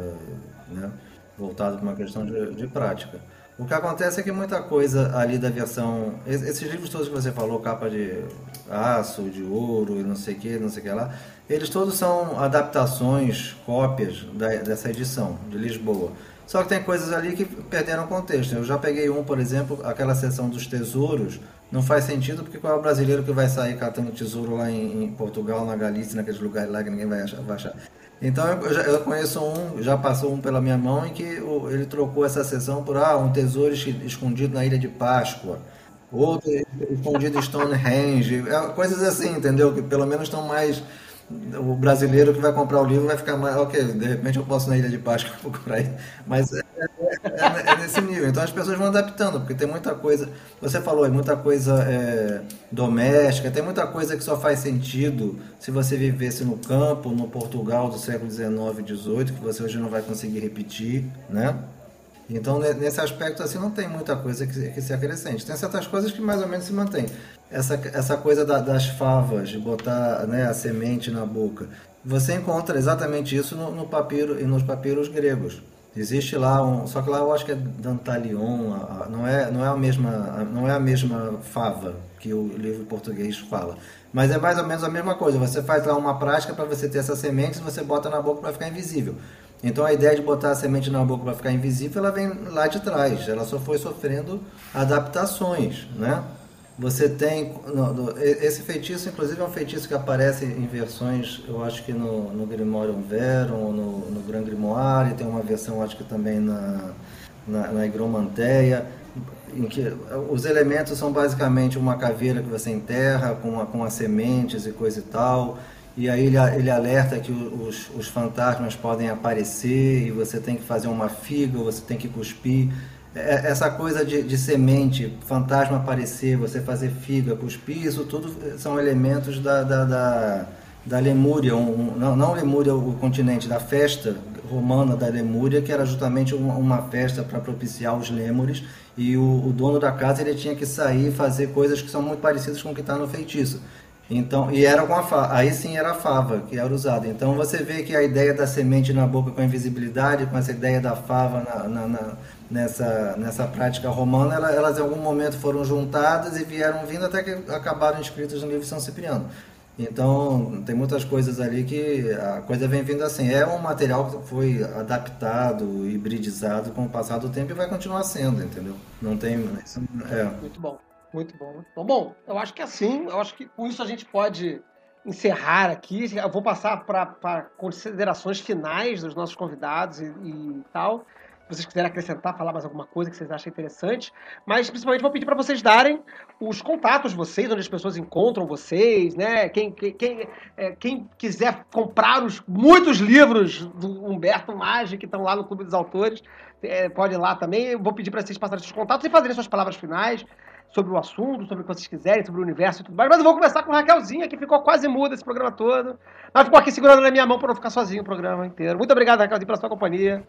né? voltado para uma questão de, de prática. O que acontece é que muita coisa ali da versão. Esses livros todos que você falou, capa de aço, de ouro e não sei o que, não sei o que lá, eles todos são adaptações, cópias da, dessa edição de Lisboa. Só que tem coisas ali que perderam contexto. Eu já peguei um, por exemplo, aquela seção dos tesouros. Não faz sentido porque qual é o brasileiro que vai sair catando tesouro lá em, em Portugal, na Galícia, naqueles lugares lá que ninguém vai achar. Vai achar. Então eu, já, eu, conheço um, já passou um pela minha mão em que o, ele trocou essa sessão por ah, um tesouro escondido na ilha de Páscoa, outro escondido em Stonehenge, é, coisas assim, entendeu? Que pelo menos estão mais o brasileiro que vai comprar o livro vai ficar mais, ok, de repente eu posso na Ilha de Páscoa procurar mas é, é, é, nesse nível. Então as pessoas vão adaptando, porque tem muita coisa, você falou, é muita coisa é, doméstica, tem muita coisa que só faz sentido se você vivesse no campo, no Portugal do século XIX e XVIII, que você hoje não vai conseguir repetir, né? Então, nesse aspecto, assim, não tem muita coisa que, que se acrescente. Tem certas coisas que mais ou menos se mantêm. Essa, essa coisa da, das favas, de botar né, a semente na boca. Você encontra exatamente isso no, no papiro e nos papiros gregos. Existe lá um, só que lá eu acho que é Dantalion, não é, não é a mesma, não é a mesma fava que o livro português fala. Mas é mais ou menos a mesma coisa. Você faz lá uma prática para você ter essa semente, você bota na boca para ficar invisível. Então a ideia de botar a semente na boca para ficar invisível, ela vem lá de trás. Ela só foi sofrendo adaptações, né? Você tem no, esse feitiço, inclusive é um feitiço que aparece em versões, eu acho que no, no Grimorium Verum, no, no Grand Grimoire, tem uma versão, acho que também na, na, na Higromanteia, em que os elementos são basicamente uma caveira que você enterra com, a, com as sementes e coisa e tal e aí ele, ele alerta que os, os fantasmas podem aparecer e você tem que fazer uma figa, você tem que cuspir. É, essa coisa de, de semente, fantasma aparecer, você fazer figa, cuspir, isso tudo são elementos da, da, da, da Lemúria, um, não, não Lemúria o continente, da festa romana da Lemúria, que era justamente uma, uma festa para propiciar os lêmures, e o, o, dono da casa ele tinha que sair e fazer coisas que são muito parecidas com o que está no feitiço. Então, e era com a aí sim era a fava que era usada. Então você vê que a ideia da semente na boca com a invisibilidade, com essa ideia da fava na, na, na, nessa, nessa prática romana, elas, em algum momento foram juntadas e vieram vindo até que acabaram escritas no livro São Cipriano. Então tem muitas coisas ali que a coisa vem vindo assim. É um material que foi adaptado, hibridizado com o passar do tempo e vai continuar sendo, entendeu? Não tem. É. Muito bom. Muito bom, muito bom. Bom, eu acho que assim, eu acho que com isso a gente pode encerrar aqui. Eu vou passar para considerações finais dos nossos convidados e, e tal. Vocês quiserem acrescentar, falar mais alguma coisa que vocês achem interessante. Mas principalmente vou pedir para vocês darem os contatos de vocês, onde as pessoas encontram vocês, né? Quem, quem, quem, é, quem quiser comprar os muitos livros do Humberto Maggi, que estão lá no Clube dos Autores, é, pode ir lá também. Eu vou pedir para vocês passarem seus contatos e fazerem suas palavras finais sobre o assunto, sobre o que vocês quiserem, sobre o universo e tudo mais. Mas eu vou começar com a Raquelzinha, que ficou quase muda esse programa todo. Mas ficou aqui segurando na minha mão para não ficar sozinho o programa inteiro. Muito obrigado, Raquelzinha, pela sua companhia.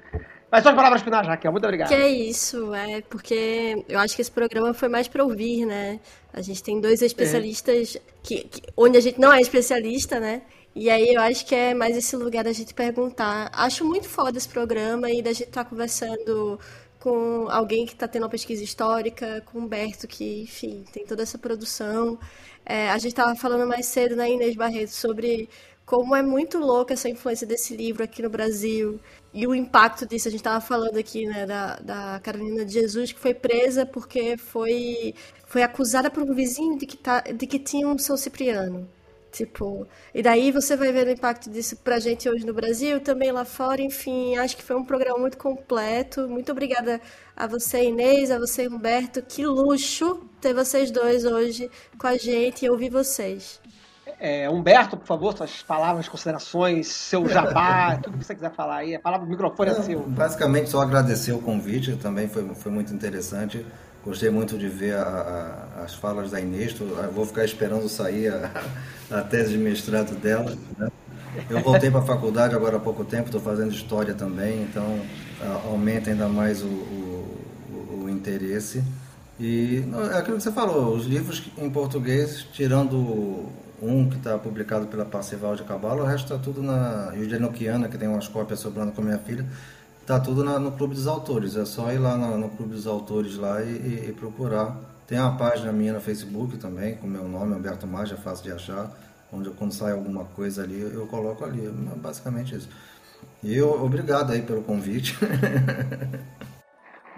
Mas suas palavras finais, Raquel. Muito obrigado. Que é isso, é porque eu acho que esse programa foi mais para ouvir, né? A gente tem dois especialistas é. que, que, onde a gente não é especialista, né? E aí eu acho que é mais esse lugar da gente perguntar. Acho muito foda esse programa e da gente estar tá conversando com alguém que está tendo uma pesquisa histórica, com o Humberto, que, enfim, tem toda essa produção. É, a gente estava falando mais cedo na Inês Barreto sobre como é muito louca essa influência desse livro aqui no Brasil e o impacto disso. A gente estava falando aqui né, da, da Carolina de Jesus, que foi presa porque foi, foi acusada por um vizinho de que, tá, de que tinha um São Cipriano. Tipo, e daí você vai ver o impacto disso pra gente hoje no Brasil, também lá fora, enfim, acho que foi um programa muito completo. Muito obrigada a você, Inês, a você, Humberto. Que luxo ter vocês dois hoje com a gente e ouvir vocês. É, Humberto, por favor, suas palavras, considerações, seu jabá, tudo que você quiser falar aí. A palavra, o microfone é seu. Basicamente, só agradecer o convite, também foi, foi muito interessante. Gostei muito de ver a, a, as falas da Inês. Vou ficar esperando sair a, a tese de mestrado dela. Né? Eu voltei para a faculdade agora há pouco tempo, estou fazendo história também, então aumenta ainda mais o, o, o interesse. E é aquilo que você falou, os livros em português, tirando um que está publicado pela Parcival de Cabalo, o resto está tudo na Eugenoquiana, que tem umas cópias sobrando com a minha filha, está tudo na, no Clube dos Autores. É só ir lá no, no Clube dos Autores lá e, e, e, procurar. Tem uma página minha no Facebook também, com meu nome, Alberto Maggi, é fácil de achar, onde quando sai alguma coisa ali, eu coloco ali. É basicamente isso. E eu, obrigado aí pelo convite.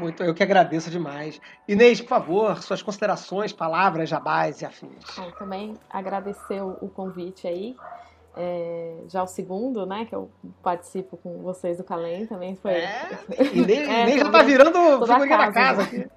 Muito, eu que agradeço demais. Inês, por favor, suas considerações, palavras, jabás e afins. Eu também agradecer o, convite aí. É, já o segundo, né, que eu participo com vocês do Calem também foi. É, Inês, é, Inês já tá virando figurinha da casa. Né?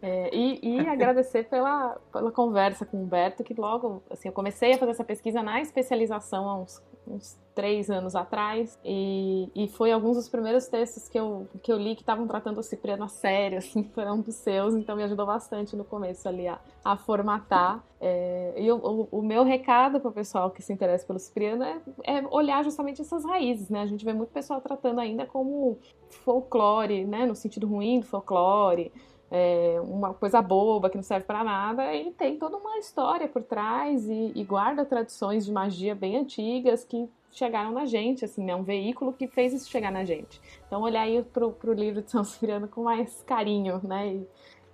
É, e, e agradecer pela, pela conversa com o Humberto, que logo, assim, eu comecei a fazer essa pesquisa na especialização há uns uns três anos atrás, e, e foi alguns dos primeiros textos que eu, que eu li que estavam tratando o Cipriano a sério, assim, foram dos seus, então me ajudou bastante no começo ali a, a formatar. É, e o, o, o, meu recado para o pessoal que se interessa pelo Cipriano é, é, olhar justamente essas raízes, né? A gente vê muito pessoal tratando ainda como folclore, né? No sentido ruim do folclore, é, uma coisa boba que não serve para nada, ele tem toda uma história por trás e, e, guarda tradições de magia bem antigas que chegaram na gente, assim, é né? um veículo que fez isso chegar na gente. Então olhar aí pro, pro livro de São Cipriano com mais carinho, né?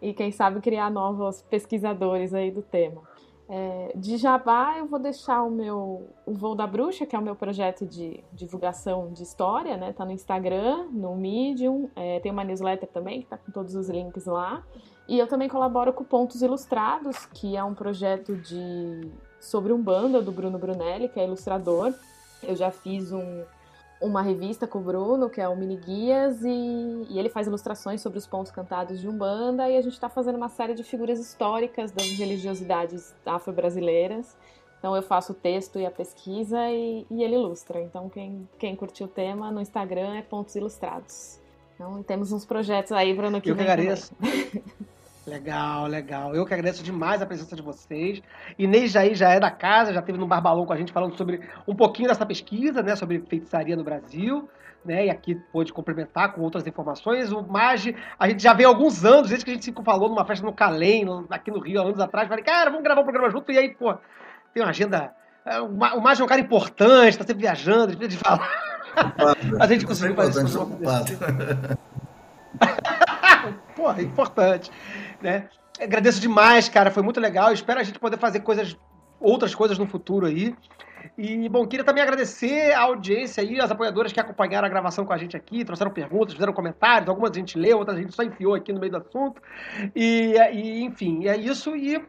E, e quem sabe criar novos pesquisadores aí do tema. É, de Jabá, eu vou deixar o meu o Voo da Bruxa, que é o meu projeto de divulgação de história, né? Tá no Instagram, no Medium, é, tem uma newsletter também, que tá com todos os links lá. E eu também colaboro com Pontos Ilustrados, que é um projeto de sobre um banda do Bruno Brunelli, que é ilustrador. Eu já fiz um, uma revista com o Bruno, que é o Mini Guias, e, e ele faz ilustrações sobre os pontos cantados de Umbanda, e a gente está fazendo uma série de figuras históricas das religiosidades afro-brasileiras. Então eu faço o texto e a pesquisa e, e, ele ilustra. Então quem, quem curtiu o tema no Instagram é Pontos Ilustrados. Então temos uns projetos aí para ano que Eu que agradeço. Legal, legal. Eu que agradeço demais a presença de vocês. Inês Jair já é da casa, já esteve no Barbalão com a gente falando sobre um pouquinho dessa pesquisa, né, sobre feitiçaria no Brasil, né, e aqui pôde complementar com outras informações. O Magi, a gente já vem há alguns anos, desde que a gente se falou numa festa no Calém, aqui no Rio, há anos atrás. Falei, cara, vamos gravar um programa junto, e aí, pô, tem uma agenda. É, o Magi é um cara importante, tá sempre viajando, de falar. a gente conseguiu fazer isso. Porra, é importante né? Agradeço demais, cara, foi muito legal. Espero a gente poder fazer coisas, outras coisas no futuro aí. E, bom, queria também agradecer a audiência aí, as apoiadoras que acompanharam a gravação com a gente aqui, trouxeram perguntas, fizeram comentários, algumas a gente leu, outras a gente só enfiou aqui no meio do assunto. E, e enfim, é isso. E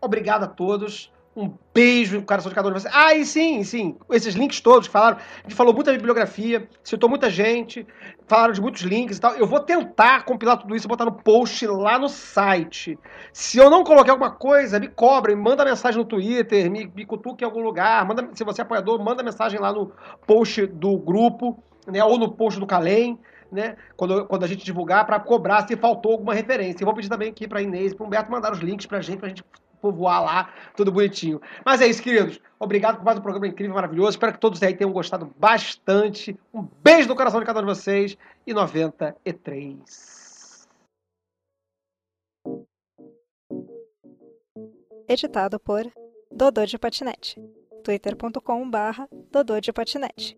obrigado a todos. Um beijo no coração de cada um de vocês. Ah, e sim, sim, esses links todos que falaram. A gente falou muita bibliografia, citou muita gente, falaram de muitos links e tal. Eu vou tentar compilar tudo isso e botar no post lá no site. Se eu não coloquei alguma coisa, me cobrem, manda mensagem no Twitter, me, me cutuque em algum lugar. Manda, se você é apoiador, manda mensagem lá no post do grupo, né, ou no post do Calem. Né, quando, quando a gente divulgar, para cobrar se faltou alguma referência. Eu vou pedir também aqui para Inês e para Humberto mandar os links para a gente, para a gente povoar lá, tudo bonitinho. Mas é isso, queridos. Obrigado por mais um programa incrível, maravilhoso. Espero que todos aí tenham gostado bastante. Um beijo no coração de cada um de vocês e 93. Editado por Dodô de Patinete. twitter.com barra Dodô de Patinete.